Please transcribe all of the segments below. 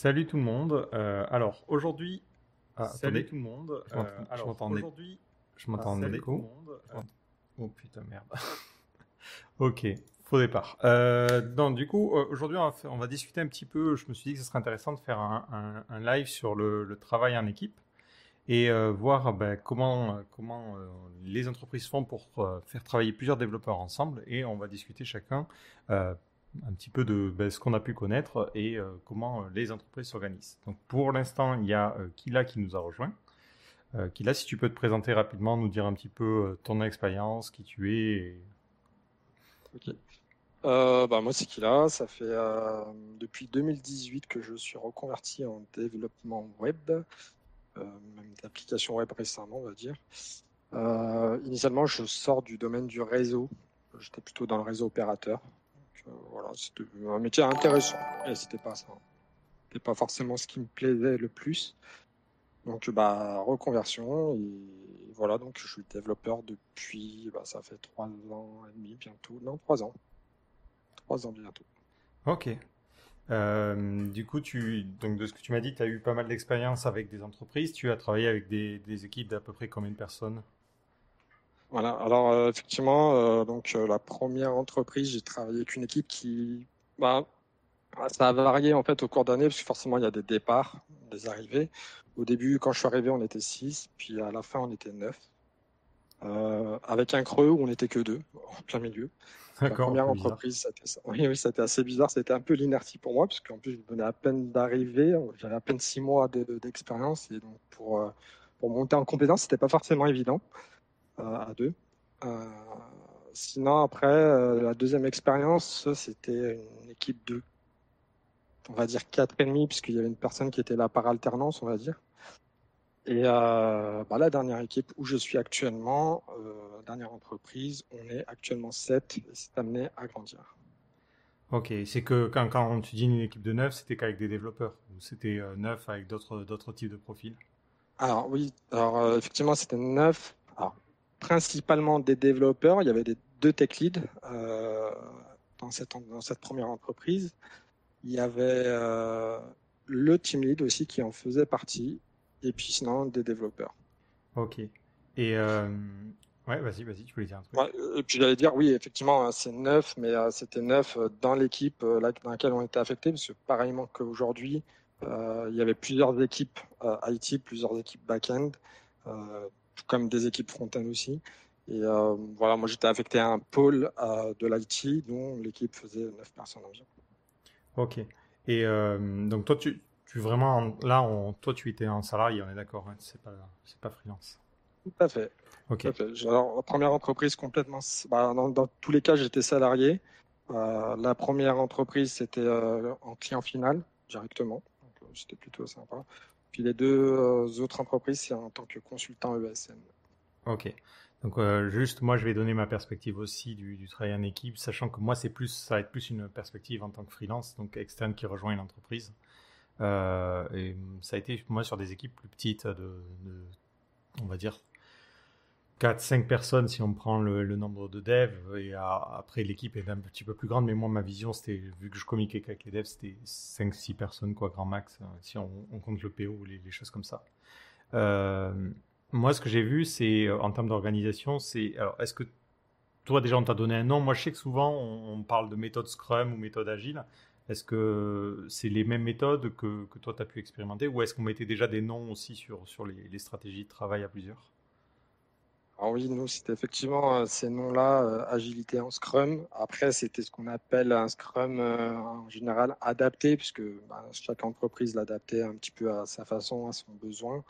Salut tout le monde. Euh, alors aujourd'hui, Ah, salut tout le monde. Je m'entends- Euh, je m'entendais. aujourd'hui, Je m'entends en salut écho. Euh, Oh putain, merde. Ok, faux départ. Euh, donc, du coup, aujourd'hui, on va, faire- on va discuter un petit peu. Je me suis dit que ce serait intéressant de faire un, un- un live sur le, le travail en équipe et voir ben, comment, comment les entreprises font pour faire travailler plusieurs développeurs ensemble. Et on va discuter chacun un petit peu de ben, ce qu'on a pu connaître et euh, comment euh, les entreprises s'organisent. Donc, pour l'instant, il y a euh, Kila qui nous a rejoint. Kila, si tu peux te présenter rapidement, nous dire un petit peu ton expérience, qui tu es. Ok. Bah, moi, c'est Kila. Ça fait depuis 2018 que je suis reconverti en développement web, même d'applications web récemment, on va dire. Initialement, je sors du domaine du réseau. J'étais plutôt dans le réseau opérateur. Voilà, c'était un métier intéressant, mais c'était pas ça. C'était pas forcément ce qui me plaisait le plus. Donc, bah, reconversion et voilà. Donc, je suis développeur depuis, bah, ça fait trois ans et demi bientôt. Non, trois ans. Trois ans bientôt. Ok. Euh, du coup, tu, donc de ce que tu m'as dit, tu as eu pas mal d'expérience avec des entreprises. Tu as travaillé avec des, des équipes d'à peu près combien de personnes? Voilà. Alors, euh, effectivement, euh, donc euh, la première entreprise, j'ai travaillé avec une équipe qui, bah, ça a varié en fait au cours d'année parce que forcément il y a des départs, des arrivées. Au début, quand je suis arrivé, on était six, puis à la fin, on était neuf. Euh, avec un creux où on n'était que deux, en plein milieu. La première entreprise, c'était ça. Oui, oui, c'était assez bizarre. C'était un peu l'inertie pour moi, parce qu'en plus, je venais à peine d'arriver. J'avais à peine six mois de- d'expérience. Et donc, pour, euh, pour monter en compétence, c'était pas forcément évident à deux. Euh, sinon, après, euh, la deuxième expérience, c'était une équipe de, on va dire, quatre et demi, puisqu'il y avait une personne qui était là par alternance, on va dire. Et euh, bah, la dernière équipe où je suis actuellement, euh, dernière entreprise, on est actuellement 7 et c'est amené à grandir. Ok, c'est que quand, quand tu dis une équipe de neuf, c'était qu'avec des développeurs ou c'était neuf avec d'autres d'autres types de profils? Alors oui, alors euh, effectivement c'était 9, alors, principalement des développeurs, il y avait des deux tech leads euh, dans, cette, dans cette première entreprise. Il y avait euh, le team lead aussi qui en faisait partie et puis sinon des développeurs. Ok. Et euh, ouais, vas-y, vas-y, tu voulais dire un truc. Ouais, et puis j'allais dire, oui, effectivement, hein, c'est neuf, mais c'était neuf dans l'équipe dans laquelle on était affecté, parce que pareillement qu'aujourd'hui, euh, il y avait plusieurs équipes euh, IT, plusieurs équipes back-end, euh, comme des équipes front-end aussi. Et euh, voilà, moi j'étais affecté à un pôle euh, de l'IT dont l'équipe faisait neuf personnes environ. Ok. Et euh, donc toi, tu, tu vraiment en- là, on, toi, tu étais en salarié, on est d'accord, hein, c'est pas pas freelance. Tout à fait. Ok. Tout à fait. Alors, la première entreprise complètement, bah, dans, dans tous les cas, j'étais salarié. Euh, la première entreprise, c'était en client final directement. C'était plutôt sympa. Puis les deux euh, autres entreprises, c'est en tant que consultant ESN. Ok. Donc euh, juste, moi, je vais donner ma perspective aussi du, travail en équipe, sachant que moi, c'est plus, ça va être plus une perspective en tant que freelance, donc externe qui rejoint une entreprise. Euh, et ça a été moi sur des équipes plus petites de on va dire 4-5 personnes si on prend le, nombre de devs. Et après l'équipe est un petit peu plus grande mais moi ma vision c'était vu que je communiquais qu'avec les devs c'était 5-6 personnes quoi grand max euh, si on, compte le PO ou les, choses comme ça. Euh, moi ce que j'ai vu c'est euh, en termes d'organisation c'est alors est-ce que toi déjà on t'a donné un nom? Moi je sais que souvent on, parle de méthode Scrum ou méthode Agile. Est-ce que c'est les mêmes méthodes que, que toi tu as pu expérimenter? Ou est-ce qu'on mettait déjà des noms aussi sur, sur les stratégies de travail à plusieurs? Alors oui, nous, c'était effectivement euh, ces noms-là, euh, agilité en Scrum. Après, c'était ce qu'on appelle un Scrum euh, en général adapté, puisque bah, chaque entreprise l'adaptait un petit peu à sa façon, à son besoin.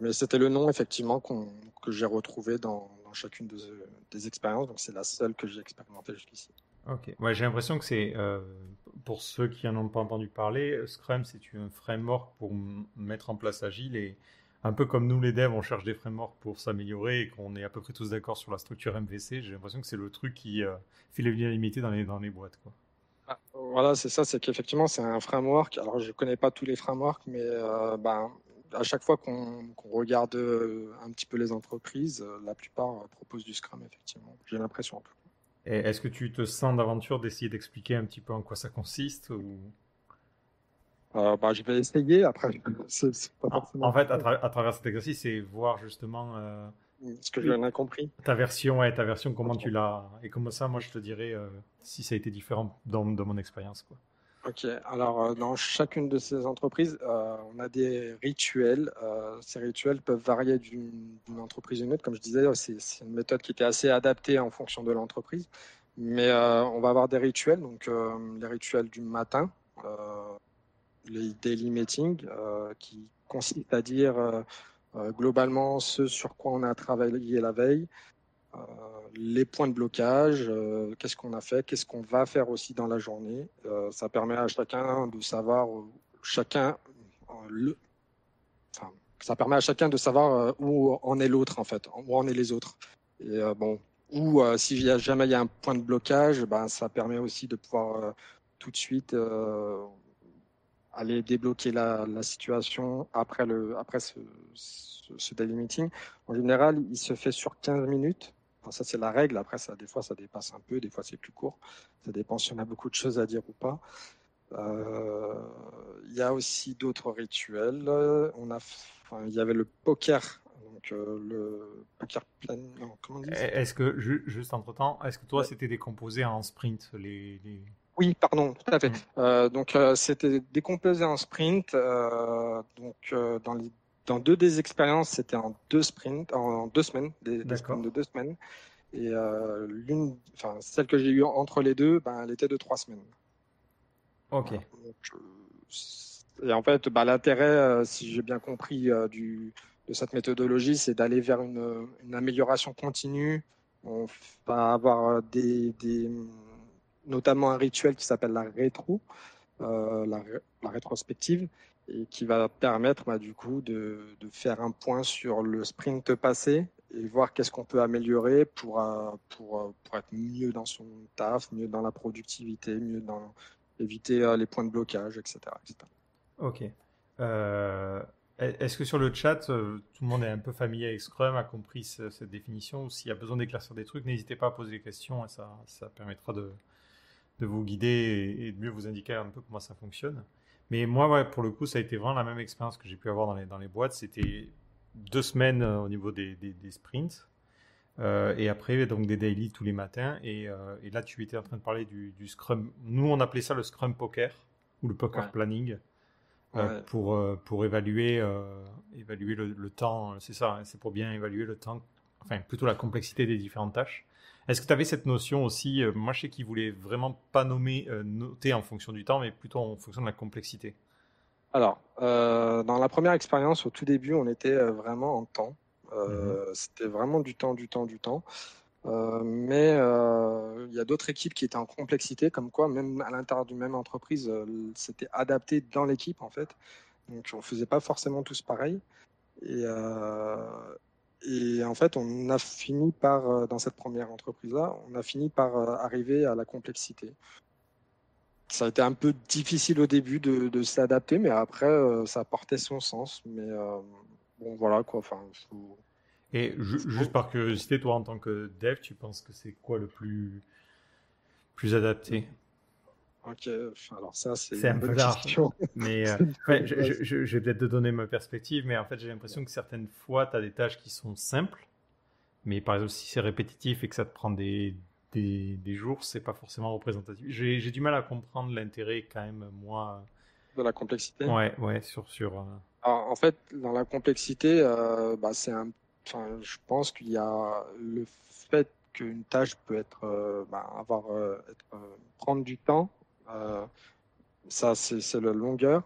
Mais c'était le nom effectivement que j'ai retrouvé dans, chacune de- des expériences. Donc c'est la seule que j'ai expérimentée jusqu'ici. Ok. Ouais, j'ai l'impression que c'est, pour ceux qui en ont pas entendu parler, Scrum, c'est un framework pour mettre en place Agile et un peu comme nous les devs, on cherche des frameworks pour s'améliorer et qu'on est à peu près tous d'accord sur la structure MVC, j'ai l'impression que c'est le truc qui euh, fait l'unanimité dans les, dans les boîtes, quoi. Ah, Voilà, c'est ça, c'est qu'effectivement c'est un framework. Alors je connais pas tous les frameworks, mais euh, ben, à chaque fois qu'on regarde euh, un petit peu les entreprises, euh, la plupart proposent du Scrum effectivement. J'ai l'impression en tout cas. Et est-ce que tu te sens d'aventure d'essayer d'expliquer un petit peu en quoi ça consiste ou... euh, bah, je vais essayer. Après, c'est pas forcément. En fait, à, travers cet exercice, c'est voir justement. Euh, ce que j'en ai compris. Ta version, ouais, ta version, comment tu l'as. Et comme ça, moi, je te dirais euh, si ça a été différent dans, dans mon expérience. Quoi. Ok, alors dans chacune de ces entreprises, on a des rituels. ces rituels peuvent varier d'une entreprise à une autre. Comme je disais, c'est une méthode qui était assez adaptée en fonction de l'entreprise. Mais on va avoir des rituels, donc les rituels du matin, les daily meetings, euh, qui consistent à dire euh, euh, globalement ce sur quoi on a travaillé la veille, les points de blocage, qu'est-ce qu'on a fait, qu'est-ce qu'on va faire aussi dans la journée. ça permet à chacun de savoir, chacun, le, ça permet à chacun de savoir où en est l'autre en fait, où en est les autres. Et bon, ou si jamais il y a un point de blocage, ben, ça permet aussi de pouvoir tout de suite aller débloquer la, situation après, le, après ce, ce, daily meeting. En général, il se fait sur 15 minutes. ça, c'est la règle. Après, ça, des fois, ça dépasse un peu. Des fois, c'est plus court. Ça dépend si on a beaucoup de choses à dire ou pas. Euh, il y a aussi d'autres rituels. On a, enfin, il y avait le poker. Donc, euh, le poker plan. Est-ce que, juste entre temps, est-ce que toi, c'était décomposé en sprint les... Oui, pardon, tout à fait. Mmh. Euh, donc, euh, c'était décomposé en sprint. Euh, donc, dans, les, dans deux des expériences, c'était en deux sprints, en deux semaines, des, sprints de deux semaines. Et l'une, enfin, celle que j'ai eue entre les deux, ben, elle était de trois semaines. Ok. et en fait, bah, l'intérêt, si j'ai bien compris, du, de cette méthodologie, c'est d'aller vers une, une, amélioration continue. On va avoir des, des notamment un rituel qui s'appelle la rétro, euh, la, rétrospective, et qui va permettre bah, du coup de, faire un point sur le sprint passé et voir qu'est-ce qu'on peut améliorer pour, euh, pour, euh, pour, être mieux dans son taf, mieux dans la productivité, mieux dans éviter les points de blocage, etc. Ok. Est-ce que sur le chat, tout le monde est un peu familier avec Scrum, a compris cette définition S'il y a besoin d'éclaircir des trucs, n'hésitez pas à poser des questions ça, ça permettra de, de vous guider et, de mieux vous indiquer un peu comment ça fonctionne. Mais moi, ouais, pour le coup, ça a été vraiment la même expérience que j'ai pu avoir dans les, dans les boîtes. C'était deux semaines euh, au niveau des, des, sprints. Euh, et après, donc des daily tous les matins. Et, euh, et, là, tu étais en train de parler du, du, Scrum. Nous, on appelait ça le Scrum Poker ou le Poker Planning pour, pour évaluer, évaluer le, le temps. C'est ça, hein, c'est pour bien évaluer le temps, enfin plutôt la complexité des différentes tâches. Est-ce que tu avais cette notion aussi euh, Moi, je sais qu'ils voulaient vraiment pas nommer, euh, noter en fonction du temps, mais plutôt en fonction de la complexité. Alors, euh, dans la première expérience, au tout début, on était vraiment en temps. Mhm. C'était vraiment du temps, du temps, du temps. mais il y a d'autres équipes qui étaient en complexité, comme quoi, même à l'intérieur d'une même entreprise, c'était adapté dans l'équipe en fait. Donc on faisait pas forcément tous pareil. Et, et en fait, on a fini par, euh, dans cette première entreprise-là, on a fini par euh, arriver à la complexité. Ça a été un peu difficile au début de, s'adapter, mais après, euh, ça portait son sens. Mais bon, voilà quoi. Enfin, Et juste par curiosité, toi, en tant que dev, tu penses que c'est quoi le plus, plus adapté? Ok, alors ça, c'est un peu question. Mais euh, je, vais peut-être te donner ma perspective, mais en fait, j'ai l'impression que certaines fois, tu as des tâches qui sont simples, mais par exemple, si c'est répétitif et que ça te prend des, des, des jours, c'est pas forcément représentatif. J'ai du mal à comprendre l'intérêt, quand même, moi. De la complexité Ouais, ouais, sur. sur euh, en fait, dans la complexité, euh, bah, c'est un. Enfin, je pense qu'il y a le fait qu'une tâche peut être, bah, avoir, être, prendre du temps ça, c'est la longueur.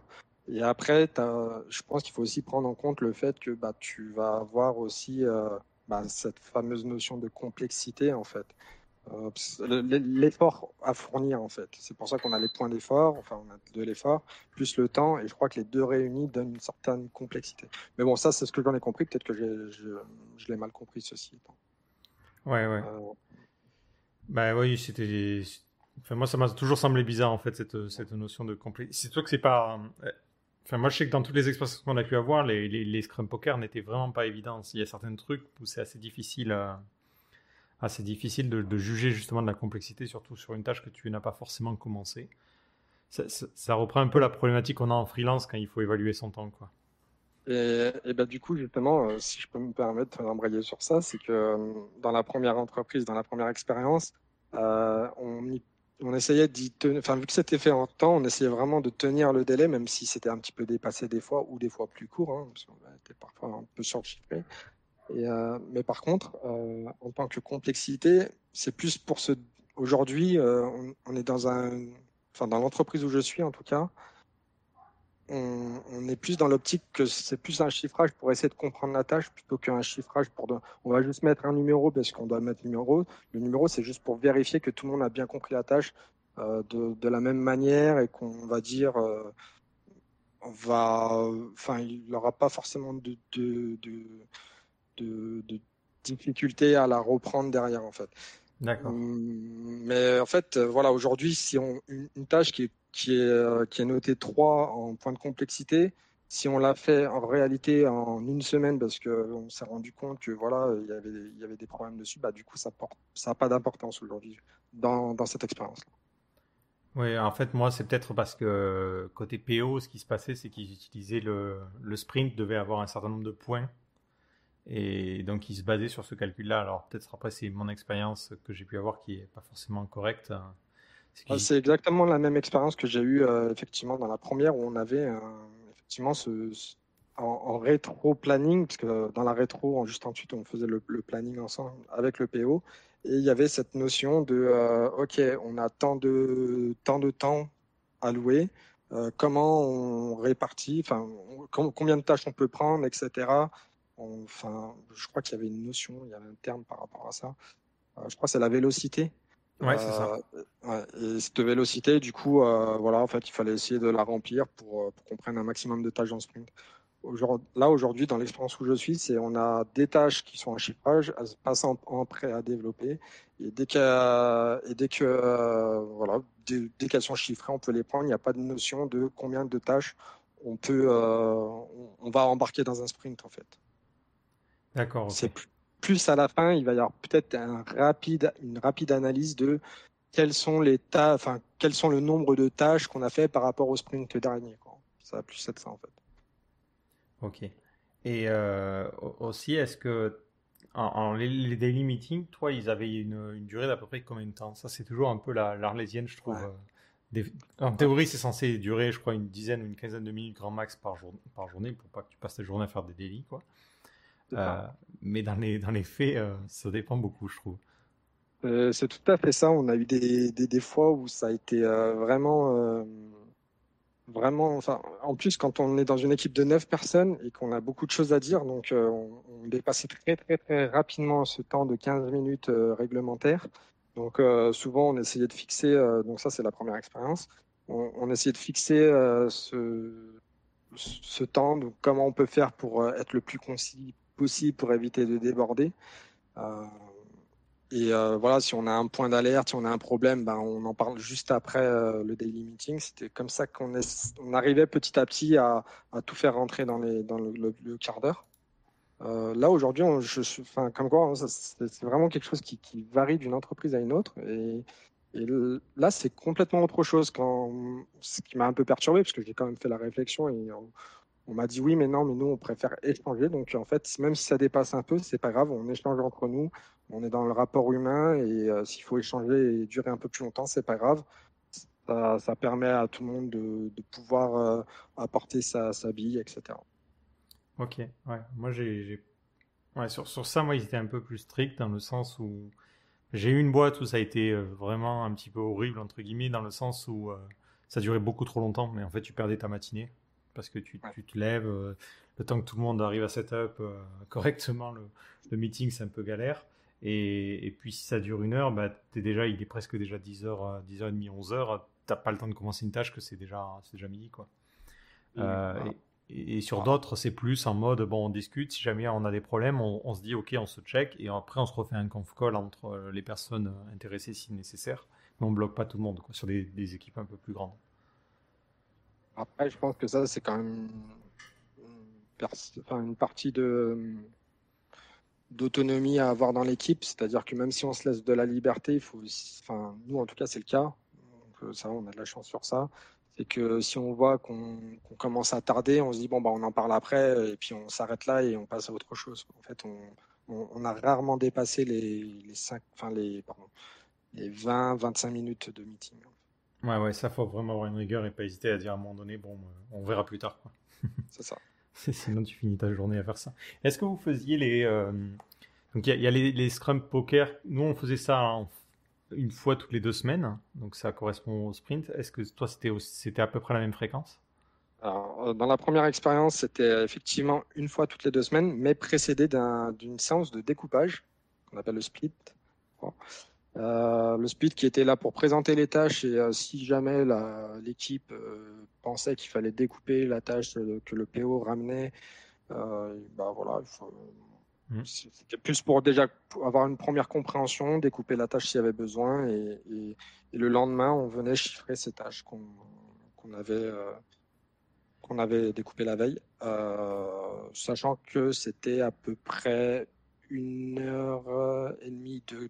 Et après, je pense qu'il faut aussi prendre en compte le fait que bah, tu vas avoir aussi euh, bah, cette fameuse notion de complexité, en fait. Euh, l'effort à fournir, en fait. C'est pour ça qu'on a les points d'effort, enfin, on a de l'effort, plus le temps, et je crois que les deux réunis donnent une certaine complexité. Mais bon, ça, c'est ce que j'en ai compris. Peut-être que je, je l'ai mal compris, ceci étant. Ouais, ouais. Bah oui, c'était Enfin, moi, ça m'a toujours semblé bizarre, en fait, cette, cette notion de complexité. C'est sûr que c'est pas. Euh, enfin, moi, je sais que dans toutes les expériences qu'on a pu avoir, les, les, Scrum Poker n'étaient vraiment pas évidents. Il y a certains trucs où c'est assez difficile, assez difficile de, juger justement de la complexité, surtout sur une tâche que tu n'as pas forcément commencé. Ça, reprend un peu la problématique qu'on a en freelance quand il faut évaluer son temps. Quoi. Et, bah, du coup, justement, euh, si je peux me permettre d'embrayer sur ça, c'est que euh, dans la première entreprise, dans la première expérience, euh, on, on, essayait d'y tenir, enfin, vu que c'était fait en temps, on essayait vraiment de tenir le délai, même si c'était un petit peu dépassé des fois ou des fois plus court, hein, parce qu'on était parfois un peu surchiffré. Et, euh, mais par contre, euh, en tant que complexité, c'est plus pour ce. Aujourd'hui, on, on, est dans un, enfin, dans l'entreprise où je suis en tout cas, on, est plus dans l'optique que c'est plus un chiffrage pour essayer de comprendre la tâche plutôt qu'un chiffrage pour. On va juste mettre un numéro parce qu'on doit mettre le numéro. Le numéro, c'est juste pour vérifier que tout le monde a bien compris la tâche euh, de, la même manière et qu'on va dire. Euh, on va, enfin, il n'aura pas forcément de, de, de, difficulté à la reprendre derrière, en fait. D'accord. Hum, mais en fait, voilà, aujourd'hui, si on une tâche qui est qui est, euh, qui est noté 3 en point de complexité. Si on l'a fait en réalité en une semaine parce qu'on s'est rendu compte que voilà, il y avait, des problèmes dessus, bah, du coup, ça n'a pas d'importance aujourd'hui dans, cette expérience-là. Oui, en fait, moi, c'est peut-être parce que côté PO, ce qui se passait, c'est qu'ils utilisaient le, sprint devait avoir un certain nombre de points. Et donc, ils se basaient sur ce calcul-là. Alors, peut-être après, c'est mon expérience que j'ai pu avoir qui n'est pas forcément correcte. C'est exactement la même expérience que j'ai eue euh, effectivement dans la première où on avait effectivement ce, en, rétro-planning, parce que dans la rétro, en juste ensuite, on faisait le, planning ensemble avec le PO. Et il y avait cette notion de euh, OK, on a tant de, tant de temps alloué, euh, comment on répartit, enfin, combien de tâches on peut prendre, etc. Enfin, je crois qu'il y avait une notion, il y avait un terme par rapport à ça. je crois que c'est la vélocité. Ouais, c'est ça. Euh, et cette vélocité, du coup, euh, voilà, en fait, il fallait essayer de la remplir pour, euh, pour qu'on prenne un maximum de tâches en sprint. Aujourd'hui, là, aujourd'hui, dans l'expérience où je suis, c'est on a des tâches qui sont en chiffrage, elles passent en, prêt à développer, et dès que, et dès que voilà, dès, dès qu'elles sont chiffrées, on peut les prendre. Il n'y a pas de notion de combien de tâches on peut, on, va embarquer dans un sprint, en fait. D'accord. C'est plus plus à la fin, il va y avoir peut-être un rapide, une rapide analyse de quels sont les tas, enfin, quels sont le nombre de tâches qu'on a fait par rapport au sprint dernier. Quoi. Ça va plus être ça en fait. Ok. Et euh, aussi, est-ce que en, les, daily meetings, toi, ils avaient une, durée d'à peu près combien de temps? Ça, c'est toujours un peu l'arlésienne, je trouve. En théorie, c'est censé durer, je crois, une dizaine ou une quinzaine de minutes grand max par, jour... par journée pour pas que tu passes ta journée à faire des délits, quoi. Euh, mais dans les, dans les faits, euh, ça dépend beaucoup, je trouve. Euh, c'est tout à fait ça. On a eu des, des, des fois où ça a été vraiment, vraiment. Enfin, en plus, quand on est dans une équipe de 9 personnes et qu'on a beaucoup de choses à dire, donc on, on, dépassait très, très, très rapidement ce temps de 15 minutes réglementaire. Donc, souvent, on essayait de fixer. donc, ça, c'est la première expérience. On, on, essayait de fixer ce, ce temps. Donc, comment on peut faire pour être le plus concis possible pour éviter de déborder. Euh, et euh, voilà, si on a un point d'alerte, si on a un problème, ben, on en parle juste après euh, le daily meeting. C'était comme ça qu'on on arrivait petit à petit à, tout faire rentrer dans, le, quart d'heure. Là aujourd'hui, je enfin, comme quoi, hein, c'est vraiment quelque chose qui, varie d'une entreprise à une autre. Et, là, c'est complètement autre chose. Quand, ce qui m'a un peu perturbé, parce que j'ai quand même fait la réflexion et on m'a dit oui, mais non, mais nous, on préfère échanger. Donc, en fait, même si ça dépasse un peu, c'est pas grave, on échange entre nous. On est dans le rapport humain et euh, s'il faut échanger et durer un peu plus longtemps, c'est pas grave. Ça, permet à tout le monde de, pouvoir euh, apporter sa, sa, bille, etc. Ok, ouais. Moi, j'ai. Ouais, sur, sur ça, moi, ils étaient un peu plus stricts dans le sens où j'ai eu une boîte où ça a été euh, vraiment un petit peu horrible, entre guillemets, dans le sens où ça durait beaucoup trop longtemps, mais en fait, tu perdais ta matinée parce que tu, te lèves, euh, le temps que tout le monde arrive à setup euh, correctement le, meeting, c'est un peu galère. Et, puis si ça dure une heure, bah, es déjà, il est presque déjà 10h, 10h30, 11h, t'as pas le temps de commencer une tâche que c'est déjà, déjà midi. Quoi. Euh, et, sur d'autres, c'est plus en mode, bon, on discute, si jamais on a des problèmes, on, se dit, ok, on se check, et après on se refait un conf call entre les personnes intéressées si nécessaire, mais on bloque pas tout le monde quoi, sur des équipes un peu plus grandes. Après, je pense que ça, c'est quand même une, partie de d'autonomie à avoir dans l'équipe, c'est-à-dire que même si on se laisse de la liberté, il faut, enfin, nous en tout cas c'est le cas, euh, ça, on a de la chance sur ça. C'est que si on voit qu'on commence à tarder, on se dit bon bah on en parle après et puis on s'arrête là et on passe à autre chose. En fait, on, a rarement dépassé les 20-25 minutes de meeting. Ouais, ouais, ça faut vraiment avoir une rigueur et pas hésiter à dire à un moment donné, bon, on verra plus tard. C'est ça. Sinon, tu finis ta journée à faire ça. Est-ce que vous faisiez les. Euh, donc, il y, a, les, les, Scrum Poker. Nous, on faisait ça une fois toutes les deux semaines. Donc, ça correspond au sprint. Est-ce que toi, c'était à peu près la même fréquence? Alors, euh, Dans la première expérience, c'était effectivement une fois toutes les deux semaines, mais précédé d'une séance de découpage qu'on appelle le split. Euh, le split qui était là pour présenter les tâches et euh, si jamais l'équipe euh, pensait qu'il fallait découper la tâche que le PO ramenait, bah voilà, mmh. c'était plus pour déjà avoir une première compréhension, découper la tâche s'il y avait besoin et, le lendemain on venait chiffrer ces tâches qu'on avait qu'on avait découpé la veille, sachant que c'était à peu près une heure et demie de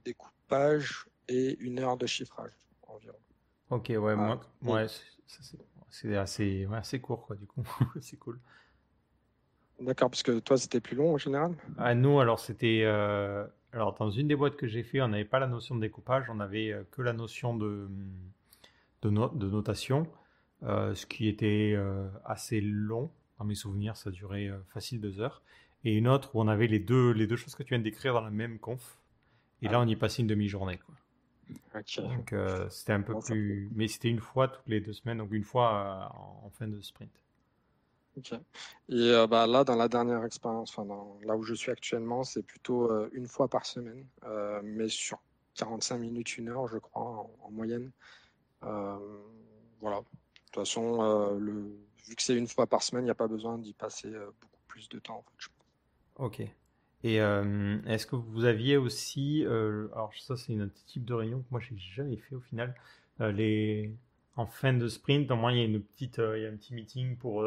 découpage et une heure de chiffrage environ. Ok, ouais, moi, ouais, c'est assez, ouais, assez court, quoi, du coup. c'est cool. D'accord, parce que toi, c'était plus long en général? Ah, Nous, alors, c'était. Euh, alors, dans une des boîtes que j'ai fait, on n'avait pas la notion de découpage, on avait euh, que la notion de, de, de notation, euh, ce qui était assez long. Dans mes souvenirs, ça durait facile deux heures et une autre où on avait les deux, les deux choses que tu viens de décrire dans la même conf. Et là, ah. on y passait une demi-journée. Donc, euh, c'était un peu plus. Mais c'était une fois toutes les deux semaines, donc une fois euh, en fin de sprint. Ok. Et euh, bah, là, dans la dernière expérience, enfin, là où je suis actuellement, c'est plutôt une fois par semaine, mais sur 45 minutes, une heure, je crois, en, moyenne. voilà. De toute façon, le... vu que c'est une fois par semaine, il n'y a pas besoin d'y passer beaucoup plus de temps. En fait, Ok. Et euh, est-ce que vous aviez aussi, euh, alors ça c'est un type de réunion que moi j'ai jamais fait au final, euh, les en fin de sprint, au moins il y a une petite, il y a un petit meeting pour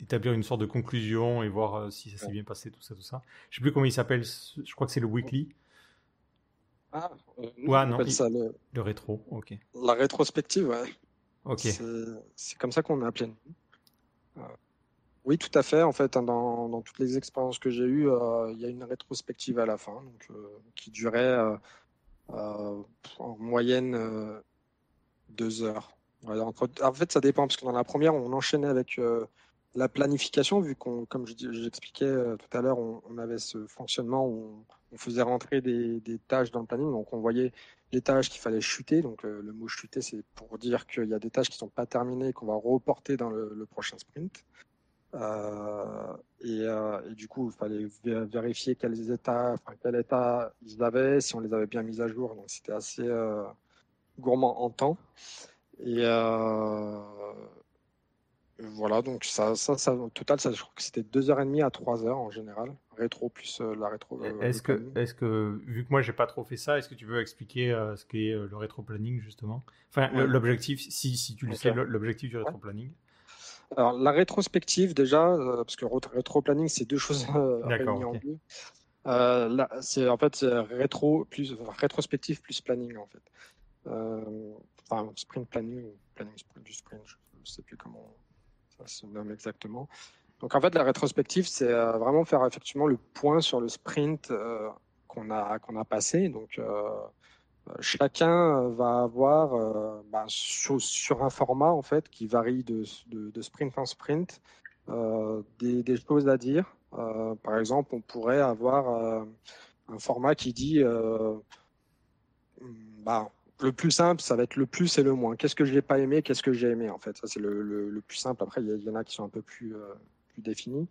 établir une sorte de conclusion et voir si ça s'est bien passé, tout ça, tout ça. Je sais plus comment il s'appelle, je crois que c'est le weekly. Ah, ouais, non, ça le... le... rétro, ok. La rétrospective, ouais. Ok. C'est comme ça qu'on appelé. Oui, tout à fait. En fait, hein, dans, toutes les expériences que j'ai eues, euh, il y a une rétrospective à la fin, donc, euh, qui durait euh, en moyenne deux heures. en fait, ça dépend, parce que dans la première, on enchaînait avec la planification, vu qu'on, comme j'expliquais tout à l'heure, on, avait ce fonctionnement où on, faisait rentrer des, tâches dans le planning, donc on voyait les tâches qu'il fallait chuter. Donc le mot chuter, c'est pour dire qu'il y a des tâches qui ne sont pas terminées, qu'on va reporter dans le prochain sprint. Euh, euh, et, du coup, il fallait vérifier quels états, enfin, quel état ils avaient, si on les avait bien mis à jour. Donc, c'était assez euh, gourmand en temps. Et voilà, donc ça, ça, ça, au total, ça, je crois que c'était 2h30 à 3h en général, rétro plus la rétro. est-ce que, est que, vu que moi j'ai pas trop fait ça, est-ce que tu veux expliquer ce qu'est le rétro planning justement? Enfin, l'objectif, si, si tu le sais, l'objectif du rétro planning? Alors, la rétrospective, déjà, euh, parce que rétro-planning, c'est deux choses euh, réunies en deux. Euh, c'est en fait rétro plus rétrospective plus planning en fait. enfin sprint planning ou planning sprint du sprint, je ne sais plus comment ça se nomme exactement. Donc en fait la rétrospective c'est vraiment faire effectivement le point sur le sprint qu'on a qu'on a passé. Donc chacun va avoir euh, bah, sur, un format en fait qui varie de, sprint en sprint euh, des, choses à dire. Euh, par exemple, on pourrait avoir un format qui dit bah, le plus simple, ça va être le plus et le moins. Qu'est-ce que je n'ai pas aimé, qu'est-ce que j'ai aimé en fait. Ça c'est le, plus simple. Après, il y, en a qui sont un peu plus, plus définis.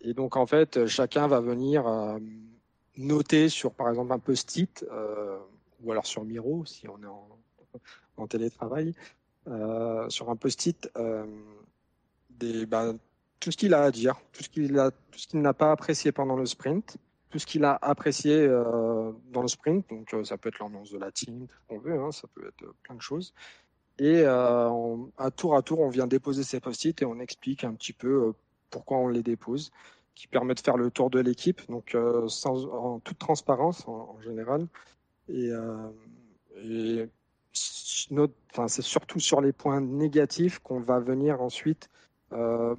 et donc en fait, chacun va venir noter sur par exemple un post-it ou alors sur Miro si on est en, télétravail, euh, sur un post-it, euh, bah, tout ce qu'il a à dire, tout ce qu'il a, tout n'a pas apprécié pendant le sprint, tout ce qu'il a apprécié euh, dans le sprint. Donc ça peut être l'annonce de la team, tout ce qu'on veut, hein, ça peut être plein de choses. Et à tour à tour, on vient déposer ces post-it et on explique un petit peu pourquoi on les dépose, qui permet de faire le tour de l'équipe, donc en toute transparence en général. Et, euh, et c'est surtout sur les points négatifs qu'on va venir ensuite euh,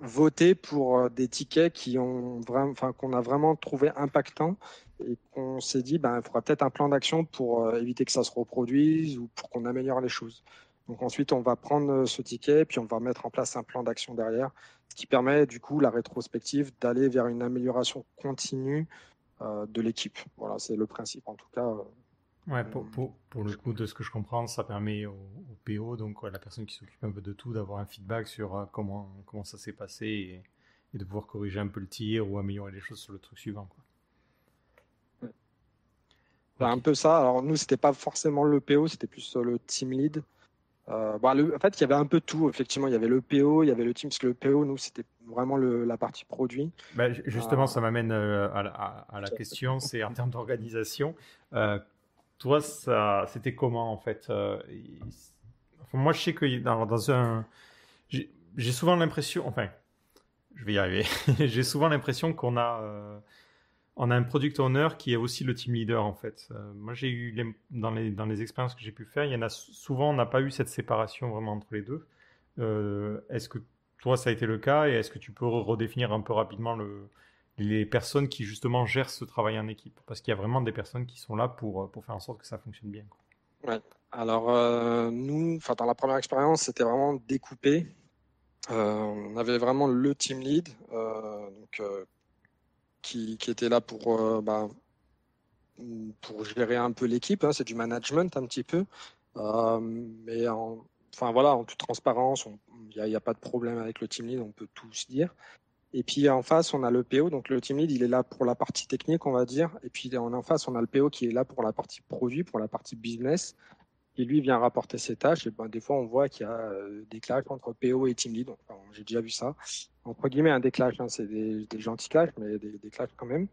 voter pour euh, des tickets qui ont vraiment, qu'on a vraiment trouvé impactants et qu'on s'est dit, ben, faudra peut-être un plan d'action pour éviter que ça se reproduise ou pour qu'on améliore les choses. Donc ensuite, on va prendre ce ticket, puis on va mettre en place un plan d'action derrière, ce qui permet du coup la rétrospective d'aller vers une amélioration continue de l'équipe. Voilà, c'est le principe en tout cas. Ouais, pour, pour, pour, le coup, de ce que je comprends, ça permet au, PO, donc la personne qui s'occupe un peu de tout, d'avoir un feedback sur euh, comment, comment ça s'est passé et, de pouvoir corriger un peu le tir ou améliorer les choses sur le truc suivant. Quoi. Bah, un peu ça. Alors nous, c'était pas forcément le PO, c'était plus le team lead. Euh, bah, en fait, il y avait un peu tout. Effectivement, il y avait le PO, il y avait le team, parce que le PO, nous, c'était vraiment le, la partie produit. Bah, justement, ça m'amène euh, à, à, la question, c'est en termes d'organisation. Toi, ça, c'était comment en fait euh, Moi, je sais que dans, dans un, j'ai souvent l'impression, enfin, je vais y arriver. j'ai souvent l'impression qu'on a, euh, on a un product owner qui est aussi le team leader en fait. Euh, moi, j'ai eu dans les dans les expériences que j'ai pu faire, il y en a souvent, on n'a pas eu cette séparation vraiment entre les deux. est-ce que toi, ça a été le cas et est-ce que tu peux redéfinir un peu rapidement le les personnes qui justement gèrent ce travail en équipe? Parce qu'il y a vraiment des personnes qui sont là pour, euh, pour faire en sorte que ça fonctionne bien. Ouais. Alors euh, nous, dans la première expérience, c'était vraiment découpé. Euh, on avait vraiment le team lead donc, qui, était là pour, bah, pour gérer un peu l'équipe. Hein, c'est du management un petit peu. mais en, enfin, voilà, en toute transparence, il n'y a, a, pas de problème avec le team lead, on peut tout se dire. Et puis en face, on a le PO, donc le team lead, il est là pour la partie technique, on va dire. Et puis en face, on a le PO qui est là pour la partie produit, pour la partie business. Et lui vient rapporter ses tâches. Ben, des fois, on voit qu'il y a euh, des clashs entre PO et team lead. J'ai déjà vu ça. Entre guillemets, un des clashs, hein, c'est des, des, gentils clashs, mais des, des clashs quand même.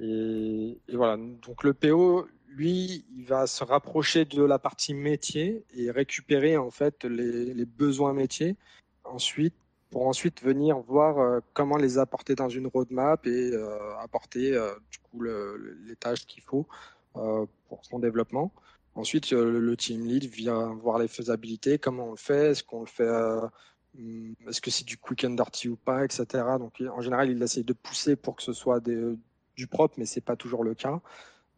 Et, voilà. Donc le PO, lui, il va se rapprocher de la partie métier et récupérer en fait les, besoins métiers. Ensuite, pour ensuite venir voir euh, comment les apporter dans une roadmap et euh, apporter du coup les tâches qu'il faut pour son développement. Ensuite, le, team lead vient voir les faisabilités, comment on le fait, est-ce qu'on le fait, hmm, est-ce que c'est du quick and dirty ou pas, etc. Donc, en général, il essaye de pousser pour que ce soit du propre, mais c'est pas toujours le cas.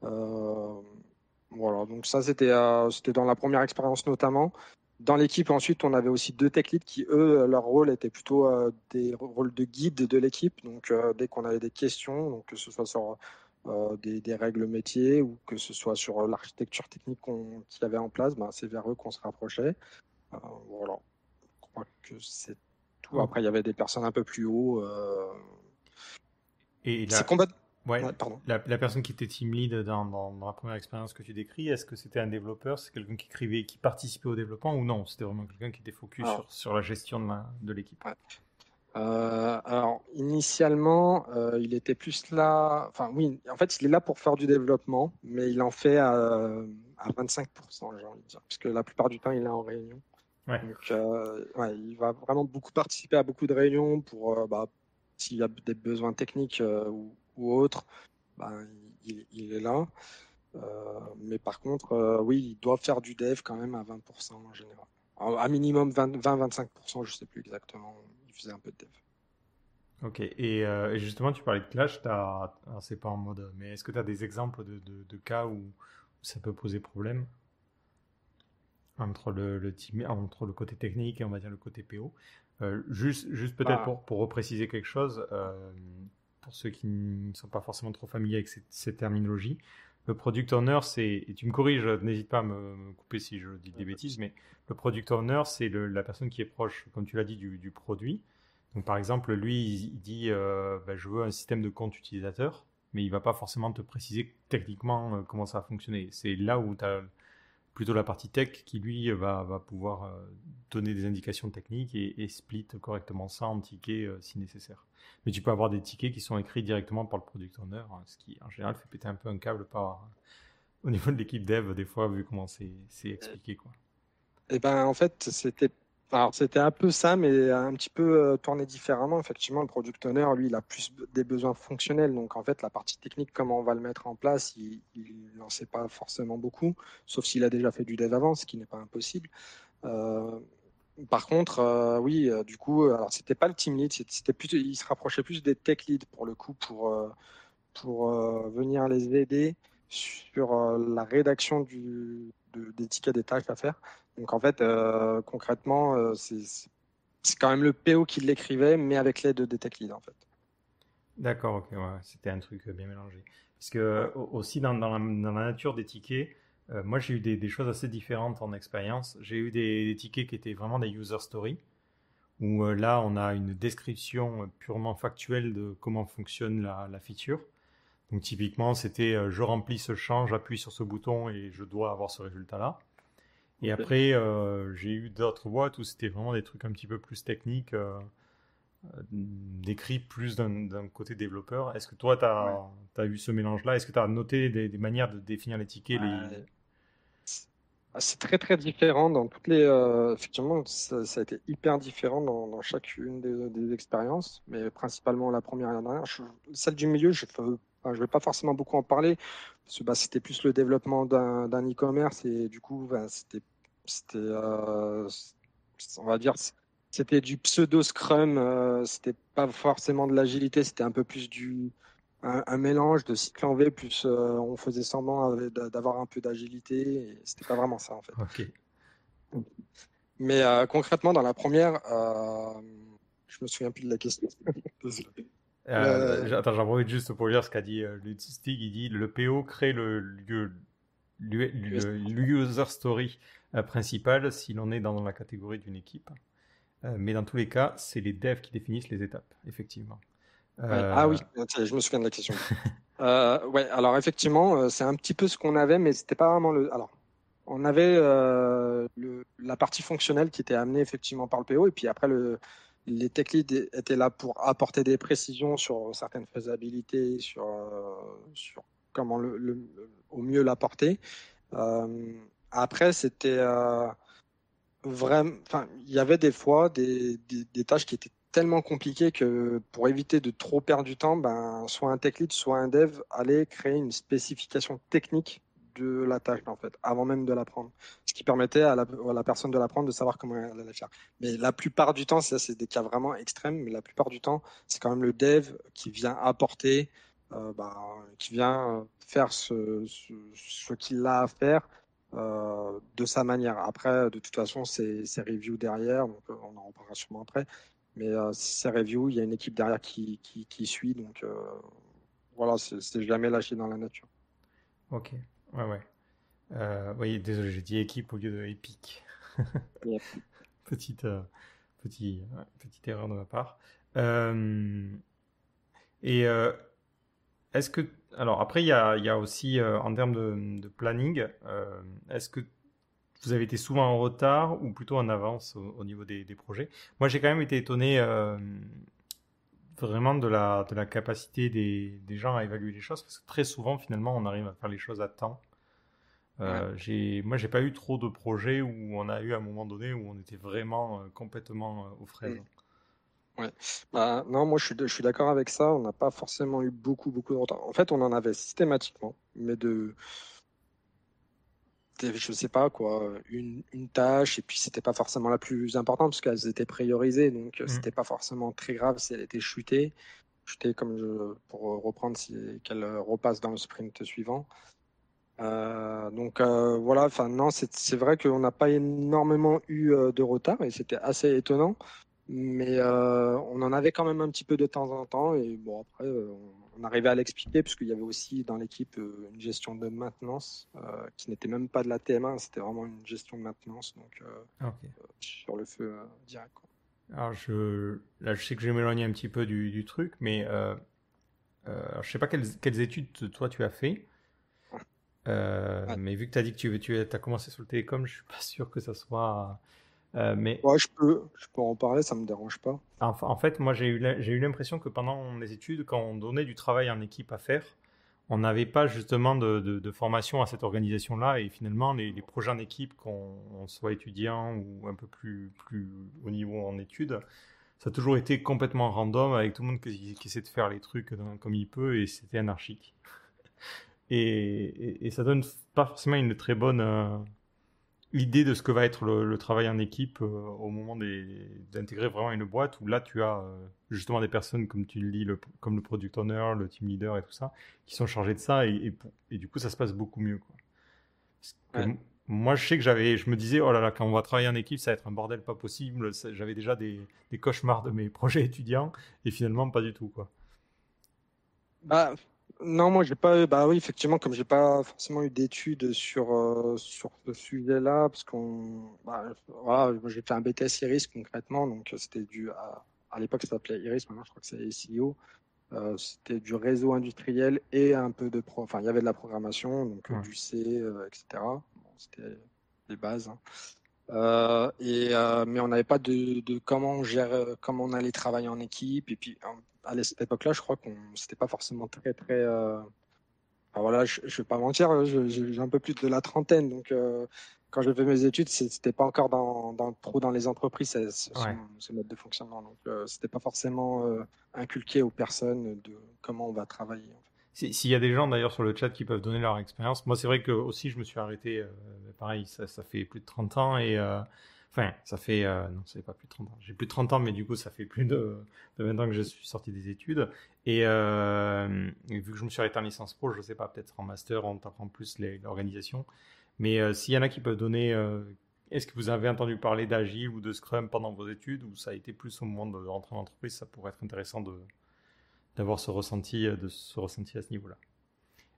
voilà, donc ça c'était dans la première expérience notamment. Dans l'équipe, ensuite, on avait aussi deux tech leads qui, eux, leur rôle était plutôt euh, des rôles de guide de l'équipe. Donc, euh, dès qu'on avait des questions, donc, que ce soit sur euh, des, règles métiers ou que ce soit sur l'architecture technique qu'il y avait en place, ben, c'est vers eux qu'on se rapprochait. voilà. Je crois que c'est tout. Après, il y avait des personnes un peu plus haut. Et là... combat Ouais, La, personne qui était team lead dans, dans, la première expérience que tu décris, est-ce que c'était un développeur? C'est quelqu'un qui écrivait, qui participait au développement ou non? C'était vraiment quelqu'un qui était focus sur, sur, la gestion de l'équipe euh, Alors, initialement, euh, il était plus là. Enfin, oui, en fait, il est là pour faire du développement, mais il en fait à, à 25%, j'ai envie de dire, puisque la plupart du temps, il est en réunion. Ouais. Donc, euh, ouais, il va vraiment beaucoup participer à beaucoup de réunions pour bah, s'il y a des besoins techniques ou ou autre, ben, il, est là. Euh, mais par contre, euh, oui, il doit faire du dev quand même à 20% en général. À minimum 20-25%, je sais plus exactement. Il faisait un peu de dev. Ok, et, euh, justement, tu parlais de Clash, c'est pas en mode, mais est-ce que tu as des exemples de, cas où, ça peut poser problème? Entre le, le, team, entre le côté technique et on va dire le côté PO Juste, juste peut-être bah. pour, pour repréciser quelque chose, pour ceux qui ne sont pas forcément trop familiers avec cette, terminologie. Le product owner, c'est, et tu me corriges, n'hésite pas à me, couper si je dis des bêtises, mais le product owner, c'est la personne qui est proche, comme tu l'as dit, du, produit. Donc par exemple, lui, il, dit, euh, ben, je veux un système de compte utilisateur, mais il va pas forcément te préciser techniquement euh, comment ça va fonctionner. C'est là où tu as plutôt la partie tech qui lui va, va pouvoir euh, donner des indications techniques et, split correctement ça en tickets euh, si nécessaire. Mais tu peux avoir des tickets qui sont écrits directement par le product owner, hein, ce qui en général fait péter un peu un câble par euh, au niveau de l'équipe dev des fois vu comment c'est expliqué quoi. Et eh ben en fait c'était Alors c'était un peu ça, mais un petit peu tourné différemment. Effectivement, le product owner, lui, il a plus des besoins fonctionnels. Donc en fait, la partie technique, comment on va le mettre en place, il n'en sait pas forcément beaucoup, sauf s'il a déjà fait du dev avant, ce qui n'est pas impossible. par contre, oui, du coup, alors c'était pas le team lead, c'était plus, il se rapprochait plus des tech leads pour le coup, pour pour venir les aider sur la rédaction du, des tickets des tâches à faire. Donc en fait, euh, concrètement, euh, c'est quand même le PO qui l'écrivait, mais avec l'aide de Tech Lead en fait. D'accord, ok, c'était un truc bien mélangé. Parce que aussi dans, dans, la, nature des tickets, euh, moi j'ai eu des, choses assez différentes en expérience. J'ai eu des, tickets qui étaient vraiment des user stories, où là on a une description purement factuelle de comment fonctionne la, la feature. Donc typiquement, c'était euh, je remplis ce champ, j'appuie sur ce bouton et je dois avoir ce résultat-là. Et après, euh, j'ai eu d'autres boîtes où c'était vraiment des trucs un petit peu plus techniques, euh, décrits plus d'un côté développeur. Est-ce que toi, tu as, eu ce mélange-là? Est-ce que tu as noté des, manières de définir les tickets les... Ah, c'est très très différent dans toutes les. effectivement, ça, a été hyper différent dans, chacune des, expériences, mais principalement la première et la dernière. celle du milieu, je fais je ne vais pas forcément beaucoup en parler, parce que bah, c'était plus le développement d'un e-commerce et du coup, bah, c'était, euh, on va dire, c'était du pseudo Scrum, euh, c'était pas forcément de l'agilité, c'était un peu plus du un, mélange de cycle en V plus euh, on faisait semblant d'avoir un peu d'agilité, c'était pas vraiment ça en fait. Mais concrètement, dans la première, je me souviens plus de la question. Euh, attends, j'en profite juste pour lire ce qu'a dit euh, Il dit le PO crée le, user story euh, principal si l'on est dans la catégorie d'une équipe. Euh, mais dans tous les cas, c'est les devs qui définissent les étapes, effectivement. Ah oui, je me souviens de la question. ouais, alors effectivement, c'est un petit peu ce qu'on avait, mais c'était pas vraiment le. Alors, on avait le, la partie fonctionnelle qui était amenée effectivement par le PO, et puis après le les tech leads étaient là pour apporter des précisions sur certaines faisabilités, sur, euh, sur comment au mieux l'apporter. Euh, après, c'était euh, vraiment, il y avait des fois des, des, des, tâches qui étaient tellement compliquées que pour éviter de trop perdre du temps, ben, soit un tech lead, soit un dev allait créer une spécification technique de la tâche en fait, avant même de l'apprendre. Ce qui permettait à la, personne de l'apprendre de savoir comment elle allait faire. Mais la plupart du temps, ça c'est des cas vraiment extrêmes, mais la plupart du temps, c'est quand même le dev qui vient apporter, euh, bah, qui vient faire ce, ce, qu'il a à faire euh, de sa manière. Après, de toute façon, c'est reviews derrière, donc euh, on en reparlera sûrement après. Mais c'est reviews, il y a une équipe derrière qui, qui suit, donc voilà, c'est jamais lâché dans la nature. Ok. Ouais, ouais. Euh, oui, désolé, j'ai dit équipe au lieu de épique. petite, euh, petit, petite erreur de ma part. Euh, et est-ce que. Alors, après, il y a, y a, aussi, en termes de, de planning, est-ce que vous avez été souvent en retard ou plutôt en avance au, niveau des, des, projets? Moi, j'ai quand même été étonné vraiment de la, de la capacité des, des, gens à évaluer les choses, parce que très souvent, finalement, on arrive à faire les choses à temps. Euh, j'ai, moi, j'ai pas eu trop de projets où on a eu un moment donné où on était vraiment euh, complètement euh, aux fraises. Ouais. Bah, non, moi je suis, je suis d'accord avec ça. On n'a pas forcément eu beaucoup, beaucoup de retard. En fait, on en avait systématiquement, mais de, je sais pas quoi, une, une tâche et puis c'était pas forcément la plus importante parce qu'elles étaient priorisées, donc mmh. c'était pas forcément très grave si elle était chutée, chutée comme je, pour reprendre si qu'elle repasse dans le sprint suivant. Euh, donc euh, voilà, enfin non, c'est vrai qu'on n'a pas énormément eu euh, de retard et c'était assez étonnant, mais euh, on en avait quand même un petit peu de temps en temps et bon après on arrivait à l'expliquer puisqu'il y avait aussi dans l'équipe une gestion de maintenance qui n'était même pas de la TM1, c'était vraiment une gestion de maintenance donc sur le feu direct. Quoi. Alors je là je sais que je m'éloigner un petit peu du, du truc, mais euh, je sais pas quelles, quelles études toi tu as fait. Euh, mais vu que tu as dit que tu, tu as commencé sur le télécom, je suis pas sûr que ça soit. Euh, mais... Ouais, je peux, je peux en parler, ça me dérange pas. En, fait, moi j'ai eu, l'impression que pendant mes études, quand on donnait du travail en équipe à faire, on n'avait pas justement de, formation à cette organisation-là et finalement les, projets en équipe, qu'on soit étudiant ou un peu plus, plus au niveau en études, ça a toujours été complètement random avec tout le monde qui, essaie de faire les trucs comme il peut et c'était anarchique. Et, et, ça donne pas forcément une très bonne euh, idée de ce que va être le, travail en équipe euh, au moment d'intégrer vraiment une boîte où là tu as euh, justement des personnes comme tu le dis, le, comme le product owner, le team leader et tout ça, qui sont chargés de ça et, et du coup ça se passe beaucoup mieux. Quoi. Moi je sais que j'avais, je me disais oh là là quand on va travailler en équipe ça va être un bordel pas possible. J'avais déjà des, des, cauchemars de mes projets étudiants et finalement pas du tout quoi. Bah non, moi j'ai pas. Bah oui, effectivement, comme j'ai pas forcément eu d'études sur euh, sur ce sujet-là, parce qu'on, bah, voilà, j'ai fait un BTS Iris concrètement, donc euh, c'était du à, l'époque ça s'appelait Iris, maintenant je crois que c'est SEO. Euh, c'était du réseau industriel et un peu de pro. Enfin, il y avait de la programmation, donc du C, etc. Bon, c'était les bases. Hein. et mais on n'avait pas de, de comment on gère, comment on allait travailler en équipe, et puis à cette époque-là, je crois qu'on c'était pas forcément très très. Euh... Enfin, voilà, je, je vais pas mentir, j'ai un peu plus de la trentaine, donc euh, quand je fais mes études, c'était pas encore dans, dans, trop dans les entreprises ce, ce, mode de fonctionnement, donc euh, c'était pas forcément euh, inculqué aux personnes de comment on va travailler. S'il y a des gens d'ailleurs sur le chat qui peuvent donner leur expérience, moi c'est vrai que aussi je me suis arrêté, pareil, ça, ça, fait plus de 30 ans et Enfin, ça fait. Euh, non, ça fait pas plus de 30 ans. J'ai plus de 30 ans, mais du coup, ça fait plus de, de 20 ans que je suis sorti des études. Et, euh, vu que je me suis arrêté en licence pro, je sais pas, peut-être en master, on t'apprend plus l'organisation. Mais euh, s'il y en a qui peuvent donner. Est-ce que vous avez entendu parler d'Agile ou de Scrum pendant vos études ou ça a été plus au moment de rentrer en entreprise Ça pourrait être intéressant de d'avoir ce ressenti, de ce ressenti à ce niveau-là.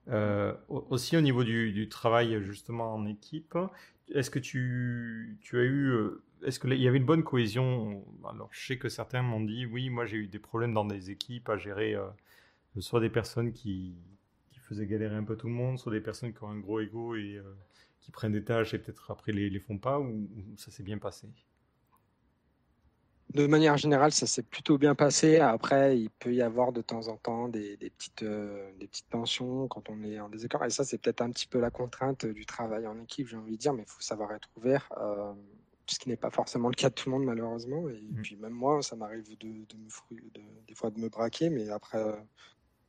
Euh, aussi au niveau du, du, travail justement en équipe, est-ce que tu, tu, as eu, euh, est-ce qu'il y avait une bonne cohésion? Alors je sais que certains m'ont dit, oui, moi j'ai eu des problèmes dans des équipes à gérer, euh, soit des personnes qui, qui, faisaient galérer un peu tout le monde, soit des personnes qui ont un gros ego et qui prennent des tâches et peut-être après les, les font pas, ou ça s'est bien passé? De manière générale, ça s'est plutôt bien passé. Après, il peut y avoir de temps en temps des, petites, euh, des petites tensions quand on est en désaccord. Et ça, c'est peut-être un petit peu la contrainte du travail en équipe, j'ai envie de dire, mais il faut savoir être ouvert, euh, ce qui n'est pas forcément le cas de tout le monde, malheureusement. Et mmh. puis, même moi, ça m'arrive de, de, des fois de me braquer, mais après,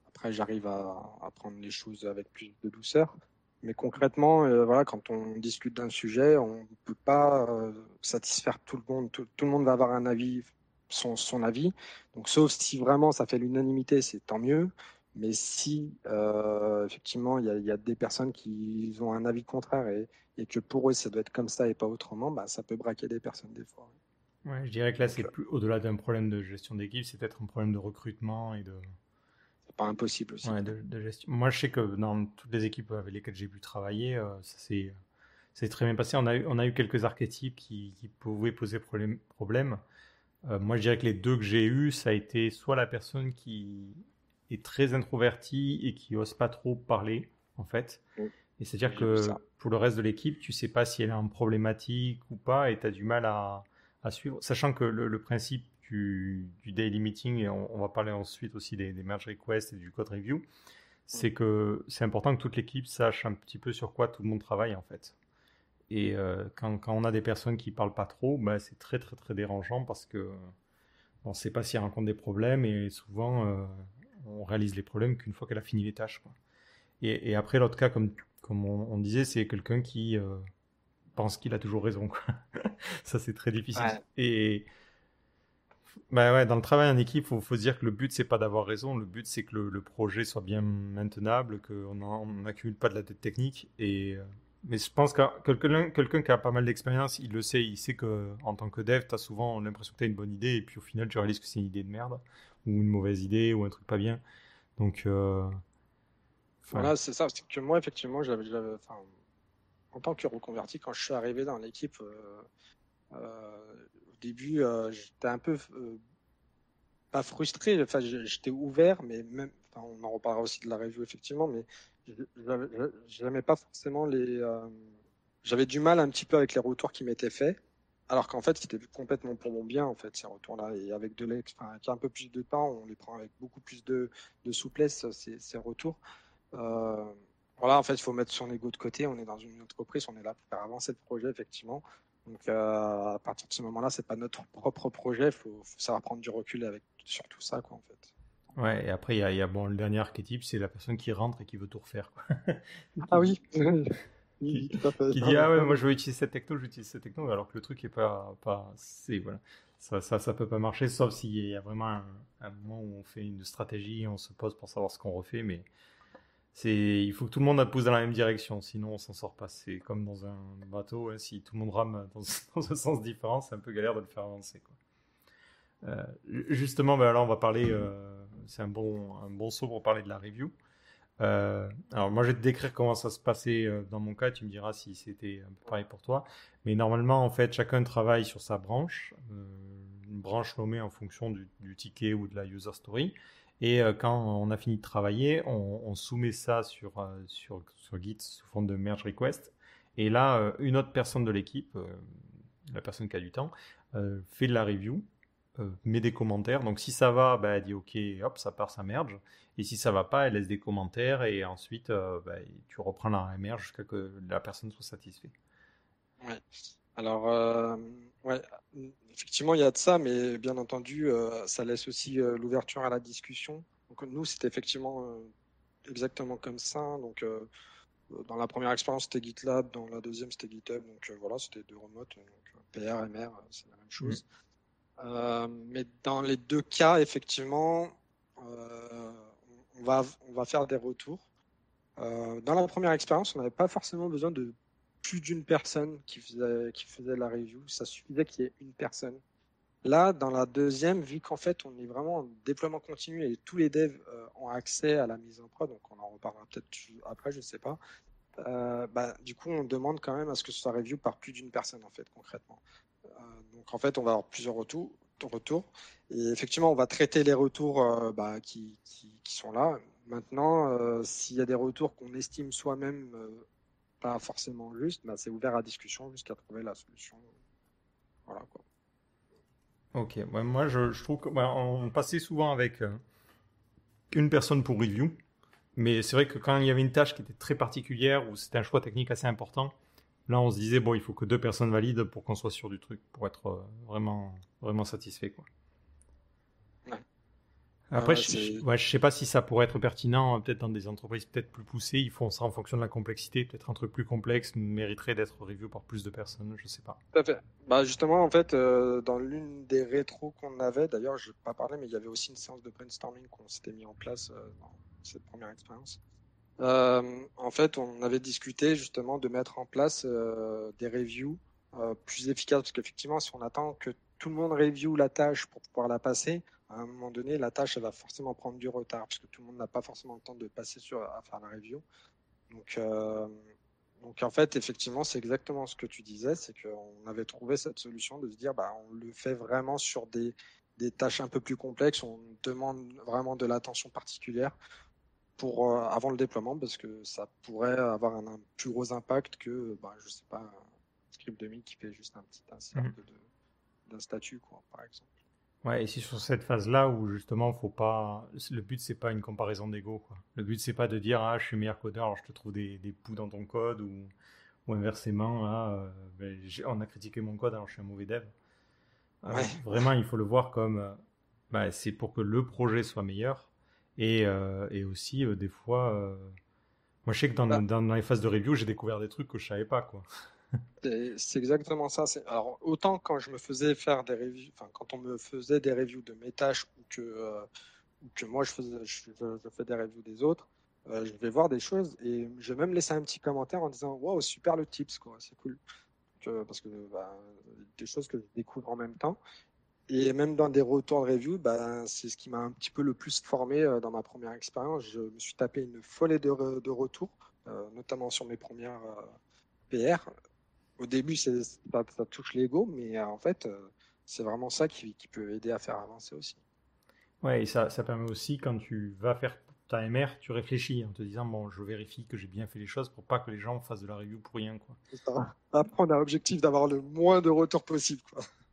après j'arrive à, à prendre les choses avec plus de douceur. Mais concrètement, euh, voilà, quand on discute d'un sujet, on ne peut pas euh, satisfaire tout le monde. Tout, le monde va avoir un avis, son, son avis. Donc, sauf si vraiment ça fait l'unanimité, c'est tant mieux. Mais si euh, effectivement il y, y, a des personnes qui ont un avis contraire et, et, que pour eux ça doit être comme ça et pas autrement, bah, ça peut braquer des personnes des fois. Ouais, je dirais que là c'est plus au-delà d'un problème de gestion d'équipe, c'est peut-être un problème de recrutement et de pas impossible aussi. de, gestion. Moi, je sais que dans toutes les équipes avec lesquelles j'ai pu travailler, euh, c'est c'est très bien passé. On a eu, on a eu quelques archétypes qui, qui pouvaient poser problème. problème. Euh, moi, je dirais que les deux que j'ai eus, ça a été soit la personne qui est très introvertie et qui ose pas trop parler, en fait. Et c'est-à-dire que pour le reste de l'équipe, tu sais pas si elle est en problématique ou pas et tu as du mal à, à suivre. Sachant que le, le principe du, daily meeting, et on, va parler ensuite aussi des, merge requests et du code review, c'est que c'est important que toute l'équipe sache un petit peu sur quoi tout le monde travaille en fait. Et euh, quand, quand, on a des personnes qui parlent pas trop, bah, c'est très très très dérangeant parce que on ne sait pas si elle rencontre des problèmes et souvent euh, on réalise les problèmes qu'une fois qu'elle a fini les tâches. Quoi. Et, et, après l'autre cas, comme, comme on, disait, c'est quelqu'un qui euh, pense qu'il a toujours raison. Quoi. Ça c'est très difficile. Et bah ouais, dans le travail en équipe, il faut, se dire que le but, c'est pas d'avoir raison. Le but, c'est que le, projet soit bien maintenable, qu'on n'accumule pas de la dette technique. Et, euh, mais je pense que quelqu'un quelqu'un qui a pas mal d'expérience, il le sait. Il sait que en tant que dev, tu as souvent l'impression que tu as une bonne idée. Et puis au final, tu réalises que c'est une idée de merde, ou une mauvaise idée, ou un truc pas bien. Donc. Euh, voilà, c'est ça. C'est que moi, effectivement. En tant que reconverti, quand je suis arrivé dans l'équipe. Euh, début, euh, j'étais un peu euh, pas frustré. Enfin, j'étais ouvert, mais même, on en reparlera aussi de la review effectivement, mais j'aimais pas forcément les. Euh, j'avais du mal un petit peu avec les retours qui m'étaient faits, alors qu'en fait, c'était complètement pour mon bien en fait ces retours-là. Et avec de l'ex, enfin, avec un peu plus de temps, on les prend avec beaucoup plus de, de souplesse ces, ces retours. voilà, en fait, il faut mettre son ego de côté. On est dans une entreprise, on est là pour faire avancer le projet, effectivement. Donc, à partir de ce moment-là, c'est pas notre propre projet. Il faut, savoir prendre du recul avec sur tout ça, quoi, en fait. Ouais, et après, il y a, bon, le dernier archétype, c'est la personne qui rentre et qui veut tout refaire. ah oui. qui, dit ah ouais moi je veux utiliser cette techno, j'utilise cette techno, alors que le truc est pas pas c'est voilà ça, ça ça peut pas marcher sauf s'il y a vraiment un, moment où on fait une stratégie, on se pose pour savoir ce qu'on refait, mais c'est il faut que tout le monde pousse dans la même direction, sinon on s'en sort pas. C'est comme dans un bateau, hein, si tout le monde rame dans, dans un sens différent, c'est un peu galère de le faire avancer. Euh, justement, ben alors on va parler, euh, c'est un bon, un bon saut pour parler de la review. Euh, alors moi je vais te décrire comment ça se passait dans mon cas, tu me diras si c'était un peu pareil pour toi. Mais normalement en fait chacun travaille sur sa branche, une branche nommée en fonction du, ticket ou de la user story. Et quand on a fini de travailler, on, soumet ça sur, sur, sur, Git sous forme de merge request. Et là, une autre personne de l'équipe, la personne qui a du temps, fait de la review euh, met des commentaires. Donc si ça va, bah, elle dit ok, hop, ça part, ça merge. Et si ça va pas, elle laisse des commentaires et ensuite euh, bah, tu reprends la merge jusqu'à que la personne soit satisfaite. Ouais. Alors, euh, ouais, effectivement, il y a de ça, mais bien entendu, ça laisse aussi l'ouverture à la discussion. Donc nous, c'était effectivement exactement comme ça. Donc dans la première expérience, c'était GitLab, dans la deuxième, c'était GitHub. Donc voilà, c'était deux remotes. Donc, PR, MR, c'est la même chose. Mmh. Euh, mais dans les deux cas, effectivement, euh, on, va, on va faire des retours. Euh, dans la première expérience, on n'avait pas forcément besoin de plus d'une personne qui faisait, la review. Ça suffisait qu'il y ait une personne. Là, dans la deuxième, vu qu'en fait, on est vraiment en déploiement continu et tous les devs ont accès à la mise en prod, donc on en reparlera peut-être après, je ne sais pas. bah, du coup, on demande quand même à ce que ce soit review par plus d'une personne, en fait, concrètement. Donc en fait, on va avoir plusieurs retours. retours et effectivement, on va traiter les retours euh, bah, qui, sont là. Maintenant, euh, s'il y a des retours qu'on estime soi-même euh, pas forcément justes, bah, c'est ouvert à discussion jusqu'à trouver la solution. Voilà quoi. Ok, moi je, trouve qu'on passait souvent avec une personne pour review, mais c'est vrai que quand il y avait une tâche qui était très particulière ou c'était un choix technique assez important, Là, on se disait, bon, il faut que deux personnes valident pour qu'on soit sûr du truc, pour être euh, vraiment, vraiment satisfait. Quoi. Après, je, ne sais pas si ça pourrait être pertinent, euh, peut-être dans des entreprises peut-être plus poussées, ils font ça en fonction de la complexité. Peut-être un truc plus complexe mériterait d'être review par plus de personnes, je sais pas. Tout à fait. Bah, justement, en fait, euh, dans l'une des rétros qu'on avait, d'ailleurs, je n'ai pas parlé, mais il y avait aussi une séance de brainstorming qu'on s'était mis en place dans cette première expérience. Euh, en fait, on avait discuté justement de mettre en place euh, des reviews euh, plus efficaces parce qu'effectivement, si on attend que tout le monde review la tâche pour pouvoir la passer, à un moment donné, la tâche elle va forcément prendre du retard parce que tout le monde n'a pas forcément le temps de passer sur à faire la review. Donc, donc en fait, effectivement, c'est exactement ce que tu disais, c'est qu'on avait trouvé cette solution de se dire, bah, on le fait vraiment sur des, des tâches un peu plus complexes, on demande vraiment de l'attention particulière pour euh, avant le déploiement parce que ça pourrait avoir un, plus gros impact que bah, je sais pas un script 2000 qui fait juste un petit insert mhm. d'un statut quoi par exemple. Ouais, et c'est sur cette phase-là où justement, faut pas. Le but, c'est pas une comparaison d'ego. Quoi. Le but, c'est pas de dire ah, je suis meilleur codeur, alors je te trouve des, des poux dans ton code ou, ou inversement, ah, euh, ben, on a critiqué mon code, alors je suis un mauvais dev. Euh, vraiment, il faut le voir comme bah, c'est pour que le projet soit meilleur et, euh, et aussi, euh, des fois, euh, moi je sais que dans, bah dans, les phases de review, j'ai découvert des trucs que je savais pas. quoi. C'est exactement ça. Alors, autant quand je me faisais faire des reviews, enfin, quand on me faisait des reviews de mes tâches ou que, ou que moi je, faisais, je, fais des reviews des autres, je vais voir des choses et je vais même laisser un petit commentaire en disant Waouh, super le tips, quoi, c'est cool. parce que bah, des choses que je découvre en même temps. Et même dans des retours de review, bah, c'est ce qui m'a un petit peu le plus formé euh, dans ma première expérience. Je me suis tapé une folie de, de retours, euh, notamment sur mes premières euh, PR. Au début, ça, ça touche l'ego, mais en fait, c'est vraiment ça qui, qui, peut aider à faire avancer aussi. Ouais, et ça, ça permet aussi, quand tu vas faire ta MR, tu réfléchis en te disant, bon, je vérifie que j'ai bien fait les choses pour pas que les gens fassent de la review pour rien. Quoi. Ça. Après, on a l'objectif d'avoir le moins de retours possible.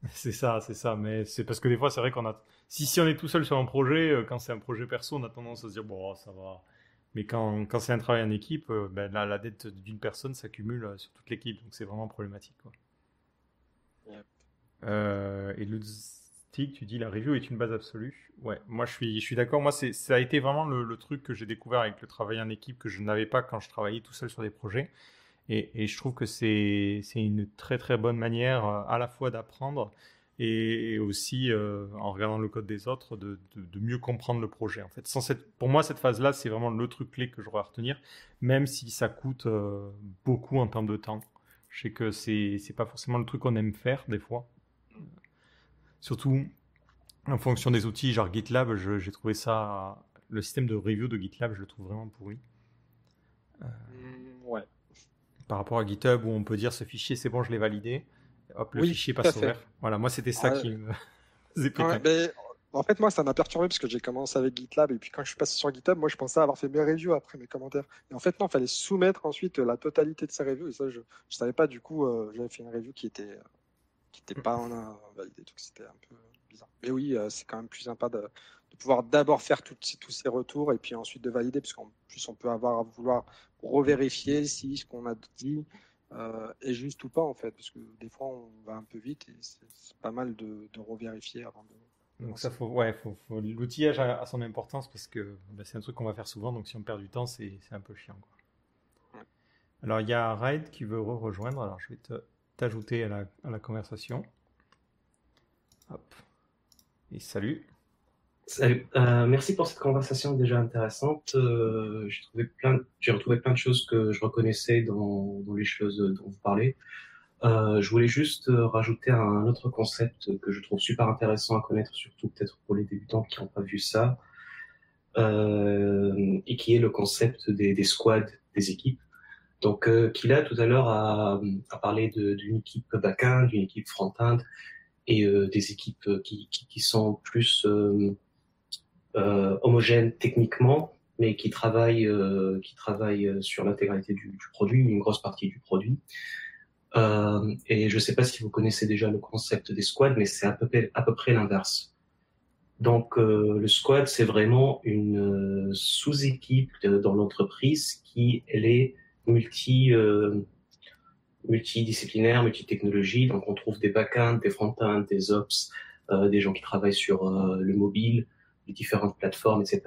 C'est ça, c'est ça. Mais c'est parce que des fois, c'est vrai qu'on a. Si, si on est tout seul sur un projet, euh, quand c'est un projet perso, on a tendance à se dire bon, ça va. Mais quand, quand c'est un travail en équipe, ben, la, dette d'une personne s'accumule sur toute l'équipe, donc c'est vraiment problématique. Quoi. et le tu dis la review est une base absolue. Ouais, moi je suis, je suis d'accord. Moi, ça a été vraiment le, truc que j'ai découvert avec le travail en équipe que je n'avais pas quand je travaillais tout seul sur des projets. Et, et je trouve que c'est une très très bonne manière euh, à la fois d'apprendre et, aussi, euh, en regardant le code des autres, de, de, mieux comprendre le projet. En fait, sans cette, pour moi, cette phase-là, c'est vraiment le truc clé que je dois retenir, même si ça coûte euh, beaucoup en termes de temps. Je sais que c'est pas forcément le truc qu'on aime faire des fois. Surtout en fonction des outils, genre GitLab, j'ai trouvé ça. Le système de review de GitLab, je le trouve vraiment pourri. Euh, ouais. Par rapport à GitHub, où on peut dire ce fichier, c'est bon, je l'ai validé. Hop, le fichier passe ouvert. Voilà, moi, c'était ça qui me faisait En fait, moi, ça m'a perturbé parce que j'ai commencé avec GitLab et puis quand je suis passé sur GitHub, moi, je pensais avoir fait mes reviews après mes commentaires. Et en fait, non, il fallait soumettre ensuite la totalité de ces reviews et ça, je ne savais pas. Du coup, euh, j'avais fait une review qui était, qui était pas en validée. Donc, c'était un peu. Mais oui, euh, c'est quand même plus sympa de, pouvoir d'abord faire tous ces retours et puis ensuite de valider, parce qu'en plus, on peut avoir à vouloir revérifier si ce qu'on a dit euh, est juste ou pas, en fait, parce que des fois, on va un peu vite et c'est pas mal de, revérifier avant de. Donc ça, faut, ouais, faut, l'outillage a, son importance parce que bah, c'est un truc qu'on va faire souvent, donc si on perd du temps, c'est un peu chiant. Alors il y a Raid qui veut re rejoindre, alors je vais t'ajouter à la, à la conversation. Hop salut. Euh, merci pour cette conversation déjà intéressante. Euh, j'ai retrouvé plein de choses que je reconnaissais dans, les choses dont vous parlez. Euh, je voulais juste rajouter un autre concept que je trouve super intéressant à connaître, surtout peut-être pour les débutants qui n'ont pas vu ça, et qui est le concept des, squads, des équipes. Donc, Kila tout à l'heure a, a parlé d'une équipe back-end, d'une équipe front-end, et des équipes qui, qui, sont plus euh, homogènes techniquement, mais qui travaillent, qui travaillent sur l'intégralité du, produit, une grosse partie du produit. et je ne sais pas si vous connaissez déjà le concept des squads, mais c'est à peu près, à peu près l'inverse. Donc le squad, c'est vraiment une sous-équipe dans l'entreprise qui elle est multi multidisciplinaire, multitechnologie. Donc, on trouve des back-ends, des front-ends, des ops, euh, des gens qui travaillent sur euh, le mobile, les différentes plateformes, etc.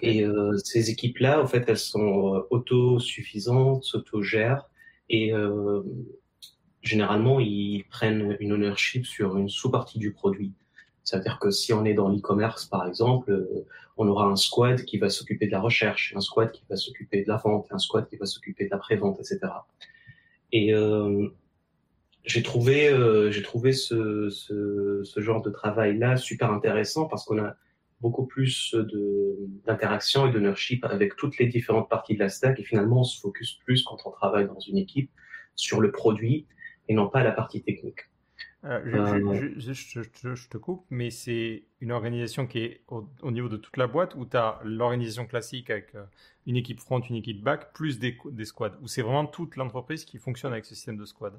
Et euh, ces équipes-là, en fait, elles sont euh, autosuffisantes, s'autogèrent et euh, généralement, ils prennent une ownership sur une sous-partie du produit. C'est-à-dire que si on est dans l'e-commerce, par exemple, on aura un squad qui va s'occuper de la recherche, un squad qui va s'occuper de la vente, un squad qui va s'occuper de la pré-vente, etc. Et euh, j'ai trouvé, euh, j'ai trouvé ce, ce, ce, genre de travail-là super intéressant parce qu'on a beaucoup plus d'interaction et d'ownership avec toutes les différentes parties de la stack. Et finalement on se focus plus quand on travaille dans une équipe sur le produit et non pas la partie technique. Euh, je, je, je, te coupe, mais c'est une organisation qui est au, niveau de toute la boîte ou tu as l'organisation classique avec euh, une équipe front, une équipe back, plus des, des squads? Ou c'est vraiment toute l'entreprise qui fonctionne avec ce système de squad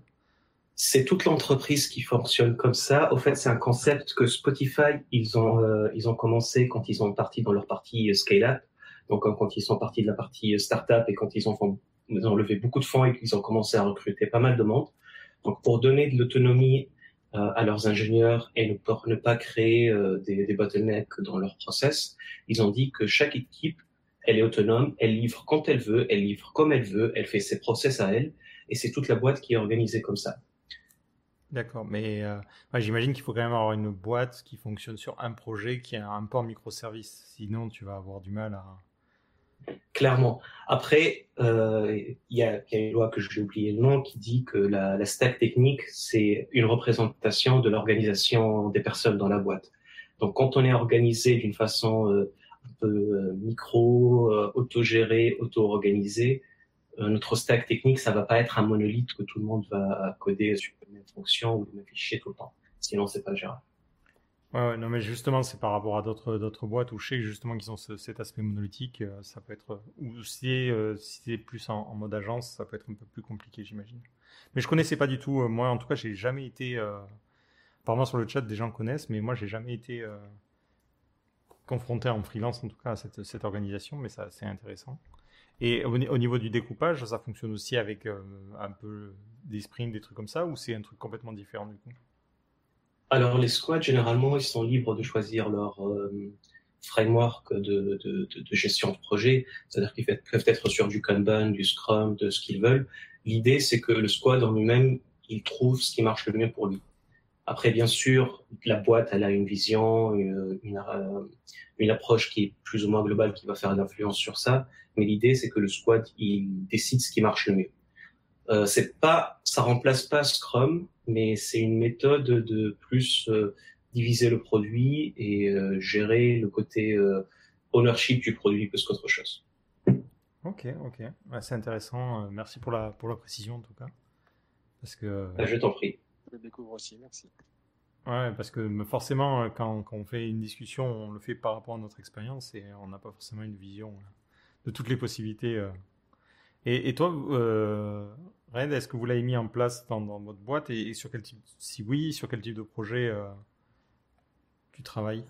C'est toute l'entreprise qui fonctionne comme ça. Au fait, c'est un concept que Spotify, ils ont, euh, ils ont commencé quand ils ont parti dans leur partie scale-up. Donc, quand ils sont partis de la partie startup et quand ils ont, ils levé beaucoup de fonds et qu'ils ont commencé à recruter pas mal de monde. Donc, pour donner de l'autonomie euh, à leurs ingénieurs et ne, pour ne pas créer euh, des, des bottlenecks dans leur process, ils ont dit que chaque équipe, elle est autonome, elle livre quand elle veut, elle livre comme elle veut, elle fait ses process à elle, et c'est toute la boîte qui est organisée comme ça. D'accord, mais euh, j'imagine qu'il faut quand même avoir une boîte qui fonctionne sur un projet qui a un port microservice, sinon tu vas avoir du mal à, clairement. Après, euh, il y, a, une loi que j'ai oublié le nom qui dit que la, stack technique, c'est une représentation de l'organisation des personnes dans la boîte. Donc, quand on est organisé d'une façon euh, un peu micro, autogérée, auto-organisée, notre stack technique, ça va pas être un monolithe que tout le monde va coder sur une même fonction ou le même fichier tout le temps. Sinon, c'est pas gérable. Ouais, non, mais justement, c'est par rapport à d'autres, d'autres boîtes où je sais justement qu'ils ont cet aspect monolithique. Euh, ça peut être, ou si, euh, c'est plus en, mode agence, ça peut être un peu plus compliqué, j'imagine. Mais je connaissais pas du tout. Euh, moi, en tout cas, j'ai jamais été. apparemment, sur le chat, des gens connaissent, mais moi, j'ai jamais été confronté en freelance en tout cas à cette, cette organisation, mais ça c'est intéressant. Et au, niveau du découpage, ça fonctionne aussi avec euh, un peu des sprints, des trucs comme ça, ou c'est un truc complètement différent du coup? Alors les squads, généralement, ils sont libres de choisir leur euh, framework de, de, de, gestion de projet, c'est-à-dire qu'ils peuvent être sur du Kanban, du Scrum, de ce qu'ils veulent. L'idée, c'est que le squad en lui-même, il trouve ce qui marche le mieux pour lui. Après, bien sûr, la boîte, elle a une vision, une, une, approche qui est plus ou moins globale, qui va faire l'influence sur ça. Mais l'idée, c'est que le squad, il décide ce qui marche le mieux. Euh, c'est pas, ça remplace pas Scrum, mais c'est une méthode de plus euh, diviser le produit et euh, gérer le côté euh, ownership du produit plus qu'autre chose. Ok, ok, c'est intéressant. Merci pour la pour la précision en tout cas, parce que. Bah, je t'en prie le découvre aussi. Merci. Ouais, parce que forcément, quand, quand, on fait une discussion, on le fait par rapport à notre expérience et on n'a pas forcément une vision euh, de toutes les possibilités. Euh. Et, et toi, euh, Red, est-ce que vous l'avez mis en place dans, dans votre boîte et, sur quel type, si oui, sur quel type de projet euh, tu travailles?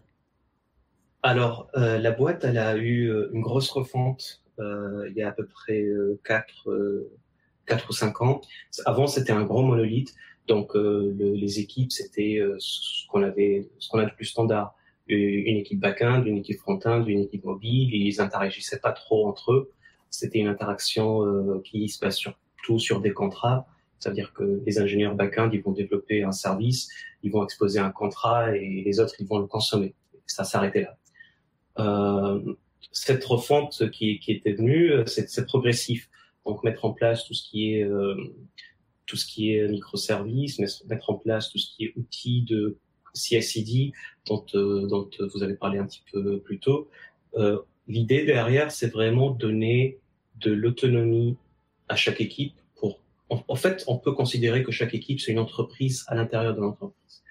Alors, la boîte, elle a eu une grosse refonte il y a à peu près 4, 4 ou 5 ans. Avant, c'était un gros monolithe. Donc euh, le, les équipes, c'était euh, ce qu'on avait, ce qu'on a de plus standard. Une équipe back-end, une équipe front-end, une équipe mobile. Ils interagissaient pas trop entre eux. C'était une interaction euh, qui se passe surtout sur des contrats. C'est-à-dire que les ingénieurs back-end, ils vont développer un service, ils vont exposer un contrat et les autres, ils vont le consommer. Ça s'arrêtait là. Euh, cette refonte qui, qui était venue, c'est progressif. Donc mettre en place tout ce qui est euh, tout ce qui est microservices, mettre en place tout ce qui est outils de CI/CD dont, euh, dont vous avez parlé un petit peu plus tôt. Euh, L'idée derrière, c'est vraiment donner de l'autonomie à chaque équipe. Pour, en, fait, on peut considérer que chaque équipe c'est une entreprise à l'intérieur de l'entreprise.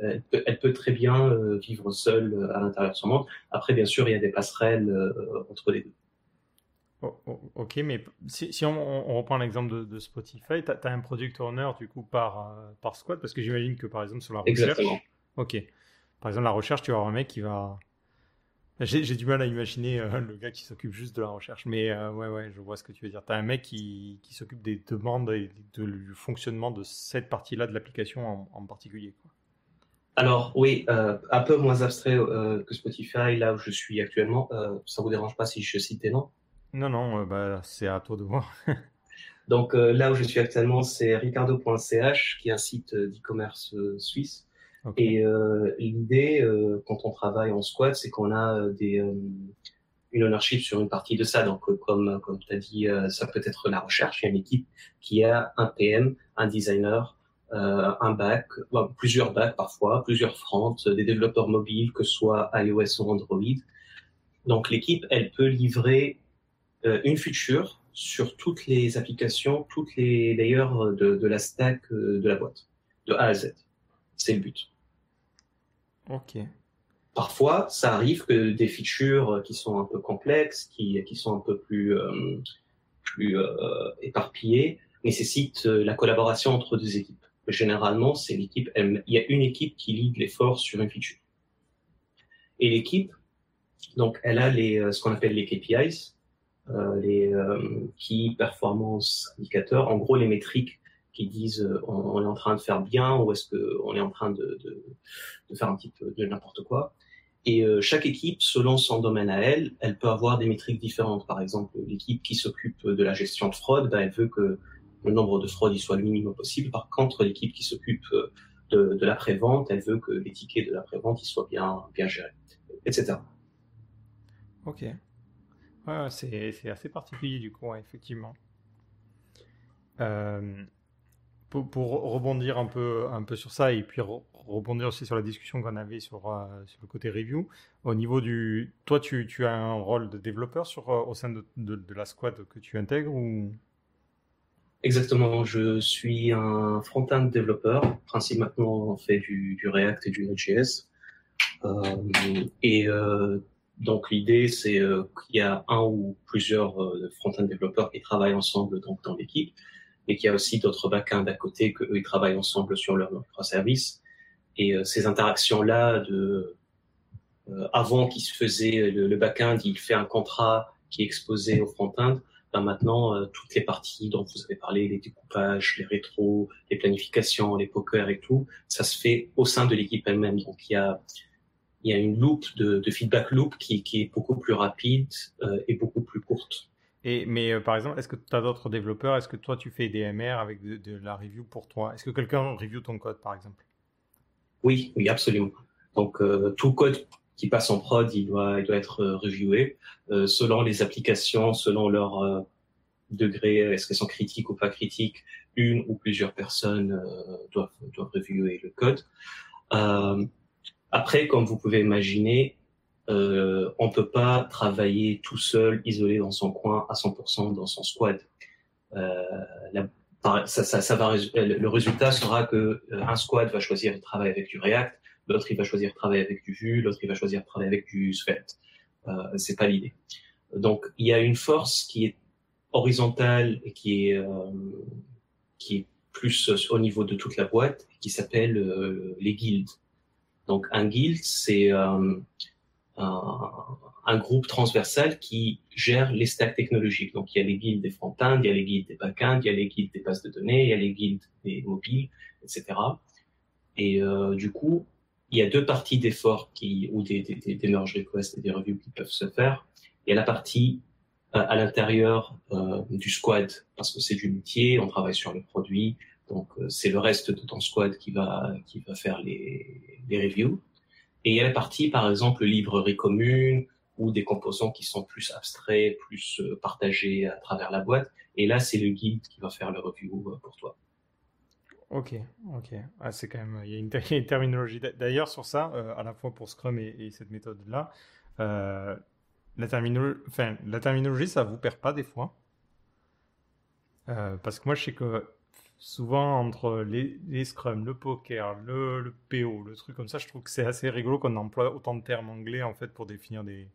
Elle peut, elle peut, très bien euh, vivre seule euh, à l'intérieur de son monde. Après, bien sûr, il y a des passerelles euh, entre les deux. Oh, oh, ok, mais si, si on, on, reprend l'exemple de, de, Spotify, tu as, un product owner du coup par, euh, par squad Parce que j'imagine que par exemple sur la recherche. Exactement. Ok. Par exemple, la recherche, tu vas avoir un mec qui va. J'ai du mal à imaginer euh, le gars qui s'occupe juste de la recherche, mais euh, ouais, ouais, je vois ce que tu veux dire. Tu as un mec qui, qui s'occupe des demandes et de, du fonctionnement de cette partie-là de l'application en, en, particulier. Quoi. Alors oui, euh, un peu moins abstrait que Spotify, là où je suis actuellement. ça vous dérange pas si je cite des noms? Non, non, euh, bah, c'est à toi de voir. Donc euh, là où je suis actuellement, c'est ricardo.ch, qui est un site euh, d'e-commerce suisse. Et l'idée, quand on travaille en squad, c'est qu'on a des, une ownership sur une partie de ça. Donc comme, comme tu as dit, ça peut être la recherche. Il y a une équipe qui a un PM, un designer, un back, plusieurs backs parfois, plusieurs fronts, des développeurs mobiles, que ce soit iOS ou Android. Donc l'équipe, elle peut livrer euh, une feature sur toutes les applications, toutes les layers de, de la stack euh, de la boîte, de A à Z. C'est le but. Ok. Parfois, ça arrive que des features qui sont un peu complexes, qui, qui sont un peu plus, euh, plus euh, éparpillées, nécessitent la collaboration entre deux équipes. Généralement, c'est l'équipe, il y a une équipe qui lead l'effort sur une feature. Et l'équipe, donc, elle a les, ce qu'on appelle les KPIs, euh, les euh, key performance indicateurs, en gros les métriques qui disent euh, on, est en train de faire bien ou est-ce que on est en train de, de, de faire un petit peu de n'importe quoi. Et euh, chaque équipe, selon son domaine à elle, elle peut avoir des métriques différentes. Par exemple, l'équipe qui s'occupe de la gestion de fraude, ben, elle veut que le nombre de fraudes il soit le minimum possible. Par contre, l'équipe qui s'occupe de, de l'après-vente, elle veut que les tickets de l'après-vente ils soient bien, bien gérés, etc. Ok. C'est assez particulier du coup, effectivement. Euh, pour, rebondir un peu, sur ça et puis re rebondir aussi sur la discussion qu'on avait sur, euh, sur le côté review, au niveau du... Toi, tu, as un rôle de développeur euh, au sein de, la squad que tu intègres. Exactement, je suis un front-end développeur. Principalement, on fait du, du React et du Node.js. Et donc l'idée, c'est euh, qu'il y a un ou plusieurs euh, front-end développeurs qui travaillent ensemble donc dans l'équipe, et qu'il y a aussi d'autres back-end à côté que eux ils travaillent ensemble sur leur microservice. Et euh, ces interactions-là de avant qu'il se faisait le, le back-end, il fait un contrat qui est exposé au front-end. Ben maintenant, toutes les parties dont vous avez parlé, les découpages, les rétros, les planifications, les pokers et tout, ça se fait au sein de l'équipe elle-même. Donc il y a il y a une loop de, de feedback loop qui, qui, est beaucoup plus rapide et beaucoup plus courte. Et, mais euh, par exemple, est-ce que tu as d'autres développeurs? Est-ce que toi, tu fais des MR avec de, la review pour toi? Est-ce que quelqu'un review ton code, par exemple? Oui, oui, absolument. Donc, euh, tout code qui passe en prod, il doit, il doit être euh, reviewé selon les applications, selon leur degré, est-ce qu'elles sont critiques ou pas critiques. Une ou plusieurs personnes doivent, doivent reviewer le code. Après, comme vous pouvez imaginer, euh, on peut pas travailler tout seul, isolé dans son coin, à 100% dans son squad. Euh, ça, ça, ça, va, le résultat sera que euh, un squad va choisir de travailler avec du React, l'autre il va choisir de travailler avec du Vue, l'autre il va choisir de travailler avec du Svelte. Euh, c'est pas l'idée. Donc il y a une force qui est horizontale et qui est euh, qui est plus au niveau de toute la boîte, qui s'appelle euh, les guilds. Donc un guild, c'est un, un, groupe transversal qui gère les stacks technologiques. Donc il y a les guildes des front-end, il y a les guildes des back-end, il y a les guildes des bases de données, il y a les guildes des mobiles, etc. Et euh, du coup, il y a deux parties d'efforts qui ou des, des, des, merge requests et des reviews qui peuvent se faire. Il y a la partie euh, à l'intérieur euh, du squad parce que c'est du métier, on travaille sur le produit, donc euh, c'est le reste de ton squad qui va qui va faire les, les reviews. Et il y a la partie, par exemple, librairie commune ou des composants qui sont plus abstraits, plus euh, partagés à travers la boîte. Et là, c'est le guide qui va faire le review euh, pour toi. Ok, ok. Ah, c'est quand même, il y, a une, terminologie. D'ailleurs, sur ça, à la fois pour Scrum et, cette méthode-là, la, terminologie, enfin, la terminologie, ça vous perd pas des fois? Parce que moi, je sais que souvent entre les, les scrums, le poker, le, le, PO, le truc comme ça, je trouve que c'est assez rigolo qu'on emploie autant de termes anglais en fait pour définir des,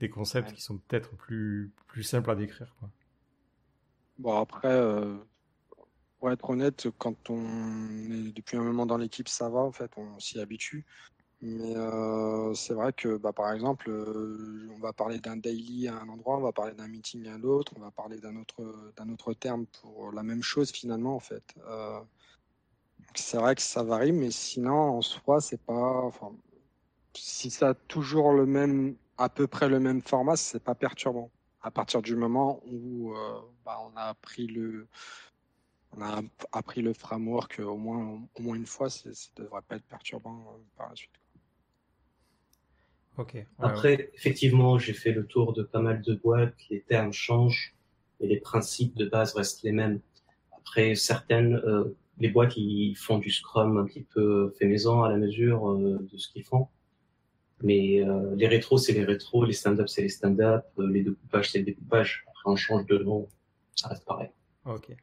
des concepts qui sont peut-être plus, plus simples à décrire. Quoi. Bon, après, euh, pour être honnête, quand on est depuis un moment dans l'équipe, ça va en fait, on s'y habitue. Mais euh, c'est vrai que, bah, par exemple, euh, on va parler d'un daily à un endroit, on va parler d'un meeting à l'autre, on va parler d'un autre, d'un autre terme pour la même chose finalement, en fait. Euh, c'est vrai que ça varie, mais sinon, en soi, c'est pas. Si ça a toujours le même, à peu près le même format, c'est pas perturbant. À partir du moment où bah, on a appris le, on a appris le framework au moins, au moins une fois, ça ne devrait pas être perturbant par la suite. Après, effectivement, j'ai fait le tour de pas mal de boîtes, les termes changent, et les principes de base restent les mêmes. Après, certaines, euh, les boîtes, ils font du Scrum un petit peu fait maison à la mesure euh, de ce qu'ils font. Mais euh, les rétros, c'est les rétros, les stand-up, c'est les stand-up, euh, les découpages, c'est les découpages. Après, on change de nom, ça reste pareil. Ok.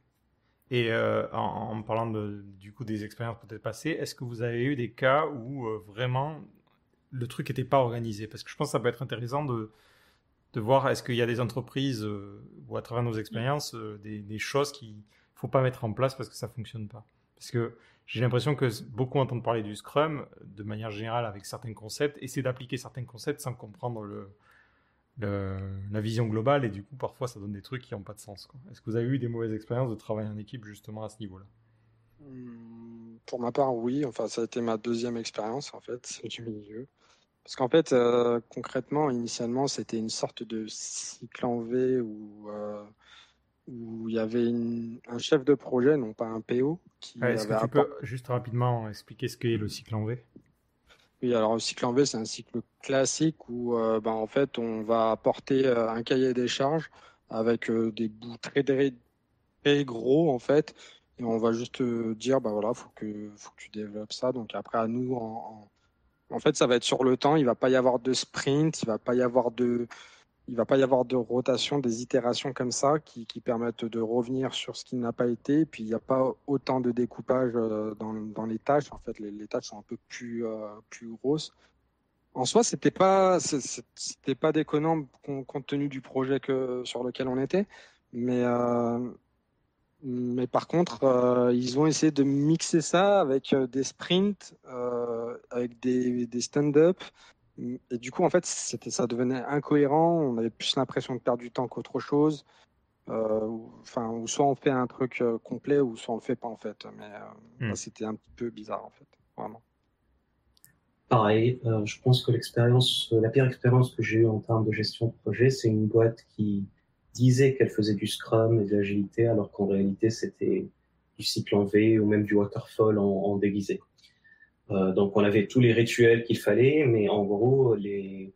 Et euh, en, en, parlant de, du coup des expériences peut-être passées, est-ce que vous avez eu des cas où vraiment le truc n'était pas organisé. Parce que je pense que ça peut être intéressant de, de voir est-ce qu'il y a des entreprises euh, ou à travers nos expériences euh, des, choses qu'il ne faut pas mettre en place parce que ça fonctionne pas. Parce que j'ai l'impression que beaucoup entendent parler du Scrum de manière générale avec certains concepts, essayer d'appliquer certains concepts sans comprendre le, la vision globale et du coup parfois ça donne des trucs qui n'ont pas de sens. Est-ce que vous avez eu des mauvaises expériences de travailler en équipe justement à ce niveau-là? Mmh, Pour ma part, oui. Enfin, ça a été ma deuxième expérience en fait du milieu. Parce qu'en fait, euh, concrètement, initialement, c'était une sorte de cycle en V où, euh, où il y avait une, un chef de projet, non pas un PO. Qui Est-ce que tu peux juste rapidement expliquer ce qu'est le cycle en V? Oui, alors le cycle en V, c'est un cycle classique où euh, ben, en fait, on va apporter un cahier des charges avec des bouts très, très, très, gros, en fait. Et on va juste dire, bah voilà, faut que, faut que tu développes ça. Donc après, à nous, en, en fait, ça va être sur le temps. Il va pas y avoir de sprint, il va pas y avoir de, il va pas y avoir de rotation, des itérations comme ça qui, permettent de revenir sur ce qui n'a pas été. Puis il n'y a pas autant de découpage euh, dans, les tâches. En fait, les, les tâches sont un peu plus euh, plus grosses. En soi, c'était pas c'était pas déconnant compte tenu du projet que sur lequel on était, mais euh, mais par contre, euh, ils ont essayé de mixer ça avec euh, des sprints, euh, avec des, des stand-up, Et du coup, en fait, c'était, ça devenait incohérent. On avait plus l'impression de perdre du temps qu'autre chose. Euh, enfin, ou soit on fait un truc euh, complet, ou soit on le fait pas en fait. Mais hmm. c'était un petit peu bizarre en fait, vraiment. Pareil, je pense que l'expérience, la pire expérience que j'ai eue en termes de gestion de projet, c'est une boîte qui disait qu'elle faisait du Scrum et de l'agilité, alors qu'en réalité c'était du cycle en V ou même du waterfall en, déguisé. Euh, donc on avait tous les rituels qu'il fallait, mais en gros les,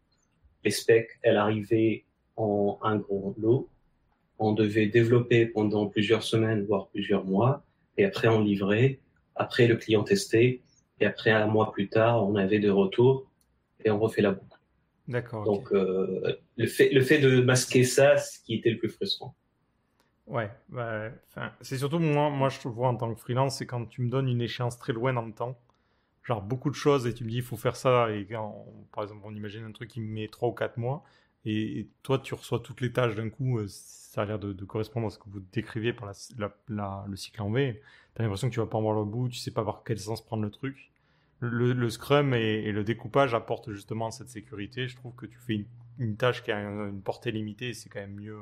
les specs, elles arrivaient en un gros lot. On devait développer pendant plusieurs semaines, voire plusieurs mois, et après on livrait. Après le client testait, et après un mois plus tard, on avait des retours et on refait la boucle. D'accord. Donc euh, le fait le fait de masquer ça, ce qui était le plus frustrant. Ouais, bah, c'est surtout moi, moi je vois en tant que freelance, c'est quand tu me donnes une échéance très loin dans le temps, genre beaucoup de choses et tu me dis il faut faire ça et par exemple on imagine un truc qui met 3 ou 4 mois et, toi tu reçois toutes les tâches d'un coup, euh, ça a l'air de, correspondre à ce que vous décriviez par la, le cycle en V, tu as l'impression que tu vas pas en voir le bout, tu sais pas par quel sens prendre le truc. Le, Scrum et, le découpage apportent justement cette sécurité. Je trouve que tu fais une, tâche qui a une, portée limitée, c'est quand même mieux euh,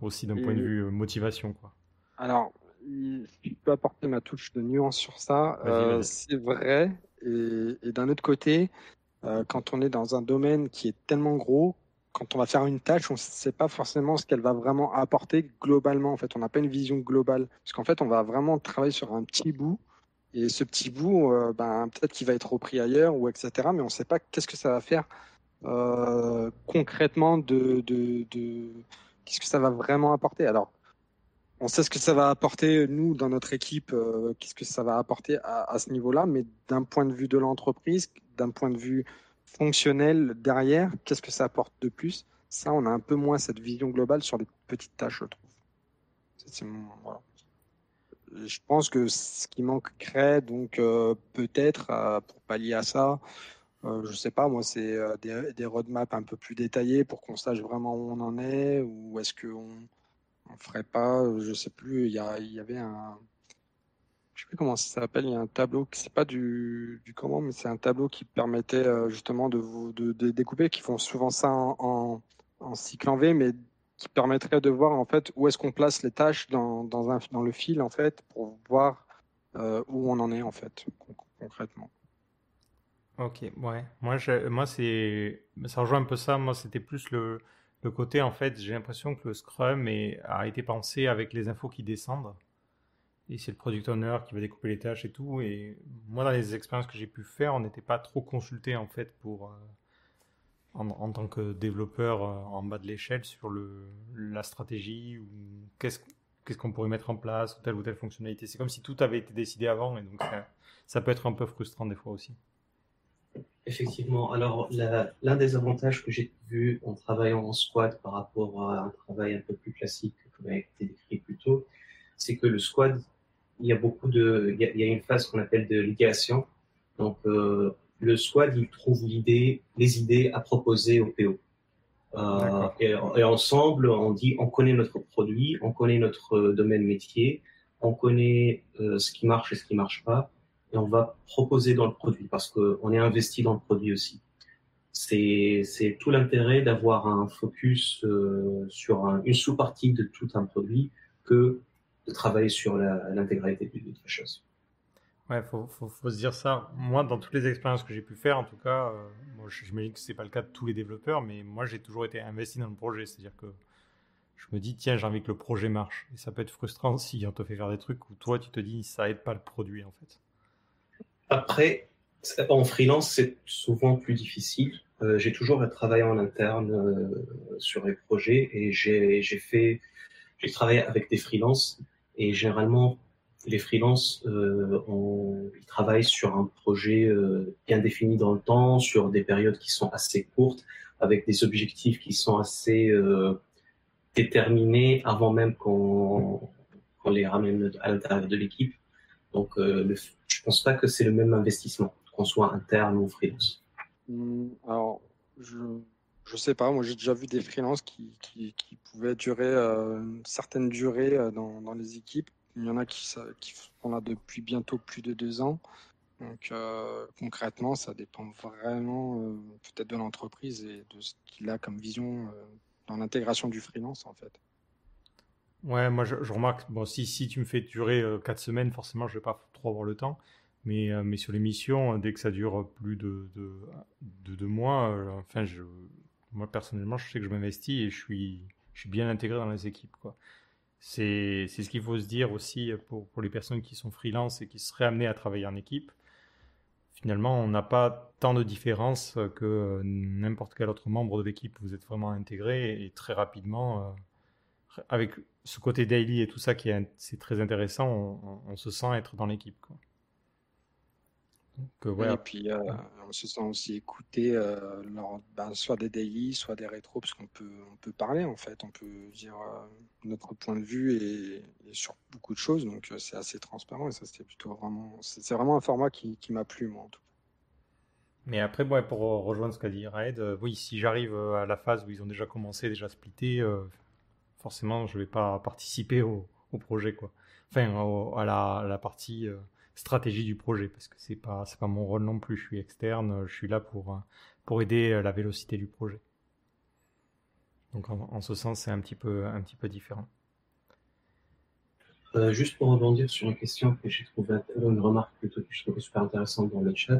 aussi d'un point de vue euh, motivation. Quoi. Alors, je peux apporter ma touche de nuance sur ça. Euh, c'est vrai. Et, d'un autre côté, euh, quand on est dans un domaine qui est tellement gros, quand on va faire une tâche, on ne sait pas forcément ce qu'elle va vraiment apporter globalement. En fait, on n'a pas une vision globale. Parce qu'en fait, on va vraiment travailler sur un petit bout. Et ce petit bout, euh, ben, peut-être qu'il va être repris ailleurs, ou etc. Mais on ne sait pas qu'est-ce que ça va faire concrètement de, de, de... qu'est-ce que ça va vraiment apporter. Alors, on sait ce que ça va apporter, nous, dans notre équipe, euh, qu'est-ce que ça va apporter à, ce niveau-là, mais d'un point de vue de l'entreprise, d'un point de vue fonctionnel derrière, qu'est-ce que ça apporte de plus? Ça, on a un peu moins cette vision globale sur les petites tâches, je trouve. Je pense que ce qui manquerait, donc, euh, peut-être, euh, pour pallier à ça, je sais pas, moi, c'est des, des roadmaps un peu plus détaillés pour qu'on sache vraiment où on en est, ou est-ce qu'on on ferait pas, euh, je sais plus, il y, avait un, je sais plus comment ça s'appelle, il y a un tableau, c'est pas du, comment, mais c'est un tableau qui permettait euh, justement de découper, qui font souvent ça en, en, cycle en V, mais qui permettrait de voir en fait où est-ce qu'on place les tâches dans, dans, le fil en fait pour voir euh, où on en est en fait concrètement. Ok, ouais. Moi, moi c'est, ça rejoint un peu ça. Moi, c'était plus le, le côté, en fait, j'ai l'impression que le Scrum a été pensé avec les infos qui descendent. Et c'est le product owner qui va découper les tâches et tout. Et moi, dans les expériences que j'ai pu faire, on n'était pas trop consulté, en fait, pour, euh, en, tant que développeur euh, en bas de l'échelle sur la stratégie ou qu'est-ce qu'on pourrait mettre en place ou telle ou telle fonctionnalité. C'est comme si tout avait été décidé avant et donc ça peut être un peu frustrant des fois aussi. Effectivement. Alors, l'un des avantages que j'ai vu en travaillant en squad par rapport à un travail un peu plus classique, comme a été décrit plus tôt, c'est que le squad, il y a beaucoup de, il y a, une phase qu'on appelle de l'idéation. Donc, euh, le squad, il trouve l'idée, les idées à proposer au PO. Euh, et, et, ensemble, on dit, on connaît notre produit, on connaît notre domaine métier, on connaît euh, ce qui marche et ce qui marche pas et on va proposer dans le produit parce qu'on est investi dans le produit aussi. C'est tout l'intérêt d'avoir un focus euh, sur une sous-partie de tout un produit que de travailler sur l'intégralité de la chose. Ouais, faut, faut, se dire ça. Moi, dans toutes les expériences que j'ai pu faire, en tout cas, euh, moi, j'imagine que c'est pas le cas de tous les développeurs, mais moi, j'ai toujours été investi dans le projet. C'est-à-dire que je me dis, tiens, j'ai envie que le projet marche. Et ça peut être frustrant si on te fait faire des trucs où toi, tu te dis, ça aide pas le produit, en fait. Après, en freelance, c'est souvent plus difficile. Euh, j'ai toujours travaillé en interne euh, sur les projets et j'ai fait, j'ai travaillé avec des freelances et généralement les freelances, euh, ils travaillent sur un projet euh, bien défini dans le temps, sur des périodes qui sont assez courtes, avec des objectifs qui sont assez euh, déterminés avant même qu'on les ramène à l'intérieur de l'équipe. Donc, le, je pense pas que c'est le même investissement, qu'on soit interne ou freelance. Hmm, alors, je je sais pas, moi j'ai déjà vu des freelances qui, pouvaient durer euh, une certaine durée dans, les équipes. Il y en a qui, qui sont là depuis bientôt plus de deux ans. Donc concrètement, ça dépend vraiment peut-être de l'entreprise et de ce qu'il a comme vision dans l'intégration du freelance en fait. Ouais, moi je, remarque, bon, si, si tu me fais durer 4 semaines, forcément je vais pas trop avoir le temps. Mais, mais sur les missions, dès que ça dure plus de deux de, de mois, enfin, moi personnellement, je sais que je m'investis et je suis, je suis bien intégré dans les équipes. Quoi. C'est, ce qu'il faut se dire aussi pour, pour les personnes qui sont freelance et qui seraient amenées à travailler en équipe finalement, on n'a pas tant de différence que n'importe quel autre membre de l'équipe. Vous êtes vraiment intégré et très rapidement, euh, avec ce côté daily et tout ça qui est, très intéressant, on, se sent être dans l'équipe. Euh, et puis, euh, on se sent aussi écouté, ben, soit des daily, soit des rétros, parce qu'on peut, on peut parler en fait, on peut dire notre point de vue et, sur beaucoup de choses, donc c'est assez transparent et ça c'était plutôt vraiment, c'est vraiment un format qui, qui m'a plu moi en tout cas. Mais après, pour rejoindre ce qu'a dit Raed, oui, si j'arrive à la phase où ils ont déjà commencé, déjà splitté, forcément, je vais pas participer au, au projet, quoi. Enfin, à, la, la, partie stratégie du projet parce que c'est pas pas mon rôle non plus. Je suis externe, je suis là pour pour aider la vélocité du projet. Donc en, ce sens, c'est un petit peu un petit peu différent. Euh, juste pour rebondir sur une question que j'ai trouvé une remarque plutôt que je trouvais super intéressante dans le chat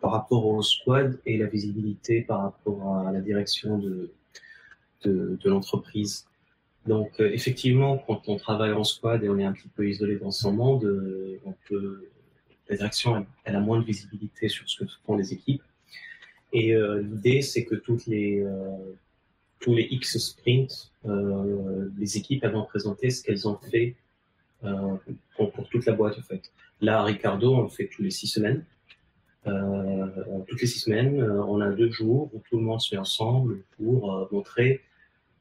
par rapport au squad et la visibilité par rapport à la direction de de, l'entreprise. Donc euh, effectivement, quand on travaille en squad et on est un petit peu isolé dans son monde, euh, on peut, la direction elle, a moins de visibilité sur ce que font les équipes. Et euh, l'idée, c'est que les tous les X sprints, les équipes elles vont présenter ce qu'elles ont fait pour, toute la boîte en fait. Là, Ricardo, on le fait tous les six semaines. toutes les six semaines, on a deux jours où tout le monde se met ensemble pour montrer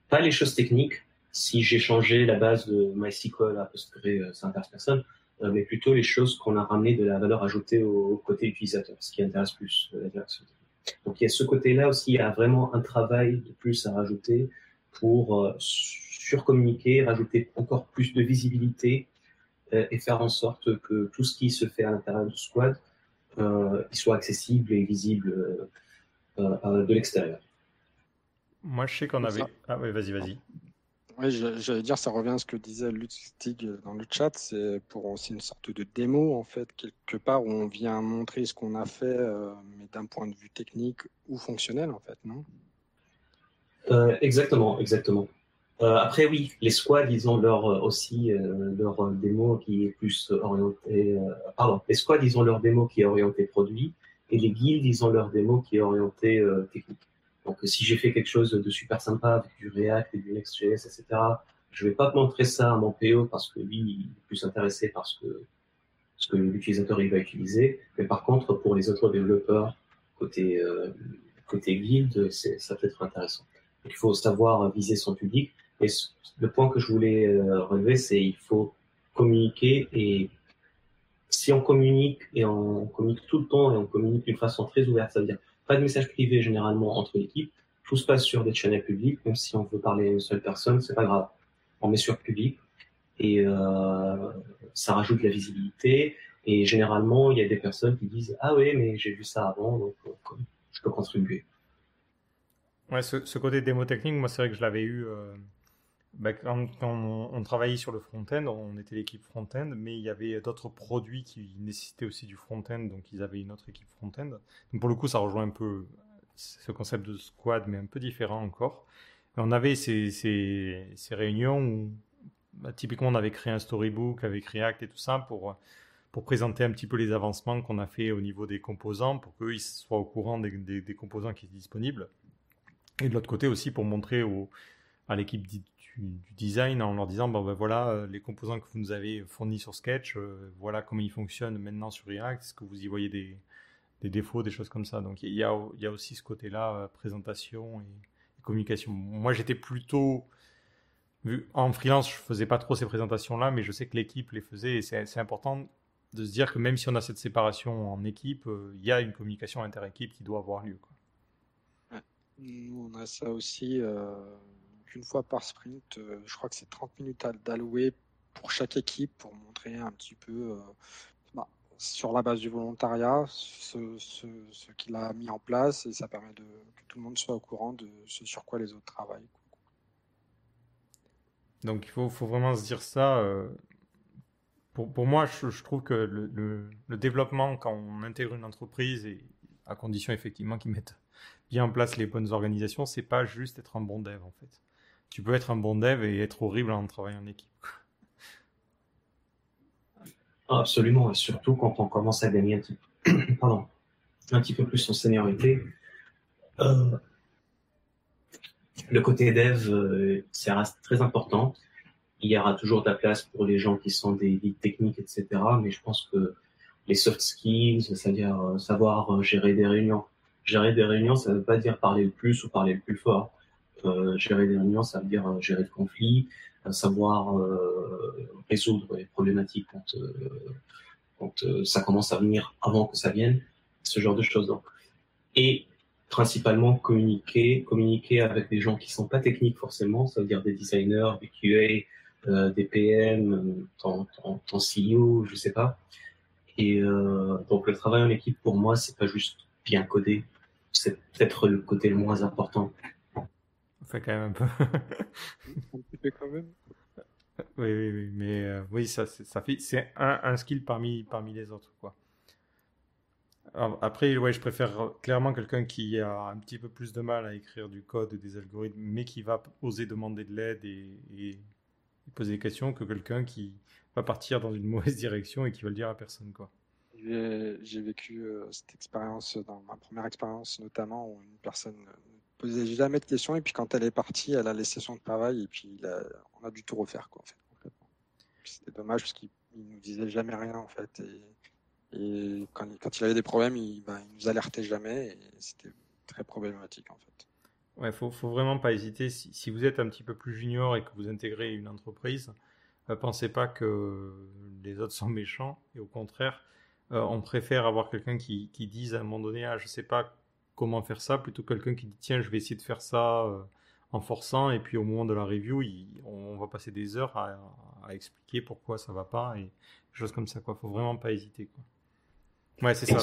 pas les choses techniques, si j'ai changé la base de MySQL à Postgre, intéresse personne, euh, mais plutôt les choses qu'on a ramenées de la valeur ajoutée au, côté utilisateur, ce qui intéresse plus euh, la direction. Donc il y a ce côté-là aussi, il y a vraiment un travail de plus à rajouter pour euh, surcommuniquer, rajouter encore plus de visibilité et faire en sorte que tout ce qui se fait à l'intérieur du squad euh, soit accessible et visible de l'extérieur. Moi, je sais qu'on avait. Ah oui, vas-y, vas-y. Oui, j'allais dire, ça revient à ce que disait Lutzig dans le chat, c'est pour aussi une sorte de démo, en fait, quelque part où on vient montrer ce qu'on a fait, euh, mais d'un point de vue technique ou fonctionnel, en fait, non? Euh, Exactement, exactement. Euh, après, oui, les squads, ils ont leur, aussi leur démo qui est plus orienté. pardon, les squads, ils ont leur démo qui est orienté produit, et les guildes, ils ont leur démo qui est orienté technique. Donc, si j'ai fait quelque chose de super sympa avec du React et du Next.js, etc., je vais pas montrer ça à mon PO parce que lui, il est plus intéressé par ce que, ce que l'utilisateur il va utiliser. Mais par contre, pour les autres développeurs côté, euh, côté guild, ça peut être intéressant. Donc, il faut savoir viser son public. Et le point que je voulais euh, relever, c'est il faut communiquer et si on communique et on communique tout le temps et on communique d'une façon très ouverte, ça veut dire pas de message privé généralement entre l'équipe. Tout se passe sur des channels publics, même si on veut parler à une seule personne, c'est pas grave. On met sur public et euh, ça rajoute de la visibilité. Et généralement, il y a des personnes qui disent ah oui, mais j'ai vu ça avant, donc je peux contribuer. Ouais, ce, ce côté démo technique, moi c'est vrai que je l'avais eu. Euh bah, quand, on, travaillait sur le front-end, on était l'équipe front-end, mais il y avait d'autres produits qui nécessitaient aussi du front-end, donc ils avaient une autre équipe front-end. Donc pour le coup, ça rejoint un peu ce concept de squad, mais un peu différent encore. on avait ces, réunions où bah, typiquement on avait créé un storybook avec React et tout ça pour, présenter un petit peu les avancements qu'on a fait au niveau des composants, pour qu'eux soient au courant des, composants qui étaient disponibles. Et de l'autre côté aussi pour montrer à l'équipe du, design en leur disant bon ben voilà euh, les composants que vous nous avez fournis sur Sketch, euh, voilà comment ils fonctionnent maintenant sur React, est-ce que vous y voyez des, des, défauts, des choses comme ça? Donc il y a, y a aussi ce côté-là, euh, présentation et, communication. Moi j'étais plutôt en freelance, je faisais pas trop ces présentations-là, mais je sais que l'équipe les faisait et c'est important de se dire que même si on a cette séparation en équipe, il y a une communication inter-équipe qui doit avoir lieu. Quoi. On a ça aussi une fois par sprint. Euh, je crois que c'est 30 minutes d'allouer pour chaque équipe pour montrer un petit peu. Euh, bah, sur la base du volontariat ce, qu'il a mis en place et ça permet de, que tout le monde soit au courant de ce sur quoi les autres travaillent. Donc il faut, vraiment se dire ça. Euh, pour, moi, je, trouve que le, le, le, développement, quand on intègre une entreprise, et à condition effectivement qu'ils mettent bien en place les bonnes organisations, c'est pas juste être un bon dev en fait. Tu peux être un bon dev et être horrible en travaillant en équipe. Absolument, surtout quand on commence à gagner un petit, Pardon. un petit peu plus en seniorité. Euh, le côté dev, euh, ça reste très important. Il y aura toujours de la place pour les gens qui sont des leads techniques, etc. Mais je pense que les soft skills, c'est-à-dire euh, savoir euh, gérer des réunions. Gérer des réunions, ça ne veut pas dire parler le plus ou parler le plus fort. Euh, gérer des réunions, ça veut dire euh, gérer le conflit, savoir euh, résoudre les problématiques quand, ça commence à venir avant que ça vienne, ce genre de choses. Et principalement communiquer, communiquer avec des gens qui sont pas techniques forcément, ça veut dire des designers, des QA, des PM, ton, ton, CEO, je sais pas. Et donc le travail en équipe pour moi, c'est pas juste bien coder, c'est peut-être le côté le moins important. On fait quand même un peu. un petit peu quand même. Oui, oui, oui, mais euh, oui, ça, ça fait, c'est un, un skill parmi, parmi les autres, quoi. Après, ouais, je préfère clairement quelqu'un qui a un petit peu plus de mal à écrire du code et des algorithmes, mais qui va oser demander de l'aide et, poser des questions que quelqu'un qui va partir dans une mauvaise direction et qui va le dire à personne. quoi. J'ai vécu euh, cette expérience dans ma première expérience notamment où une personne ne posait jamais de questions et puis quand elle est partie, elle a laissé son travail et puis on a dû tout refaire. En fait, C'était dommage parce qu'il nous disait jamais rien en fait. Et, quand, il avait des problèmes, il, ben, nous alertait jamais et c'était très problématique en fait. Ouais, faut, faut vraiment pas hésiter. Si, si, vous êtes un petit peu plus junior et que vous intégrez une entreprise, euh, pensez pas que les autres sont méchants et au contraire, euh, on préfère avoir quelqu'un qui, qui dise à un moment donné, ah, je sais pas comment faire ça, plutôt que quelqu'un qui dit tiens, je vais essayer de faire ça euh, en forçant et puis au moment de la review, il, on va passer des heures à, à, expliquer pourquoi ça va pas et choses comme ça quoi. Faut vraiment pas hésiter quoi. Ouais, c'est ça.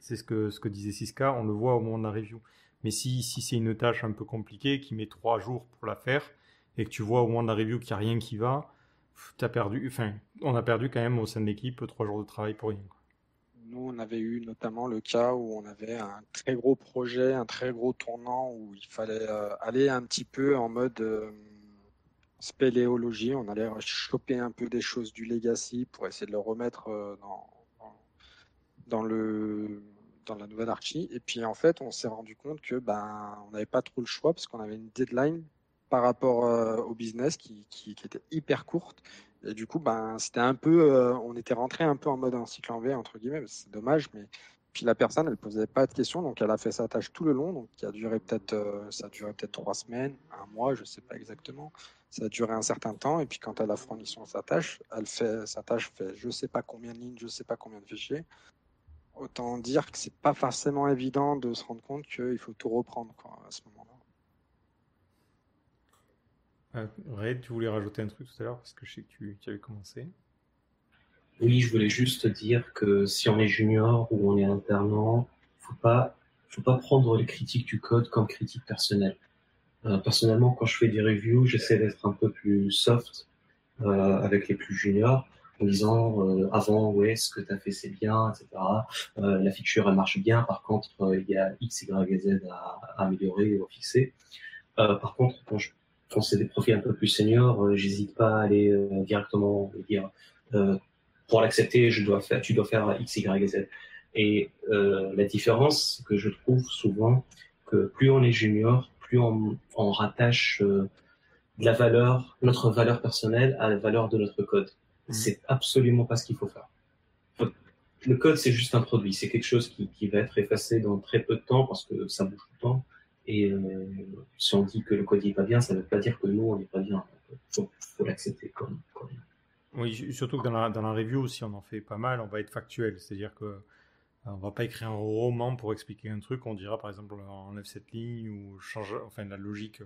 C'est ce que, ce que disait Siska. On le voit au moment de la review. Mais si, si c'est une tâche un peu compliquée qui met trois jours pour la faire et que tu vois au moment de la review qu'il n'y a rien qui va, as perdu, enfin, on a perdu quand même au sein de l'équipe trois jours de travail pour rien. Nous, on avait eu notamment le cas où on avait un très gros projet, un très gros tournant où il fallait euh, aller un petit peu en mode euh, spéléologie. On allait choper un peu des choses du legacy pour essayer de le remettre euh, dans le dans la nouvelle archi. Et puis en fait, on s'est rendu compte que ben on n'avait pas trop le choix parce qu'on avait une deadline par rapport au business qui, était hyper courte. Et du coup, ben c'était un peu, euh, on était rentré un peu en mode cycle en V entre guillemets. C'est dommage, mais puis la personne, elle posait pas de questions, donc elle a fait sa tâche tout le long, donc qui a duré peut-être, euh, ça a duré peut-être trois semaines, un mois, je sais pas exactement. Ça a duré un certain temps, et puis quand elle a fourni son sa tâche, elle fait sa tâche fait, je sais pas combien de lignes, je sais pas combien de fichiers. Autant dire que c'est pas forcément évident de se rendre compte qu'il faut tout reprendre à ce moment-là. Euh, Red, tu voulais rajouter un truc tout à l'heure parce que je sais que tu, avais commencé. Oui, je voulais juste dire que si on est junior ou on est alternant, faut pas, faut pas prendre les critiques du code comme critique personnelle. Euh, personnellement, quand je fais des reviews, j'essaie d'être un peu plus soft euh, avec les plus juniors en disant euh, avant ouais ce que tu as fait c'est bien etc la feature elle marche bien par contre il y a x y et z à, à améliorer ou à fixer par contre quand je quand c'est des profils un peu plus seniors j'hésite pas à aller directement dire pour l'accepter je dois faire tu dois faire x y et z et la différence que je trouve souvent que plus on est junior plus on, on rattache de la valeur notre valeur personnelle à la valeur de notre code c'est absolument pas ce qu'il faut faire. Le code, c'est juste un produit. C'est quelque chose qui, qui, va être effacé dans très peu de temps parce que ça bouge tout le temps. Et euh, si on dit que le code n'est pas bien, ça ne veut pas dire que nous, on n'est pas bien. Il faut, l'accepter comme, comme, Oui, surtout que dans la, dans la review, si on en fait pas mal, on va être factuel. C'est-à-dire que euh, on va pas écrire un roman pour expliquer un truc. On dira, par exemple, enlève cette ligne ou change, enfin, la logique.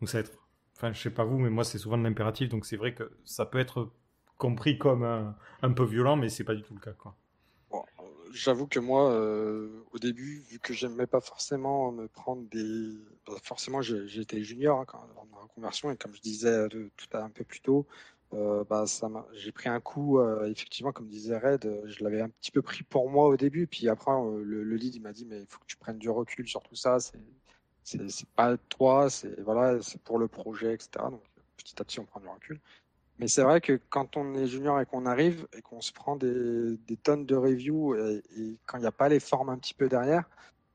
Donc, ça va être, enfin, je sais pas vous, mais moi, c'est souvent de l'impératif. Donc, c'est vrai que ça peut être compris comme un, peu violent, mais c'est pas du tout le cas. J'avoue que moi, au début, vu que j'aimais pas forcément me prendre des. Bah, forcément, j'étais junior hein, quand, dans ma reconversion, et comme je disais tout à un peu plus tôt, bah, ça j'ai pris un coup, effectivement, comme disait Red, je l'avais un petit peu pris pour moi au début, puis après, le, le, lead, il m'a dit, mais il faut que tu prennes du recul sur tout ça, c'est pas toi, c'est voilà, pour le projet, etc. Donc, petit à petit, on prend du recul. Mais c'est vrai que quand on est junior et qu'on arrive et qu'on se prend des, des, tonnes de reviews et, quand il n'y a pas les formes un petit peu derrière,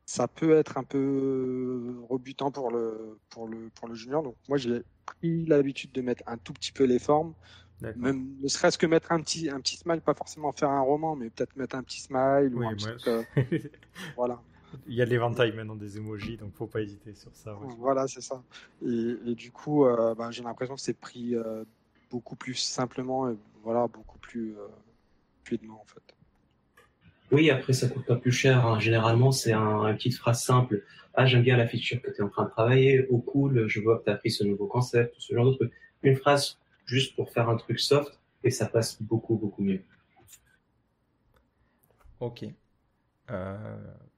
ça peut être un peu rebutant pour le, pour le, pour le junior. Donc moi, j'ai pris l'habitude de mettre un tout petit peu les formes. Même ne serait-ce que mettre un petit, un petit smile, pas forcément faire un roman, mais peut-être mettre un petit smile ou un euh, voilà. Il y a l'éventail maintenant des emojis, donc faut pas hésiter sur ça. Voilà, c'est ça. Et, et, du coup, euh, bah, j'ai l'impression que c'est pris euh, beaucoup plus simplement et voilà, beaucoup plus euh, fluidement en fait. Oui, après ça coûte pas plus cher. Hein. Généralement, c'est un, une petite phrase simple. Ah, j'aime bien la feature que tu es en train de travailler. Oh cool, je vois que tu as pris ce nouveau concept, ce genre de truc. Une phrase juste pour faire un truc soft et ça passe beaucoup, beaucoup mieux. Ok. Euh,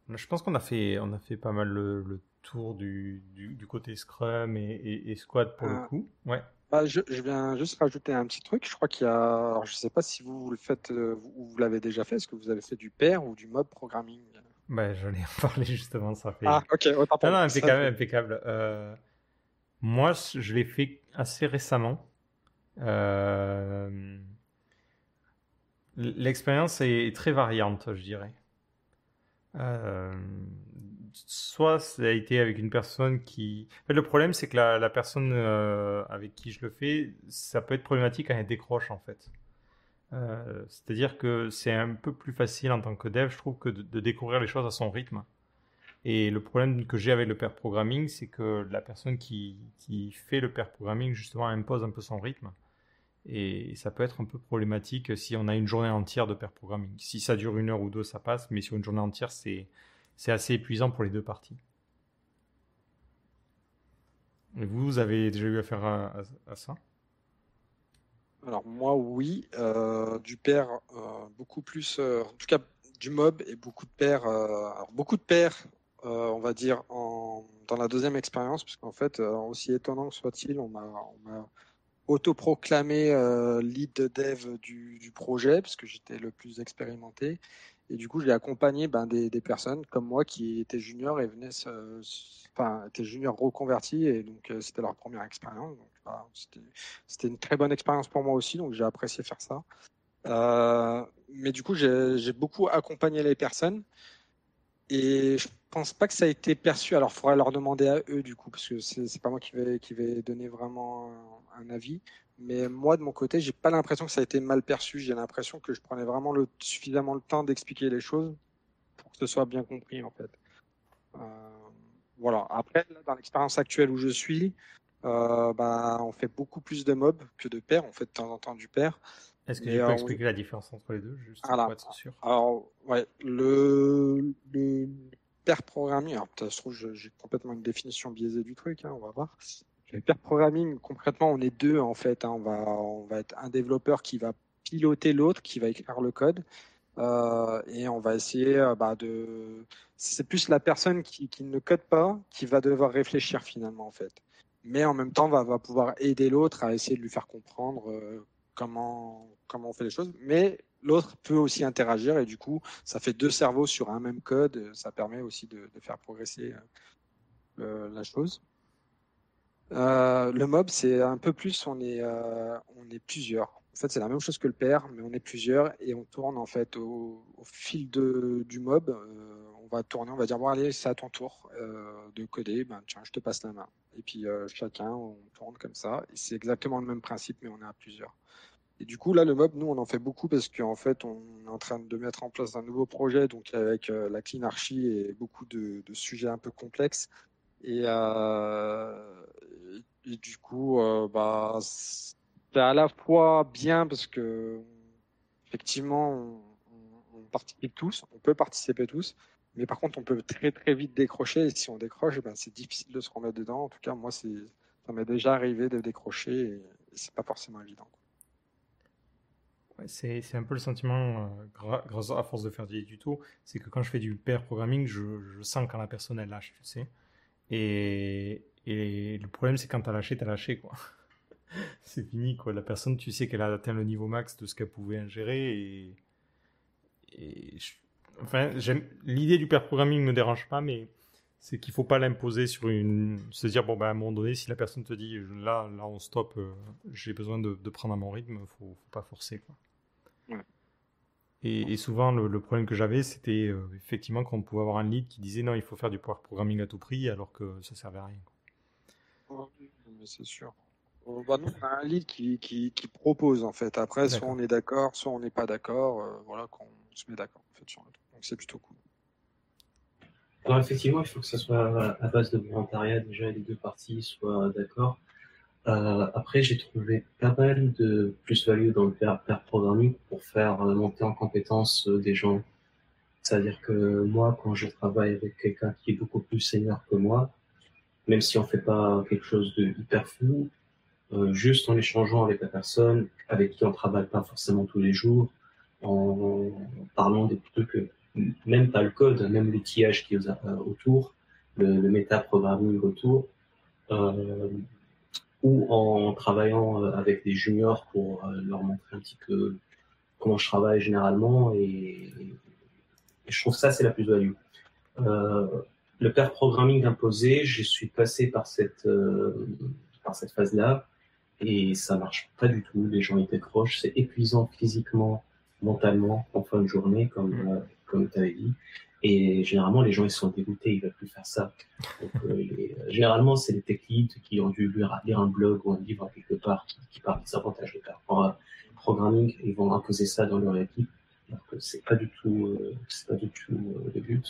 je pense qu'on a fait, on a fait pas mal le, tour du, du, côté Scrum et, et, Squad pour le ah. coup. Ouais. Bah, je, viens juste rajouter un petit truc. Je crois qu'il y a. Alors, je ne sais pas si vous, le faites euh, ou vous, l'avez déjà fait. Est-ce que vous avez fait du pair ou du mob programming? Bah, J'en ai parlé justement. Ça fait... Ah, ok. non, non, impeccable. impeccable. Euh, moi, je l'ai fait assez récemment. Euh, l'expérience est très variante, je dirais. Soit ça a été avec une personne qui. le problème, c'est que la, personne euh, avec qui je le fais, ça peut être problématique quand elle décroche en fait. Euh, c'est-à-dire que c'est un peu plus facile en tant que dev, je trouve, que de, découvrir les choses à son rythme. Et le problème que j'ai avec le pair programming, c'est que la personne qui, qui, fait le pair programming, justement, impose un peu son rythme. Et ça peut être un peu problématique si on a une journée entière de pair programming. Si ça dure une heure ou deux, ça passe, mais sur une journée entière, c'est c'est assez épuisant pour les deux parties. Et vous, avez déjà eu affaire à, ça? Alors moi, oui. Euh, du pair, euh, beaucoup plus, euh, en tout cas du mob et beaucoup de pairs. beaucoup de pairs, on va dire, dans la deuxième expérience, parce qu'en fait, aussi étonnant que soit-il, on m'a autoproclamé lead dev du, du projet, puisque j'étais le plus expérimenté. Et du coup, j'ai accompagné ben, des, personnes comme moi qui étaient juniors et venaient, enfin, étaient juniors reconvertis et donc euh, c'était leur première expérience. C'était une très bonne expérience pour moi aussi, donc j'ai apprécié faire ça. Euh, mais du coup, j'ai beaucoup accompagné les personnes et pense pas que ça a été perçu. Alors, il faudrait leur demander à eux du coup, parce que c'est pas moi qui vais, qui vais donner vraiment un avis. Mais moi, de mon côté, j'ai pas l'impression que ça a été mal perçu. J'ai l'impression que je prenais vraiment le, suffisamment le temps d'expliquer les choses pour que ce soit bien compris, en fait. Euh, voilà. Après, dans l'expérience actuelle où je suis, euh, bah, on fait beaucoup plus de mobs que de pairs. On fait de temps en temps du pair. Est-ce que tu peux euh, expliquer la différence entre les deux, juste pour être sûr? Alors, ouais, le, le pair programming, alors peut-être trouve j'ai complètement une définition biaisée du truc, hein, on va voir. Le programming, concrètement, on est deux en fait. Hein. On, va, on va être un développeur qui va piloter l'autre, qui va écrire le code. Euh, et on va essayer euh, bah, de. C'est plus la personne qui, qui, ne code pas qui va devoir réfléchir finalement en fait. Mais en même temps, va, va pouvoir aider l'autre à essayer de lui faire comprendre euh, comment comment on fait les choses. Mais l'autre peut aussi interagir et du coup, ça fait deux cerveaux sur un même code. Ça permet aussi de, faire progresser euh, la chose. Euh, le mob, c'est un peu plus, on est, euh, on est plusieurs. En fait, c'est la même chose que le père, mais on est plusieurs et on tourne en fait au, fil du mob. On va tourner, on va dire bon allez, c'est à ton tour de coder. Ben tiens, je te passe la main. Et puis chacun, on tourne comme ça. C'est exactement le même principe, mais on est à plusieurs. Et du coup, là, le mob, nous, on en fait beaucoup parce qu'en fait, on est en train de mettre en place un nouveau projet, donc avec la clean archi et beaucoup de, sujets un peu complexes. Et, euh, et du coup, euh, bah, c'est à la fois bien parce que effectivement, on, participe tous, on peut participer tous, mais par contre, on peut très très vite décrocher. Et si on décroche, ben, c'est difficile de se remettre dedans. En tout cas, moi, ça m'est déjà arrivé de décrocher et, c'est pas forcément évident. C'est un peu le sentiment, grâce à force de faire des tutos, c'est que quand je fais du pair programming, je, sens quand la personne elle lâche, tu sais. Et, et le problème, c'est quand t'as lâché, t'as lâché, quoi. c'est fini, quoi. La personne, tu sais qu'elle a atteint le niveau max de ce qu'elle pouvait ingérer enfin, l'idée du pair programming me dérange pas, mais c'est qu'il faut pas l'imposer sur une, se dire bon ben à un moment donné, si la personne te dit là, là on stop, euh, j'ai besoin de, de, prendre à mon rythme, faut, faut pas forcer, quoi. Et, souvent, le, problème que j'avais, c'était euh, effectivement qu'on pouvait avoir un lead qui disait non, il faut faire du power programming à tout prix, alors que ça servait à rien. c'est sûr. Bah on a un lead qui, qui, propose en fait. Après, soit on est d'accord, soit on n'est pas d'accord. Euh, voilà, qu'on se met d'accord en fait sur le truc. Donc c'est plutôt cool. Alors effectivement, il faut que ça soit à base de volontariat déjà, les deux parties soient d'accord. Euh, après, j'ai trouvé pas mal de plus-value dans le pair, programming pour faire euh, monter en compétence euh, des gens. C'est-à-dire que moi, quand je travaille avec quelqu'un qui est beaucoup plus senior que moi, même si on fait pas quelque chose de hyper fou, euh, juste en échangeant avec la personne avec qui on travaille pas forcément tous les jours, en parlant des trucs, même pas le code, même l'outillage qui est autour, le, le méta-programming autour, euh, ou en travaillant euh, avec des juniors pour euh, leur montrer un petit peu comment je travaille généralement et, je trouve ça c'est la plus-value. Euh, le pair programming imposé, je suis passé par cette euh, par cette phase-là et ça marche pas du tout. Les gens ils décrochent, c'est épuisant physiquement, mentalement en fin de journée comme euh, comme tu avais dit. Et généralement, les gens, ils sont dégoûtés, ils veulent plus faire ça. Euh, euh, généralement, c'est les tech leads qui ont dû lire, un blog ou un livre quelque part qui, qui parle des avantages de faire programming. Ils vont imposer ça dans leur équipe. Donc, c'est pas du tout, euh, pas du tout euh, le but.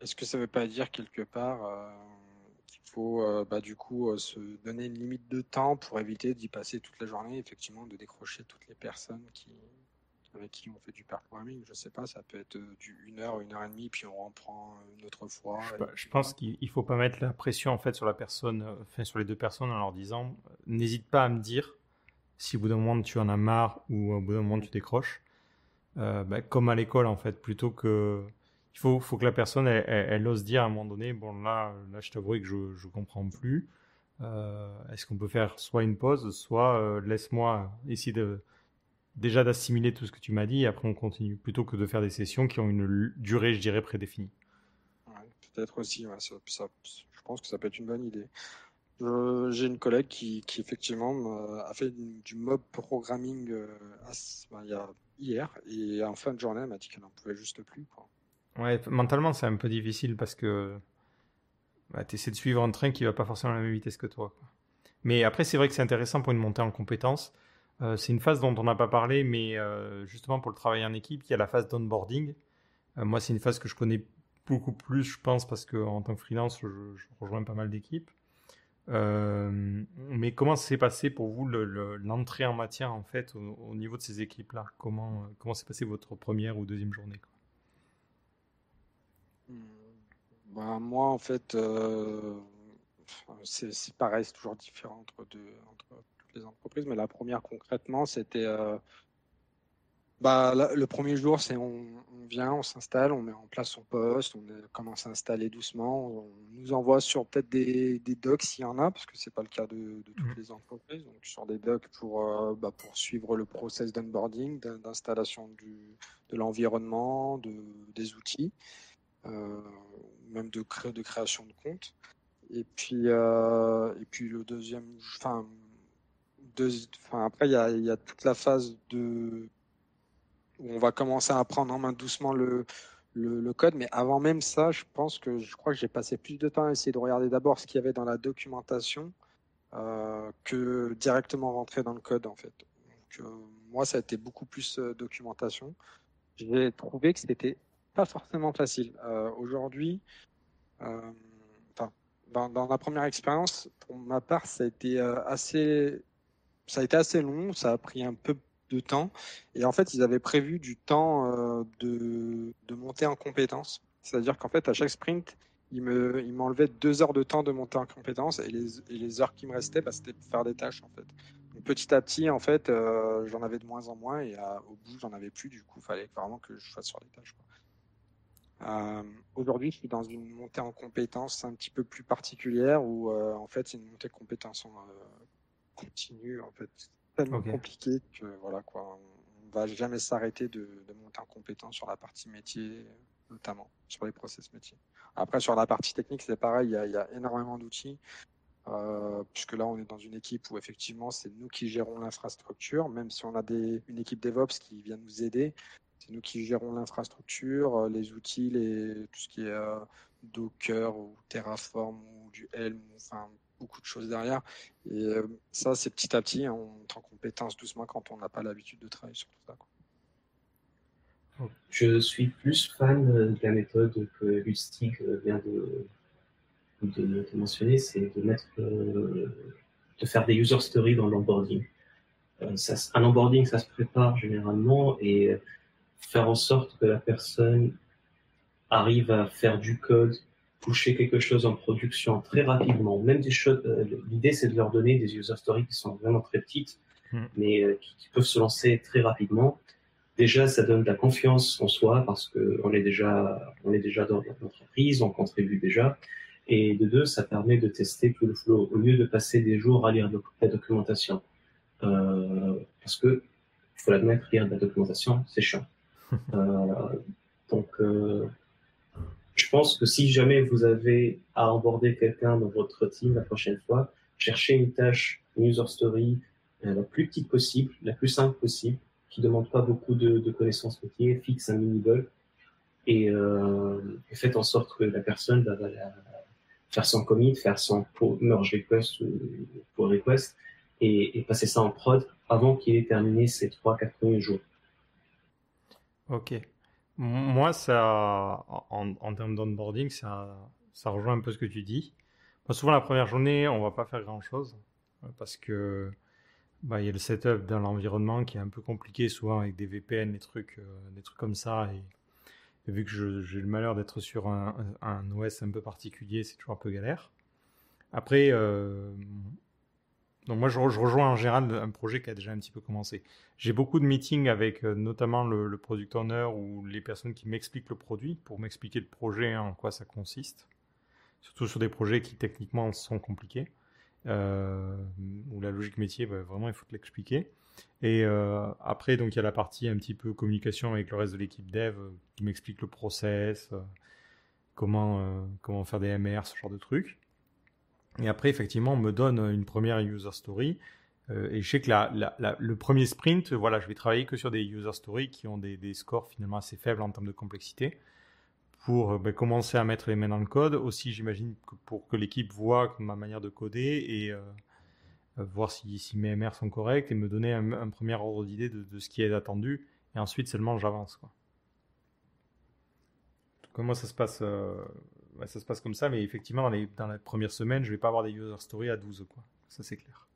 Est-ce que ça veut pas dire quelque part qu'il faut, bah, du coup, se donner une limite de temps pour éviter d'y passer toute la journée, effectivement, de décrocher toutes les personnes qui, avec qui on fait du pair programming. Je sais pas, ça peut être euh, une heure, une heure et demie, puis on reprend une autre fois. Je, pense qu'il faut pas mettre la pression en fait sur la personne, euh, enfin sur les deux personnes en leur disant, n'hésite pas à me dire si au bout d'un moment tu en as marre ou au bout d'un moment tu décroches. Euh, bah, comme à l'école en fait, plutôt que il faut, faut que la personne elle, ose dire à un moment donné, bon là, là je t'avoue que je, je comprends plus. Est-ce qu'on peut faire soit une pause, soit laisse-moi essayer de déjà d'assimiler tout ce que tu m'as dit et après on continue, plutôt que de faire des sessions qui ont une durée, je dirais, prédéfinie. Peut-être aussi, ça, je pense que ça peut être une bonne idée. J'ai une collègue qui, qui effectivement a fait du mob programming euh, ben, il y a, hier et en fin de journée elle m'a dit qu'elle n'en pouvait juste plus. Quoi. Ouais, mentalement c'est un peu difficile parce que bah, tu essaies de suivre un train qui va pas forcément à la même vitesse que toi. Quoi. Mais après c'est vrai que c'est intéressant pour une montée en compétences euh, c'est une phase dont on n'a pas parlé, mais euh, justement pour le travail en équipe, il y a la phase d'onboarding. Euh, moi, c'est une phase que je connais beaucoup plus, je pense, parce qu'en tant que freelance, je, rejoins pas mal d'équipes. mais comment s'est passé pour vous l'entrée en matière en fait au, niveau de ces équipes-là? Comment comment s'est passé votre première ou deuxième journée hmm. bah, Moi, en fait, c'est pareil, c'est toujours différent entre, deux, entre les entreprises, mais la première concrètement, c'était euh, bah, le premier jour, c'est on, vient, on s'installe, on met en place son poste, on commence à installer doucement, on nous envoie sur peut-être des, des, docs s'il y en a, parce que c'est pas le cas de, toutes mmh. les entreprises, donc sur des docs pour, euh, bah, pour suivre le process d'onboarding, d'installation de l'environnement, de, des outils, euh, même de, cré, de création de compte. Et puis, et puis le deuxième, enfin, après, il y a, toute la phase où on va commencer à apprendre en main doucement le, code. Mais avant même ça, je pense que je crois que j'ai passé plus de temps à essayer de regarder d'abord ce qu'il y avait dans la documentation euh, que directement rentrer dans le code en fait. Donc, euh, moi, ça a été beaucoup plus euh, documentation. J'ai trouvé que c'était pas forcément facile. Aujourd'hui, dans, dans, la première expérience, pour ma part, ça a été assez ça a été assez long, ça a pris un peu de temps. Et en fait, ils avaient prévu du temps euh, de, de monter en compétence. C'est-à-dire qu'en fait, à chaque sprint, ils me, ils m'enlevaient deux heures de temps de monter en compétence et les, et les heures qui me restaient, bah, c'était pour faire des tâches en fait. petit à petit, en fait, euh, j'en avais de moins en moins et au bout, j'en avais plus. Du coup, il fallait vraiment que je fasse sur les tâches. Euh, aujourd'hui, je suis dans une montée en compétences un petit peu plus particulière où, euh, en fait, c'est une montée de compétences en, continue, en fait, tellement compliqué que voilà quoi, on va jamais s'arrêter de, monter en compétence sur la partie métier, notamment sur les process métiers. Après, sur la partie technique, c'est pareil, il y a énormément d'outils. Euh, puisque là, on est dans une équipe où effectivement, c'est nous qui gérons l'infrastructure, même si on a des, une équipe DevOps qui vient nous aider. C'est nous qui gérons l'infrastructure, euh, les outils, les, tout ce qui est euh, Docker ou Terraform ou du Helm, enfin beaucoup de choses derrière. Et ça, c'est petit à petit, hein, on monte en compétence doucement quand on n'a pas l'habitude de travailler sur tout ça. Je suis plus fan de la méthode que Lustig vient de, de, mentionner, c'est de mettre, euh, de faire des user stories dans l'onboarding. Euh, un onboarding, ça se prépare généralement et faire en sorte que la personne arrive à faire du code, toucher quelque chose en production très rapidement. Même des choses, euh, l'idée c'est de leur donner des user stories qui sont vraiment très petites, hmm. mais qui, peuvent se lancer très rapidement. Déjà, ça donne de la confiance en soi parce qu'on est déjà, on est déjà dans l'entreprise, on contribue déjà. Et de deux, ça permet de tester tout le flow au lieu de passer des jours à lire la documentation. Euh, parce que, faut l'admettre, lire de la documentation, c'est chiant. Euh, donc, euh, je pense que si jamais vous avez à aborder quelqu'un dans votre team la prochaine fois, cherchez une tâche, une user story, la plus petite possible, la plus simple possible, qui ne demande pas beaucoup de, connaissances métiers, fixe un mini-goal, et, euh, et, faites en sorte que la personne va, va faire son commit, faire son merge request ou pull request et, passer ça en prod avant qu'il ait terminé ses 3-4 premiers jours. Ok. Moi, ça, en, termes d'onboarding, ça, ça rejoint un peu ce que tu dis. souvent, la première journée, on va pas faire grand-chose euh, parce que bah, il y a le setup dans l'environnement qui est un peu compliqué, souvent avec des VPN, des trucs, euh, des trucs comme ça. Et vu que j'ai le malheur d'être sur un, OS un peu particulier, c'est toujours un peu galère. Après, euh, donc moi je, rejoins en général un projet qui a déjà un petit peu commencé. J'ai beaucoup de meetings avec euh, notamment le, product owner ou les personnes qui m'expliquent le produit pour m'expliquer le projet, en quoi ça consiste. Surtout sur des projets qui techniquement sont compliqués, euh, où la logique métier, bah, vraiment il faut l'expliquer. Et euh, après, donc il y a la partie un petit peu communication avec le reste de l'équipe dev euh, qui m'explique le process, comment, comment faire des MR, ce genre de trucs. Et après, effectivement, on me donne une première user story. et je sais que le premier sprint, voilà, je vais travailler que sur des user stories qui ont des, scores finalement assez faibles en termes de complexité pour ben, commencer à mettre les mains dans le code. Aussi, j'imagine pour que l'équipe voit ma manière de coder et euh, voir si, mes MR sont corrects et me donner un, premier ordre d'idée de, ce qui est attendu. Et ensuite seulement j'avance. Comment ça se passe euh, Ça se passe comme ça, mais effectivement, dans, les, dans la première semaine, je vais pas avoir des user stories à 12. Quoi. Ça, c'est clair.